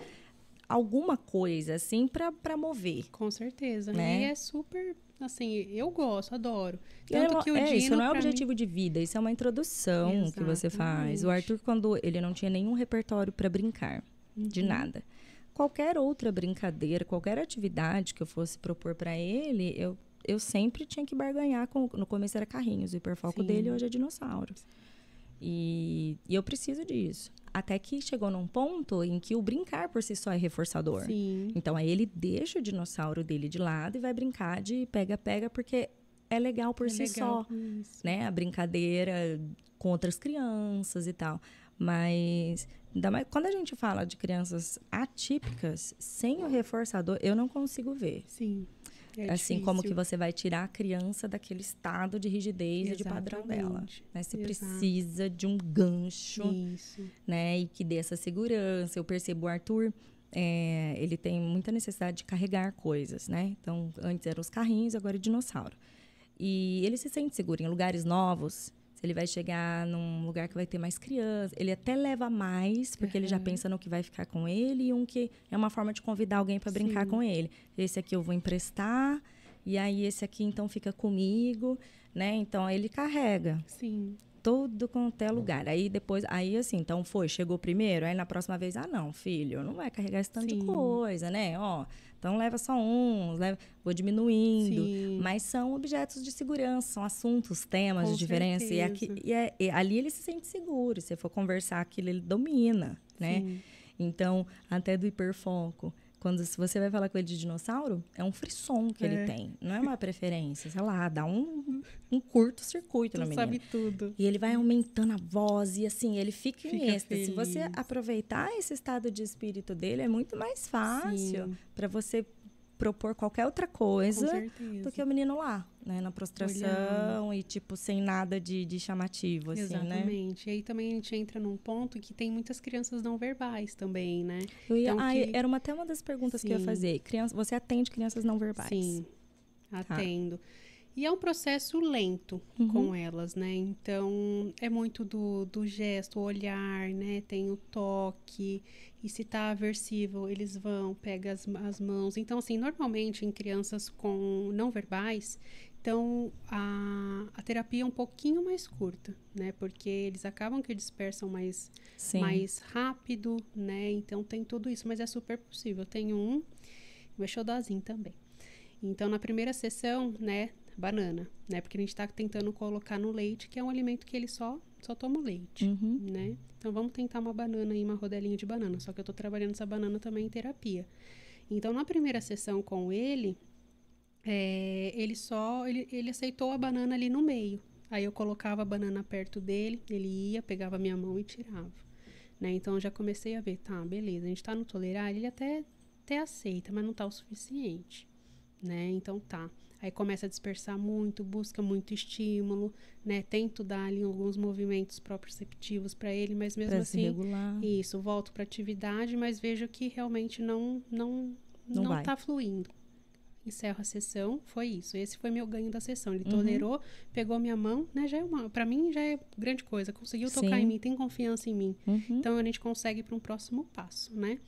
alguma coisa assim para mover. Com certeza. Né? E é super, assim, eu gosto, adoro. Tanto que o é, Dino, isso não é pra mim- objetivo de vida, isso é uma introdução que você faz. O Exatamente. Arthur, quando ele não tinha nenhum repertório para brincar, de Uhum. nada. Qualquer outra brincadeira, qualquer atividade que eu fosse propor para ele, eu, eu sempre tinha que barganhar. Com, no começo era carrinhos, o hiperfoco Sim. dele hoje é dinossauros. E, e eu preciso disso. Até que chegou num ponto em que o brincar por si só é reforçador. Sim. Então aí ele deixa o dinossauro dele de lado e vai brincar de pega-pega, porque é legal por é si legal só, isso. né? A brincadeira com outras crianças e tal. Mas, quando a gente fala de crianças atípicas, sem o reforçador, eu não consigo ver. Sim. É assim como que difícil. você vai tirar a criança daquele estado de rigidez e de padrão dela. Exatamente. Né? Você Exato. precisa de um gancho Isso. né? E que dê essa segurança. Eu percebo o Arthur, é, ele tem muita necessidade de carregar coisas, né? Então, antes eram os carrinhos, agora é dinossauro. E ele se sente seguro em lugares novos. Ele vai chegar num lugar que vai ter mais crianças, ele até leva mais, porque ele já Aham. pensa no que vai ficar com ele, e um que é uma forma de convidar alguém para brincar Sim. com ele. Esse aqui eu vou emprestar, e aí esse aqui então fica comigo, né? Então ele carrega Sim. todo quanto é lugar. Aí depois, aí assim, então foi, chegou primeiro, aí na próxima vez, ah, não, filho, não vai carregar esse tanto de Sim. coisa, né? Ó, então leva só uns, leva, vou diminuindo. Sim. Mas são objetos de segurança, são assuntos, temas Com de diferença. E, aqui, e, é- e ali ele se sente seguro. Se for conversar aquilo, ele domina, né? Sim. Então, até do hiperfoco. Quando se você vai falar com ele de dinossauro, é um frisson que ele É. tem. Não é uma preferência, sei lá, dá um, um curto-circuito na menina. sabe tudo. E ele vai aumentando a voz e assim, ele fica, em Fica êxtase. Se você aproveitar esse estado de espírito dele, é muito mais fácil para você propor qualquer outra coisa do que o menino lá, né? Na prostração e, tipo, sem nada de, de chamativo, assim, né? Exatamente. E aí também a gente entra num ponto que tem muitas crianças não verbais também, né? Eu ia, Então, ah, que- Era uma, até uma das perguntas que eu ia Sim. fazer. Criança, você atende crianças não verbais? Sim, Tá. atendo. E é um processo lento Uhum. com elas, né? Então, é muito do, do gesto, o olhar, né? Tem o toque. E se tá aversivo, eles vão, pega as, as mãos. Então, assim, normalmente em crianças com não verbais, então a, a terapia é um pouquinho mais curta, né? Porque eles acabam que dispersam mais Sim. mais rápido, né? Então tem tudo isso, mas é super possível. Eu tenho um, meu xodózinho também. Então na primeira sessão, né, banana, né? Porque a gente tá tentando colocar no leite, que é um alimento que ele só só toma o leite, Uhum. né? Então vamos tentar uma banana aí, uma rodelinha de banana, só que eu tô trabalhando essa banana também em terapia. Então na primeira sessão com ele, é, ele só ele, ele aceitou a banana ali no meio. Aí eu colocava a banana perto dele, ele ia, pegava a minha mão e tirava. Né? Então eu já comecei a ver, tá, beleza, a gente tá no tolerar, ele até, até aceita, mas não tá o suficiente. Né? Então tá. Aí começa a dispersar muito, busca muito estímulo, né? Tento dar ali alguns movimentos proprioceptivos para ele, mas mesmo pra assim, regular. isso, volto para atividade, mas vejo que realmente não não Não não vai. tá fluindo. Encerro a sessão, foi isso. Esse foi meu ganho da sessão. Ele Uhum. tolerou, pegou minha mão, né? Já é uma, para mim já é grande coisa. Conseguiu tocar Sim. em mim, tem confiança em mim. Uhum. Então a gente consegue para um próximo passo, né?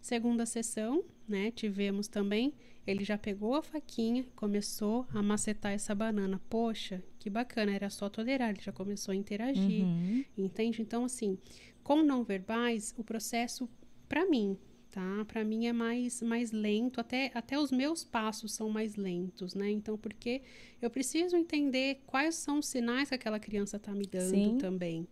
Segunda sessão, né? Tivemos também, ele já pegou a faquinha, começou a macetar essa banana. Poxa, que bacana, era só tolerar, ele já começou a interagir, Uhum. entende? Então assim, com não verbais, o processo para mim, tá? Para mim é mais mais lento, até até os meus passos são mais lentos, né? Então porque eu preciso entender quais são os sinais que aquela criança tá me dando Sim. também.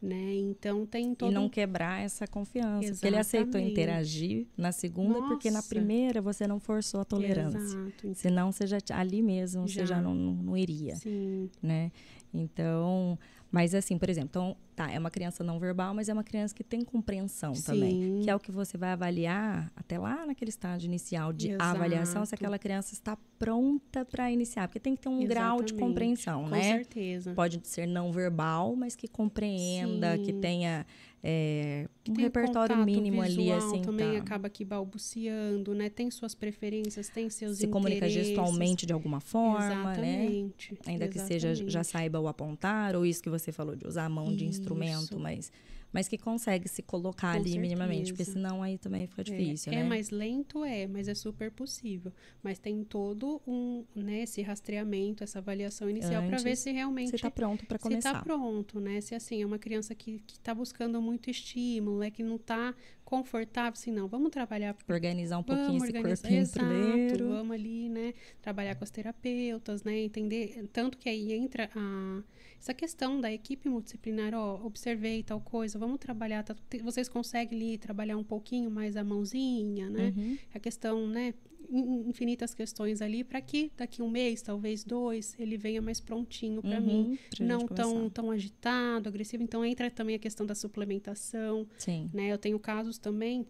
Né? Então tem todo E não quebrar essa confiança. Porque ele aceitou interagir na segunda, porque na Nossa. primeira você não forçou a tolerância. Exato. Senão você já ali mesmo você Já. já não, não, não iria, Sim, né? Então, mas assim, por exemplo, então, tá, é uma criança não verbal, mas é uma criança que tem compreensão também, Sim. que é o que você vai avaliar até lá naquele estágio inicial de Exato. avaliação se aquela criança está pronta para iniciar, porque tem que ter um grau de Exatamente. compreensão, com né? certeza. Pode ser não verbal, mas que compreenda, que Sim. tenha é, um Tem repertório mínimo ali, assim, também tá. acaba aqui balbuciando, né? Tem suas preferências, tem seus se comunica interesses. gestualmente de alguma forma, né? Exatamente. Ainda que seja já exatamente. saiba o apontar, ou isso que você falou de usar a mão de instrumento, Isso. mas, mas que consegue se colocar Com ali minimamente, porque certeza. senão aí também fica É, difícil, é, né? mais lento, é, mas é super possível. Mas tem todo um, né, esse rastreamento, essa avaliação inicial para ver se realmente Você tá pronto para se começar. tá pronto, né? Se assim, é uma criança que, que tá buscando muito estímulo, é que não tá confortável, assim, não, vamos trabalhar Organizar um pouquinho Vamos esse organizar, corpinho exato, primeiro. vamos ali, né, trabalhar com as terapeutas, né, entender, tanto que aí entra a, essa questão da equipe multidisciplinar, ó, observei tal coisa, vamos trabalhar, tá- vocês conseguem ali trabalhar um pouquinho mais a mãozinha, né, Uhum. a questão, né, infinitas questões ali, para que daqui um mês, talvez dois, ele venha mais prontinho para mim, Uhum, pra gente não tão, começar. tão agitado, agressivo, então entra também a questão da suplementação, Sim. né? Eu tenho casos também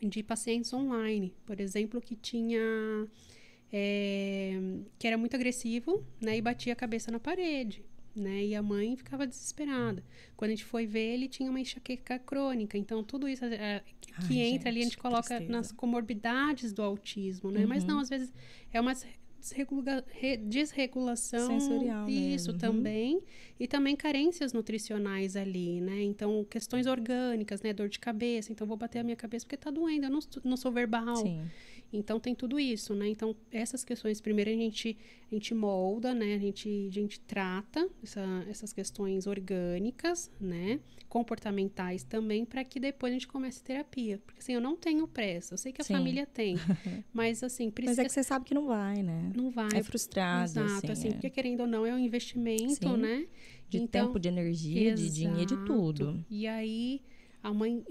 de pacientes online, por exemplo, que tinha é, que era muito agressivo, né? E batia a cabeça na parede, né? E a mãe ficava desesperada. Quando a gente foi ver, ele tinha uma enxaqueca crônica. Então tudo isso é, que Ai, entra ali a gente, gente coloca tristeza. nas comorbidades do autismo, né? Mas Uhum. não, às vezes é uma desregula- re- desregulação Sensorial isso mesmo, uhum. também e também carências nutricionais ali, né? Então questões orgânicas, né? Dor de cabeça, então vou bater a minha cabeça porque tá doendo, eu não, sou- não sou verbal, Sim. Então tem tudo isso, né? Então essas questões primeiro a gente a gente molda, né? A gente a gente trata essa- essas questões orgânicas, né? Comportamentais também para que depois a gente comece terapia, porque assim eu não tenho pressa, eu sei que a Sim. família tem, <laughs> mas assim Mas precisa é que você sabe que não vai, né? não vai É frustrado, Exato, assim, assim, é. porque querendo ou não é um investimento, Sim. né? de Então, tempo, de energia, de dinheiro, de Exato. tudo. E aí a mãe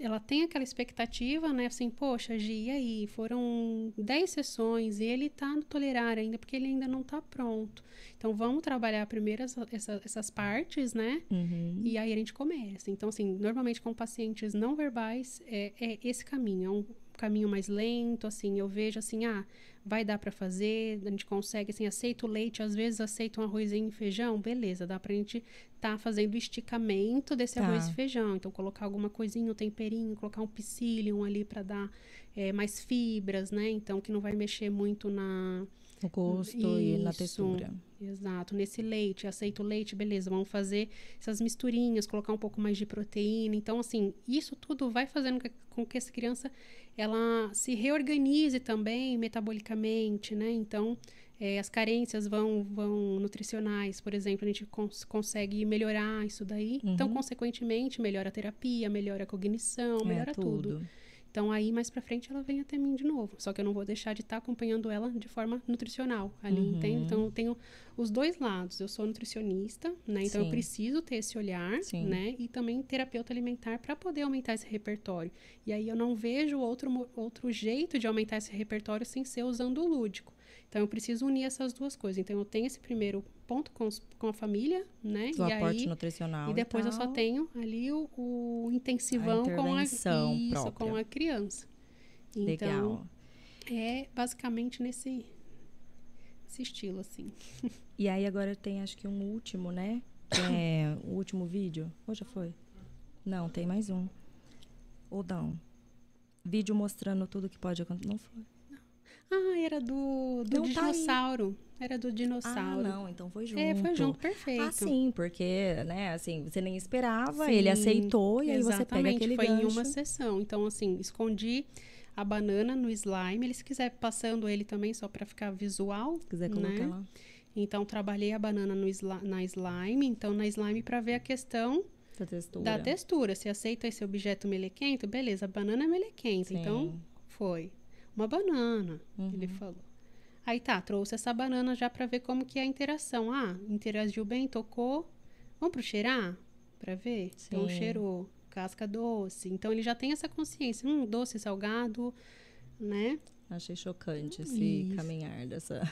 ela tem aquela expectativa, né? Assim, poxa, Gi, e aí? Foram 10 sessões e ele tá no tolerar ainda, porque ele ainda não tá pronto. Então, vamos trabalhar primeiro essa, essa- essas partes, né? Uhum. E aí a gente começa. Então, assim, normalmente com pacientes não verbais, é, é esse caminho. É um caminho mais lento, assim. Eu vejo, assim, ah, vai dar para fazer, a gente consegue, assim, aceita o leite, às vezes aceita um arrozinho e feijão, beleza, dá pra gente tá fazendo o esticamento desse Tá. arroz e feijão. Então, colocar alguma coisinha, um temperinho, colocar um psyllium ali para dar é, mais fibras, né? Então, que não vai mexer muito na... No gosto e na Isso. textura. Exato, nesse leite, aceito o leite, beleza, vamos fazer essas misturinhas, colocar um pouco mais de proteína. Então, assim, isso tudo vai fazendo com que essa criança ela se reorganize também metabolicamente, né? Então, eh, as carências vão, vão nutricionais, por exemplo, a gente cons- consegue melhorar isso daí. Então, Uhum. consequentemente, melhora a terapia, melhora a cognição, É, melhora tudo. Então, aí, mais pra frente, ela vem até mim de novo. Só que eu não vou deixar de estar acompanhando ela de forma nutricional ali, Uhum. entende? Então, eu tenho os dois lados. Eu sou nutricionista, né? Então, eu Sim. preciso ter esse olhar, Sim. né? E também terapeuta alimentar para poder aumentar esse repertório. E aí, eu não vejo outro, outro jeito de aumentar esse repertório sem ser usando o lúdico. Então, eu preciso unir essas duas coisas. Então, eu tenho esse primeiro ponto com, com a família, né? Do e aporte aí, nutricional. e depois eu tal. só tenho ali o, o intensivão com a, isso, própria. com a criança. Então, Legal. é basicamente nesse, nesse estilo, assim. <laughs> E aí agora tem acho que um último, né? Que é o último vídeo. Ou já foi? Não, tem mais um. Ou não. Vídeo mostrando tudo que pode acontecer. Não foi. Ah, era do, do Não tá dinossauro. era do Ah, dinossauro. não, então foi junto. É, foi junto, perfeito. Ah, sim, porque, né, assim, você nem esperava, Sim, ele aceitou e aí você pega exatamente, aquele foi em gancho. uma sessão. Então, assim, escondi a banana no slime. Ele, se quiser, passando ele também só para ficar visual. Se quiser colocar né? lá. Então, trabalhei a banana no na slime. Então, na slime, para ver a questão Essa textura. da textura. Se aceita esse objeto melequento, beleza, a banana é melequenta. Sim. Então, foi. Uma banana, ele Uhum. falou. Aí tá, trouxe essa banana já para ver como que é a interação. Ah, interagiu bem, tocou. Vamos pro cheirar? Pra ver? Então, Sim. cheirou. Casca doce. Então, ele já tem essa consciência. Hum, doce, salgado, né? Achei chocante esse Isso. caminhar dessa.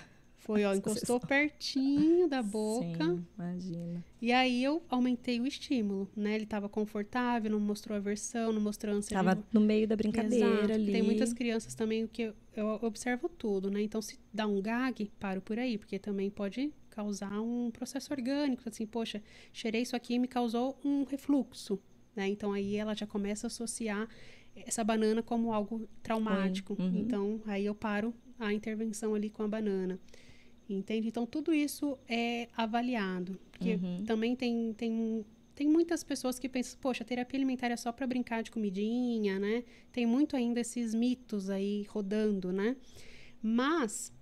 Foi, ó, encostou pertinho da boca. Sim, imagina. E aí eu aumentei o estímulo, né? Ele tava confortável, não mostrou aversão, não mostrou ânsia de Tava no meio da brincadeira Exato, ali. Tem muitas crianças também que eu, eu observo tudo, né? Então, se dá um gag, paro por aí, porque também pode causar um processo orgânico, assim, poxa, cheirei isso aqui e me causou um refluxo, né? Então, aí ela já começa a associar essa banana como algo traumático. Uhum. Então, aí eu paro a intervenção ali com a banana. Entende? Então, tudo isso é avaliado. Porque Uhum. também tem, tem, tem muitas pessoas que pensam, poxa, terapia alimentar é só para brincar de comidinha, né? Tem muito ainda esses mitos aí rodando, né? Mas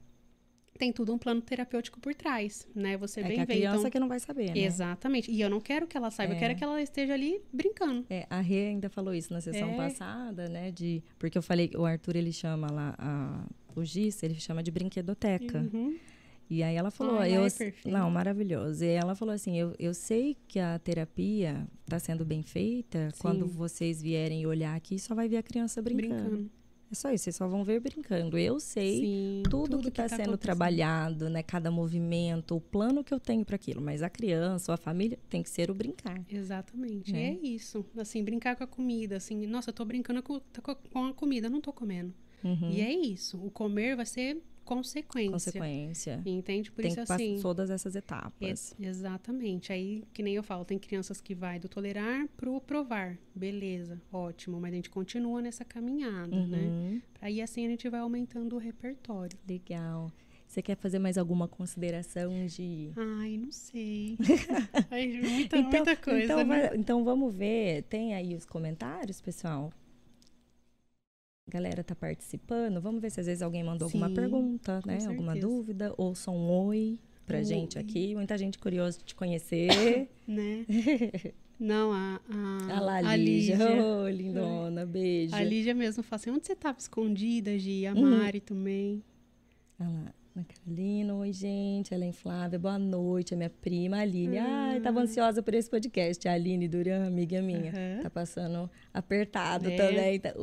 tem tudo um plano terapêutico por trás, né? Você É bem que a vê. criança Então, que não vai saber, né? Exatamente. E eu não quero que ela saiba, eu É. quero que ela esteja ali brincando. É, a Rê ainda falou isso na sessão É. passada, né? De, porque eu falei, o Arthur ele chama lá, a, o Giz, ele chama de brinquedoteca. Uhum. E aí ela falou, Ai, eu, é não, maravilhoso. E ela falou assim, eu, eu sei que a terapia está sendo bem feita. Quando Sim. vocês vierem olhar aqui, só vai ver a criança brincando. Brincando. É só isso, vocês só vão ver brincando. Eu sei Sim, tudo, que está tá sendo trabalhado, né? Cada movimento, o plano que eu tenho para aquilo. Mas a criança ou a família tem que ser o brincar. Exatamente. Né? É isso. Assim, brincar com a comida. Assim, nossa, eu tô brincando com, tá com a- com a comida, não tô comendo. Uhum. E é isso. O comer vai ser consequência. Consequência. Entende? Por tem isso, que assim. passar todas essas etapas. ex- exatamente. Aí, que nem eu falo, tem crianças que vai do tolerar pro provar. Beleza, ótimo. Mas a gente continua nessa caminhada, né? Uhum. Aí assim a gente vai aumentando o repertório. Legal. Você quer fazer mais alguma consideração de. Ai, não sei. <laughs> Ai, muita, muita coisa, então, né? então vamos ver. Tem aí os comentários, pessoal? A galera tá participando. Vamos ver se às vezes alguém mandou alguma Sim, pergunta, com né? Alguma certeza. dúvida. Ou só um oi pra Um gente oi. aqui. Muita gente curiosa de te <laughs> conhecer. né? <laughs> Não, a, a, a lá, a Lígia. Lígia. <laughs> Ô, lindona. Beijo. A Lígia mesmo fala assim, onde você tava escondida, Gi? A Uhum. Mari também. Olha lá. Ana Carolina, oi, gente. Ela é Flávia, boa noite. A minha prima, a Aline. Ai, tava ansiosa por esse podcast. A Aline Duran, amiga minha. Aham. Tá passando apertado É. também. Tá- O,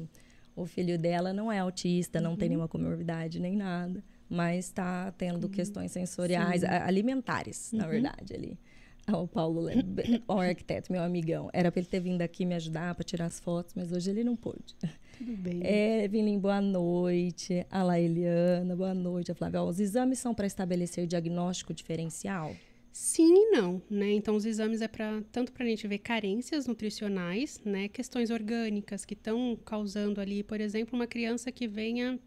o, o filho dela não é autista, não Uhum. tem nenhuma comorbidade nem nada. Mas tá tendo questões sensoriais, Sim. alimentares, na Uhum. verdade, ali. Ah, O Paulo, <laughs> o arquiteto, meu amigão. Era pra ele ter vindo aqui me ajudar para tirar as fotos, mas hoje ele não pôde. Tudo bem. É, Evelyn, boa noite. A La Eliana, boa noite. A Flávia, ó, os exames são para estabelecer diagnóstico diferencial? Sim e não, né? Então, os exames é para tanto para a gente ver carências nutricionais, né? Questões orgânicas que estão causando ali, por exemplo, uma criança que venha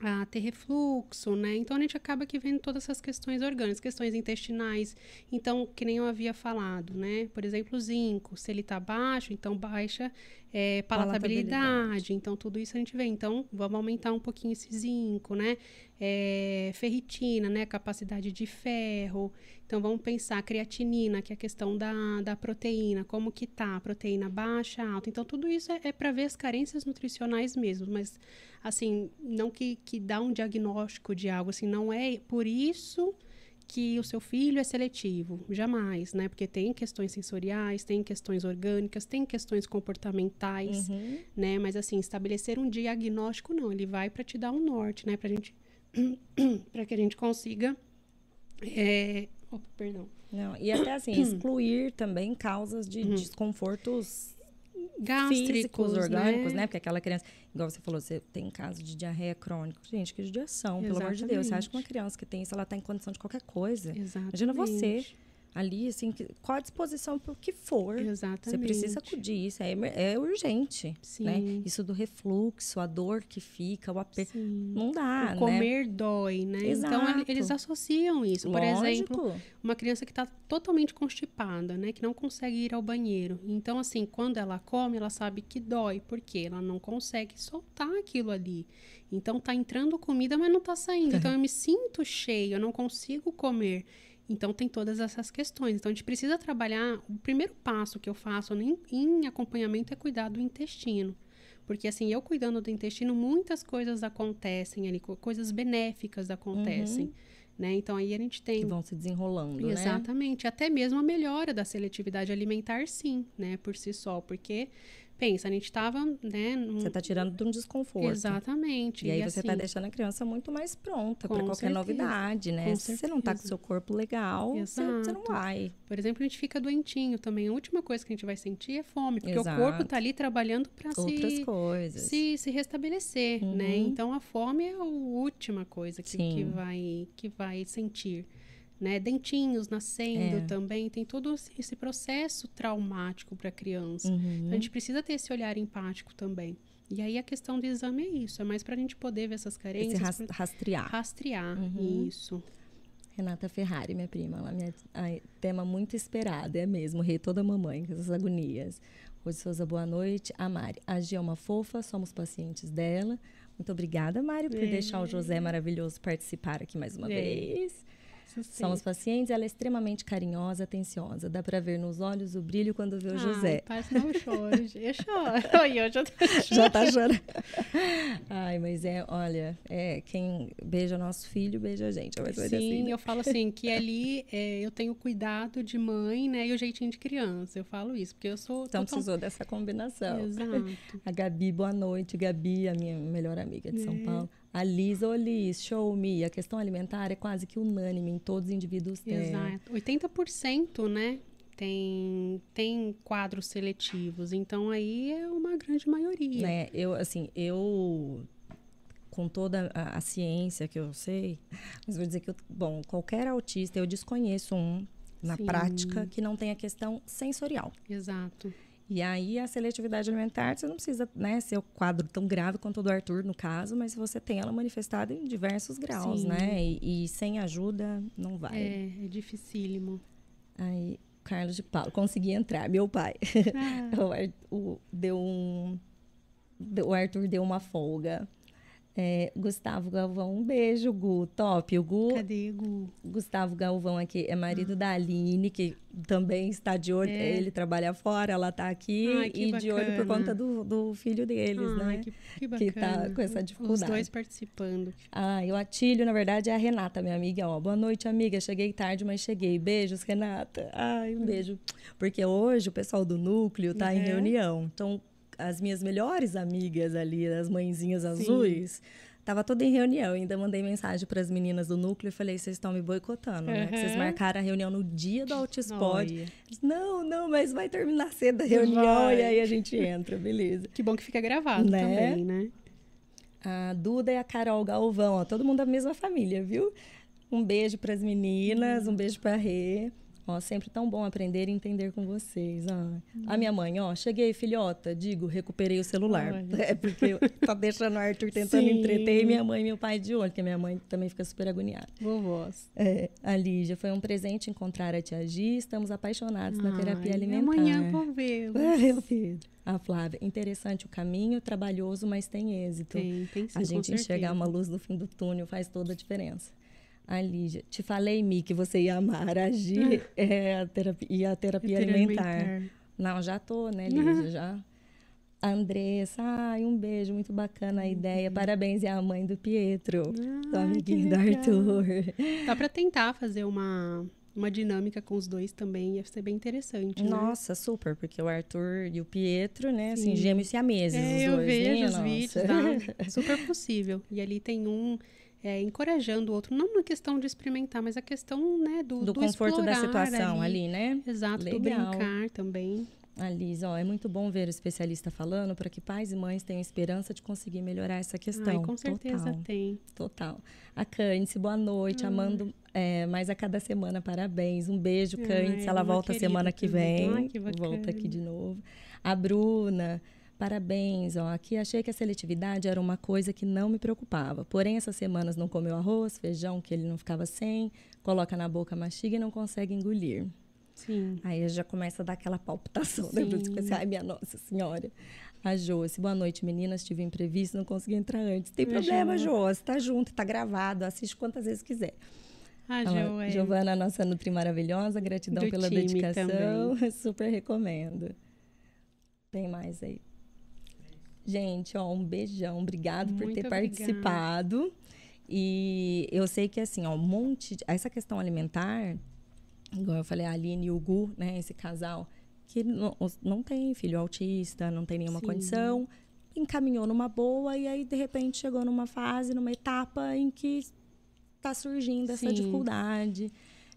a ter refluxo, né? Então, a gente acaba que vendo todas essas questões orgânicas, questões intestinais. Então, que nem eu havia falado, né? Por exemplo, o zinco, se ele tá baixo, então baixa é, palatabilidade. Palatabilidade. Então, tudo isso a gente vê. Então, vamos aumentar um pouquinho esse zinco, né? É, ferritina, né? Capacidade de ferro. Então, vamos pensar creatinina, que é a questão da, da proteína. Como que tá? Proteína baixa, alta. Então, tudo isso é, é para ver as carências nutricionais mesmo. Mas, assim, não que, que dá um diagnóstico de algo. Assim, não é por isso que o seu filho é seletivo. Jamais, né? Porque tem questões sensoriais, tem questões orgânicas, tem questões comportamentais Uhum. né? Mas assim, estabelecer um diagnóstico não, ele vai para te dar um norte, né? Pra gente <clears throat> para que a gente consiga É... Oh, perdão. Não, e até assim, <clears throat> excluir também causas de desconfortos Gástricos, físicos, orgânicos, né? né? Porque aquela criança, igual você falou, você tem caso de diarreia crônica. Gente, que judiação, pelo amor de Deus. Você acha que uma criança que tem isso, ela tá em condição de qualquer coisa? Exatamente. Imagina você ali, assim, que- qual a disposição para o que for. Exatamente. Você precisa acudir, isso é, é urgente, Sim. né? Isso do refluxo, a dor que fica, o aperto. Não dá, o comer dói, né? Então Exato. eles associam isso. né? Por Lógico. exemplo, uma criança que está totalmente constipada, né? Que não consegue ir ao banheiro. Então, assim, quando ela come, ela sabe que dói, porque ela não consegue soltar aquilo ali. Então, tá entrando comida, mas não tá saindo. Então, eu me sinto cheio, eu não consigo comer. Então, tem todas essas questões. Então, a gente precisa trabalhar. O primeiro passo que eu faço em, em acompanhamento é cuidar do intestino. Porque, assim, eu cuidando do intestino, muitas coisas acontecem ali, co- coisas benéficas acontecem. Né? Então, aí a gente tem. que vão se desenrolando, né? Exatamente. Até mesmo a melhora da seletividade alimentar, sim, né? Por si só. Porque, pensa, a gente estava, né? num- Você tá tirando de um desconforto. Exatamente. E aí você tá assim, deixando a criança muito mais pronta para qualquer certeza, novidade, né? com Se você não tá com o certeza. seu corpo legal, você, você não vai. Por exemplo, a gente fica doentinho também. A última coisa que a gente vai sentir é fome. Porque Exato. o corpo tá ali trabalhando para Outras se, coisas. se, se restabelecer, né? Uhum. Então, a fome é a última coisa que, que, vai, que vai sentir. Né? Dentinhos nascendo É. também. Tem todo esse processo traumático para a criança. Uhum. A gente precisa ter esse olhar empático também. E aí a questão do exame é isso, é mais para a gente poder ver essas carências, ras- rastrear. rastrear Uhum. isso. Renata Ferrari, minha prima, ela minha, ai, tema muito esperado, é mesmo, rei toda mamãe, com essas agonias. Rose Souza, boa noite. A Mari, a Gia é uma fofa, somos pacientes dela. Muito obrigada, Mari, por É. deixar o José maravilhoso participar aqui mais uma É. vez. Sim. Somos pacientes, ela é extremamente carinhosa, atenciosa. Dá pra ver nos olhos o brilho quando vê o Ai, José. Parece não <laughs> gente. eu choro. Eu já tô Já tá chorando. Ai, mas é, olha, é quem beija nosso filho, beija a gente. Ser Sim, assim, né? eu falo assim, que ali é, eu tenho cuidado de mãe, né, e o jeitinho de criança. Eu falo isso, porque eu sou Então total- precisou dessa combinação. Exato. <laughs> A Gabi, boa noite. Gabi, a minha melhor amiga de São É. Paulo. A Liz, ô Liz, show me. A questão alimentar é quase que unânime em todos os indivíduos. Exato. 80%, né, tem, tem quadros seletivos. Então, aí é uma grande maioria. né? Eu, assim, eu com toda a, a ciência que eu sei, mas vou dizer que, eu, bom, qualquer autista, eu desconheço um na Sim. prática que não tem a questão sensorial. Exato. E aí a seletividade alimentar, você não precisa né, ser o quadro tão grave quanto o do Arthur, no caso, mas você tem ela manifestada em diversos graus, Sim. né? E, e sem ajuda, não vai. É, é dificílimo. Aí, Carlos de Paulo, consegui entrar, meu pai. Ah, <laughs> o, o- deu um. O Arthur deu uma folga. É, Gustavo Galvão, um beijo, Gu. Top. O Gu, cadê, Gu? Gustavo Galvão aqui é marido da Aline, que também está de olho. É. Ele trabalha fora, ela está aqui Ai, que e de olho por bacana. conta do, do filho deles, Ai, né? que, que que tá bacana. com essa Os dificuldade. dois participando. Ah, e o Atílio, na verdade, é a Renata, minha amiga. Ó, boa noite, amiga. Cheguei tarde, mas cheguei. Beijos, Renata. Ai, um beijo. Porque hoje o pessoal do núcleo tá em Uhum. reunião. Então, as minhas melhores amigas ali, as mãezinhas azuis, tava toda em reunião. Eu ainda mandei mensagem para as meninas do núcleo e falei: vocês estão me boicotando, né? Que vocês Uhum. marcaram a reunião no dia do Autispod. Olha, Não, não, mas vai terminar cedo a reunião Vai. e aí a gente entra, beleza. Que bom que fica gravado Né? também, né? A Duda e a Carol Galvão, ó, todo mundo da mesma família, viu? Um beijo para as meninas, um beijo para Rê. Ó, sempre tão bom aprender e entender com vocês. ó. A minha mãe, ó, cheguei, filhota, digo, recuperei o celular. Olha. <laughs> É porque tô deixando o Arthur tentando Sim. entreter e minha mãe e meu pai de olho, porque minha mãe também fica super agoniada. Vovós. É, a Lígia, foi um presente encontrar a tia Gi, estamos apaixonados na terapia Ai, alimentar. Amanhã vou vê-lo. Ah, <laughs> meu filho. A Flávia, interessante o caminho, trabalhoso, mas tem êxito. Tem, tem sim, a gente enxergar uma luz no fim do túnel faz toda a diferença. A Lígia, te falei, Mi, que você ia amar a Gi <laughs> é, a terapia, e a terapia Terapia alimentar. Não, já tô, né, <laughs> Lígia? Já. Andressa, ai, um beijo, muito bacana a ideia. Parabéns, é a mãe do Pietro, que amiguinho do. Arthur. Dá pra tentar fazer uma, uma dinâmica com os dois também, ia ser bem interessante, né? Nossa, super, porque o Arthur e o Pietro, né, assim, Sim. gêmeos siameses, É, os eu dois. vejo minha os nossa. vídeos, dá super possível. E ali tem um é, encorajando o outro, não na questão de experimentar, mas a questão, né, do, do, do conforto da situação ali. ali, né? Exato, do Legal. brincar também. Alice, ó, é muito bom ver o especialista falando para que pais e mães tenham esperança de conseguir melhorar essa questão. Ai, com certeza Total. tem. Total. A Cândice, boa noite. Amando é, mais a cada semana, parabéns. Um beijo, Ai, Cândice. Ela volta querida semana que vem. Ai, que volta aqui de novo. A Bruna, parabéns. Ó, aqui achei que a seletividade era uma coisa que não me preocupava. Porém, essas semanas não comeu arroz, feijão, que ele não ficava sem, coloca na boca, mastiga e não consegue engolir. Sim. Aí já começa a dar aquela palpitação, né? Você pensa, Ai, minha Nossa Senhora. A Josi, boa noite, meninas. Tive um imprevisto, não consegui entrar antes. Tem problema, Jo. Josi. Tá junto, tá gravado. Assiste quantas vezes quiser. A Ela- Jo é... Giovana, nossa Nutri maravilhosa. Gratidão Do pela dedicação. <laughs> Super recomendo. Tem mais aí. Gente, ó, um beijão. Obrigado por Muito ter obrigada. participado. E eu sei que, assim, ó, um monte... de- Essa questão alimentar, igual eu falei, a Aline e o Gu, né? Esse casal, que não, não tem filho autista, não tem nenhuma Sim. condição, encaminhou numa boa e aí, de repente, chegou numa fase, numa etapa em que está surgindo essa Sim. dificuldade,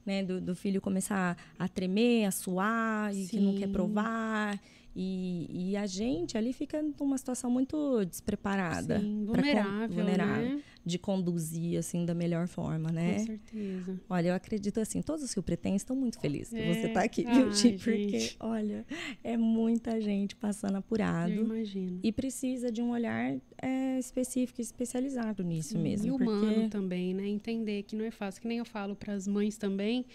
né? Do, do filho começar a tremer, a suar, e que não quer provar. E, e a gente ali fica numa situação muito despreparada. Sim, con- vulnerável, vulnerável né? De conduzir, assim, da melhor forma, né? Com certeza. Olha, eu acredito assim, todos os Rio Pretenses estão muito felizes que você É. está aqui, viu, Ti? Porque, olha, é muita gente passando Eu apurado imagino. e precisa de um olhar é, específico e especializado nisso Sim, mesmo. E humano porque... também, né? Entender que não é fácil, que nem eu falo para as mães também,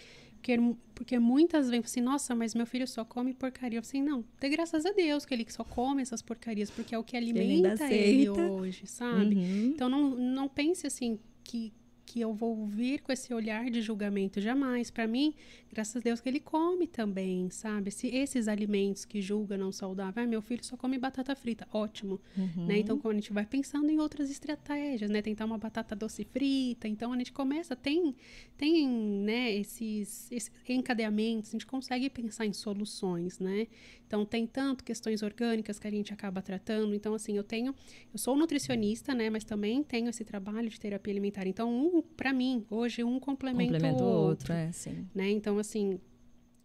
porque, porque muitas vezes assim, nossa, mas meu filho só come porcaria. Eu assim, não, dê graças a Deus que ele só come essas porcarias, porque é o que alimenta ele aceita. hoje, sabe? Uhum. Então não, não pense assim que que eu vou vir com esse olhar de julgamento jamais. Para mim, graças a Deus que ele come também, sabe? Se esses alimentos que julga não saudável, ah, meu filho só come batata frita, ótimo, Uhum. né? Então quando a gente vai pensando em outras estratégias, né? Tentar uma batata doce frita, então a gente começa tem tem, né, esses, esses encadeamentos, a gente consegue pensar em soluções, né? Então tem tanto questões orgânicas que a gente acaba tratando. Então assim, eu tenho, eu sou nutricionista, né, mas também tenho esse trabalho de terapia alimentar. Então um para mim, hoje um complementa Complementa o outro, outro, é, sim. né? Então assim,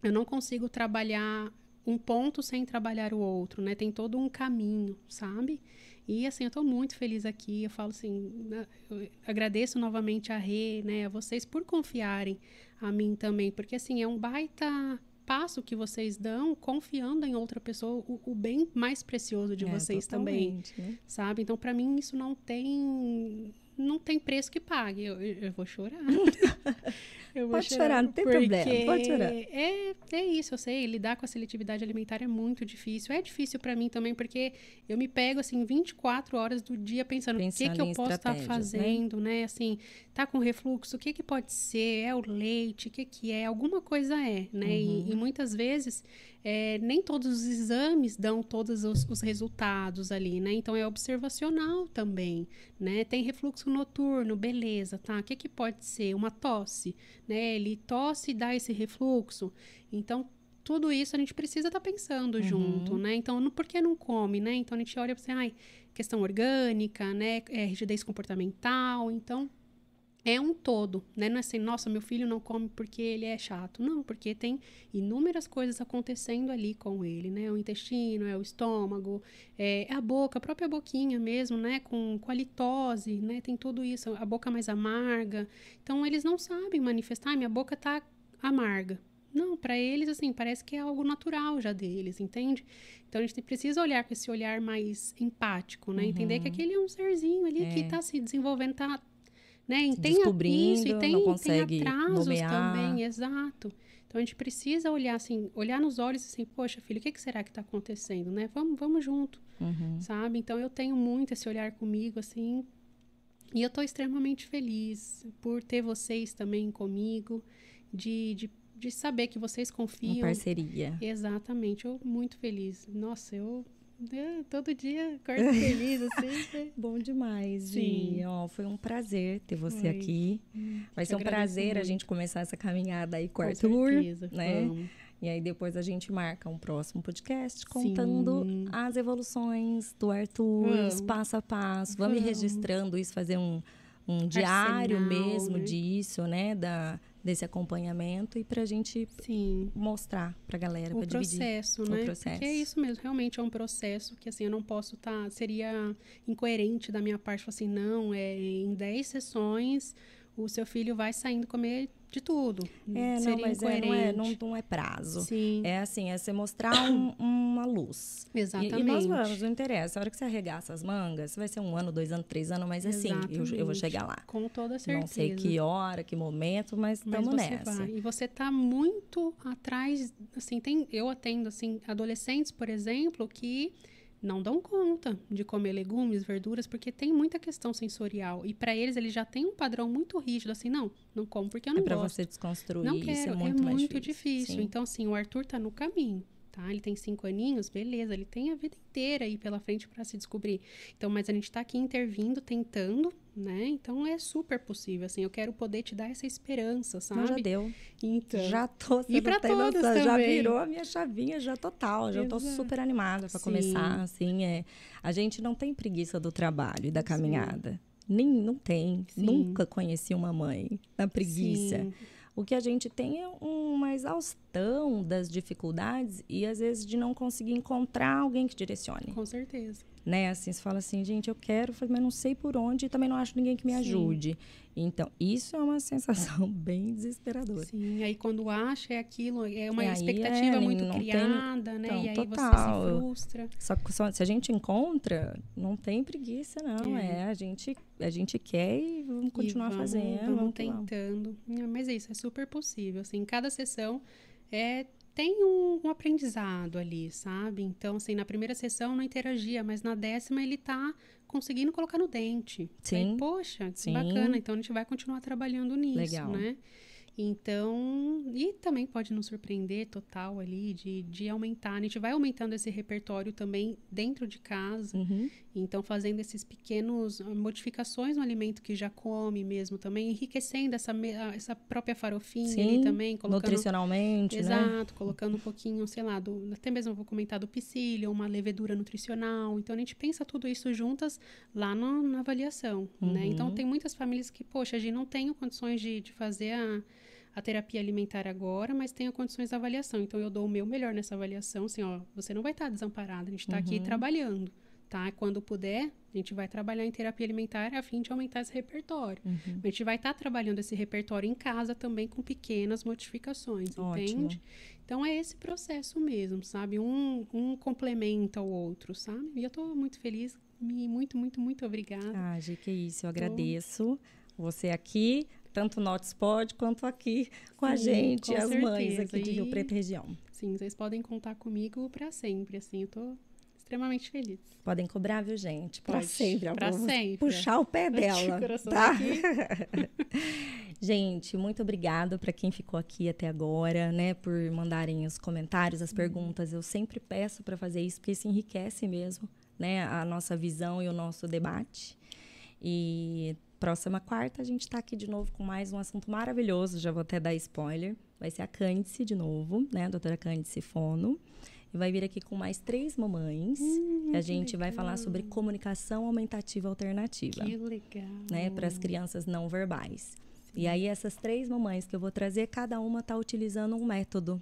eu não consigo trabalhar um ponto sem trabalhar o outro, né? Tem todo um caminho, sabe? E assim, eu tô muito feliz aqui. Eu falo assim, eu agradeço novamente a Rê, né, a vocês por confiarem a mim também, porque assim, é um baita passo que vocês dão confiando em outra pessoa, o, o bem mais precioso de É, vocês também, né? sabe? Então, para mim, isso não tem não tem preço que pague. Eu, eu, vou chorar. <laughs> Eu vou Pode chorar, não tem problema, pode chorar. É, é isso, eu sei. Lidar com a seletividade alimentar é muito difícil. É difícil para mim também, porque eu me pego, assim, 24 horas do dia pensando, o que, Pensando que eu posso estar estratégias, né? fazendo, né? Assim, tá com refluxo, o que que pode ser? É o leite? O que que é? Alguma coisa é, né? Uhum. E, e muitas vezes, é, nem todos os exames dão todos os, os resultados ali, né? Então, é observacional também, né? Tem refluxo noturno, beleza, tá? O que que pode ser? Uma tosse, né? Ele tosse e dá esse refluxo. Então, tudo isso a gente precisa estar pensando Uhum. junto, né? Então, não- por que não come, né? Então, a gente olha para você, ai, questão orgânica, né? É, rigidez comportamental. Então, é um todo, né? Não é assim, nossa, meu filho não come porque ele é chato. Não, porque tem inúmeras coisas acontecendo ali com ele, né? O intestino, é o estômago, é a boca, a própria boquinha mesmo, né? Com, com a litose, né? Tem tudo isso, a boca mais amarga. Então, eles não sabem manifestar, "Ai, minha boca tá amarga. Não, para eles, assim, parece que é algo natural já deles, entende? Então, a gente precisa olhar com esse olhar mais empático, né? Entender que aquele é um serzinho ali que É. tá se desenvolvendo, tá né? E tem descobrindo, isso, e tem, não consegue tem atrasos nomear. também, exato. Então a gente precisa olhar assim, olhar nos olhos assim, poxa, filho, o que, que será que está acontecendo, né? Vamos, vamos junto, Uhum. sabe? Então eu tenho muito esse olhar comigo assim, e eu estou extremamente feliz por ter vocês também comigo, de, de, de saber que vocês Uma confiam. parceria. Exatamente, eu muito feliz. Nossa, eu todo dia acordo <laughs> feliz assim. né? Bom demais, Sim. Gi. Ó, foi um prazer ter você aqui. Vai te ser um prazer a muito. gente começar essa caminhada aí com o Com Arthur, certeza, né? vamos. E aí depois a gente marca um próximo podcast contando Sim. as evoluções do Arthur, os Vamos. passo a passo. Vamos ir Vamos. registrando isso, fazer um, um diário Arsenal, mesmo né? disso, né? Da, desse acompanhamento e pra gente Sim. mostrar pra galera, o pra dividir. processo, o né? processo. Porque é isso mesmo, realmente é um processo que assim eu não posso estar, seria incoerente da minha parte, falar assim, não, é em 10 sessões o seu filho vai saindo comer de tudo. É, não, seria mas é, incoerente. não, é, não, não é prazo. Sim, É assim, é você mostrar um- <coughs> uma luz. E, exatamente. e nós vamos, não interessa. A hora que você arregaça as mangas, vai ser um ano, dois anos, três anos, mas assim, eu, eu vou chegar lá. Com toda certeza. Não sei que hora, que momento, mas estamos nessa. vai. E você tá muito atrás, assim, tem, eu atendo, assim, adolescentes, por exemplo, que não dão conta de comer legumes, verduras, porque tem muita questão sensorial. E para eles, eles já têm um padrão muito rígido, assim, não, não como porque eu É não pra gosto. você desconstruir não isso, quero, é muito mais muito difícil. difícil. Então, assim, o Arthur tá no caminho, tá? Ele tem cinco aninhos, beleza, ele tem a vida inteira aí pela frente para se descobrir. Então, mas a gente tá aqui intervindo, tentando, né? Então é super possível, assim, eu quero poder te dar essa esperança, Não, já sabe? deu. Então, Já tô. E tem todos noção, Já também. virou a minha chavinha já total. Já tô Exato. super animada para Sim. começar. Assim, é, a gente não tem preguiça do trabalho e da caminhada. Nem, não tem. Sim. Nunca conheci uma mãe na preguiça. Sim, O que a gente tem é uma exaustão das dificuldades e às vezes de não conseguir encontrar alguém que direcione, com certeza. Né? Assim, você fala assim, gente, eu quero, mas não sei por onde e também não acho ninguém que me Sim. ajude. Então, isso é uma sensação <laughs> bem desesperadora. Sim, aí quando acha é aquilo, é uma E expectativa é, muito não tem- criada, né? então, e aí total. você se frustra. Só que só- se a gente encontra, não tem preguiça, não. É. É, a, gente, a gente quer e vamos E continuar vamos- fazendo. Vamos vamos. tentando. É, Mas é isso, é super possível. Assim, cada sessão é, tem um, um aprendizado ali, sabe? Então, assim, na primeira sessão não interagia, mas na décima ele tá conseguindo colocar no dente. Sim. Aí, poxa, Sim. bacana. Então a gente vai continuar trabalhando nisso, Legal. né? Então, e também pode nos surpreender total ali de, de aumentar. A gente vai aumentando esse repertório também dentro de casa. Uhum. Então, fazendo esses pequenos ah, modificações no alimento que já come mesmo também, enriquecendo essa, ah, essa própria farofinha ali Sim, também, colocando... Nutricionalmente, né? Exato, colocando um pouquinho, sei lá, do, até mesmo eu vou comentar do psyllium, uma levedura nutricional. Então, a gente pensa tudo isso juntas lá no- na avaliação, né? Então, Uhum. tem muitas famílias que, poxa, a gente não tem condições de, de fazer a, a terapia alimentar agora, mas tenho condições da avaliação. Então, eu dou o meu melhor nessa avaliação, assim, ó, você não vai estar desamparada, a gente está aqui Uhum. trabalhando, tá? Quando puder, a gente vai trabalhar em terapia alimentar a fim de aumentar esse repertório. Uhum. A gente vai estar trabalhando esse repertório em casa também com pequenas modificações, Ótimo. entende? Então é esse processo mesmo, sabe? Um, um complementa o outro, sabe? E eu tô muito feliz, muito, muito, muito obrigada. Ah, Gi, que isso, eu agradeço você aqui, tanto no Hotspot quanto aqui com a Sim, gente, com as mães certeza. aqui de Rio E- Preto região. Sim, vocês podem contar comigo para sempre, assim, eu tô extremamente feliz. Podem cobrar, viu, gente? Pode, sempre. pra vou sempre. Puxar o pé <laughs> dela, tá? <laughs> Gente, muito obrigada para quem ficou aqui até agora, né, por mandarem os comentários, as perguntas. Eu sempre peço para fazer isso porque isso enriquece mesmo, né, a nossa visão e o nosso debate. E próxima quarta a gente está aqui de novo com mais um assunto maravilhoso. Já vou até dar spoiler. Vai ser a Cândice de novo, né, a doutora Cândice Fono. E vai vir aqui com mais três mamães. e a gente vai falar sobre comunicação aumentativa alternativa Que legal. né, para as crianças não verbais. E aí essas três mamães que eu vou trazer, cada uma está utilizando um método,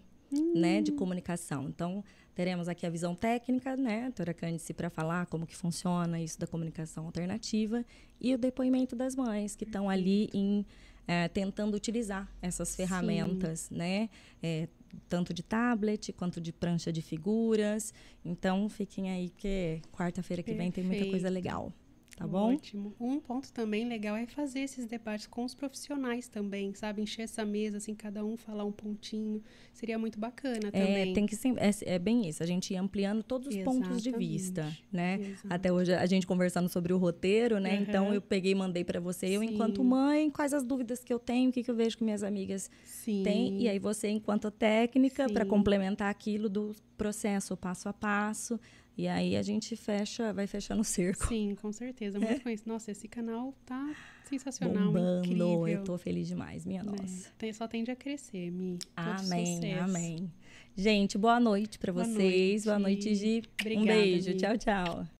né, de comunicação. Então teremos aqui a visão técnica, né, a doutora Cândice para falar como que funciona isso da comunicação alternativa e o depoimento das mães que estão ali em eh, tentando utilizar essas ferramentas, né, eh, tanto de tablet quanto de prancha de figuras. Então fiquem aí porque quarta-feira que vem tem muita coisa legal. Tá bom? Ótimo. Um ponto também legal é fazer esses debates com os profissionais também, sabe? Encher essa mesa, assim, cada um falar um pontinho. Seria muito bacana É, também. tem que ser, é, é bem isso, a gente ir ampliando todos os pontos de Exatamente. vista, né? Exato. Até hoje a gente conversando sobre o roteiro, né? Aham. Então eu peguei e mandei para você, eu Sim. enquanto mãe, quais as dúvidas que eu tenho, o que, que eu vejo que minhas amigas Sim. têm, e aí você enquanto técnica para complementar aquilo do processo passo a passo, e aí a gente fecha, vai fechando o cerco. Sim, com certeza. Muito com isso. Nossa, esse canal tá sensacional, Bombando, incrível. eu tô feliz demais, minha né? nossa. Tem- só tende a crescer, Mi. Amém, sucesso. amém. Gente, boa noite para Boa vocês. Boa noite. noite, Gi. um Obrigada, beijo. Mi. Tchau, tchau.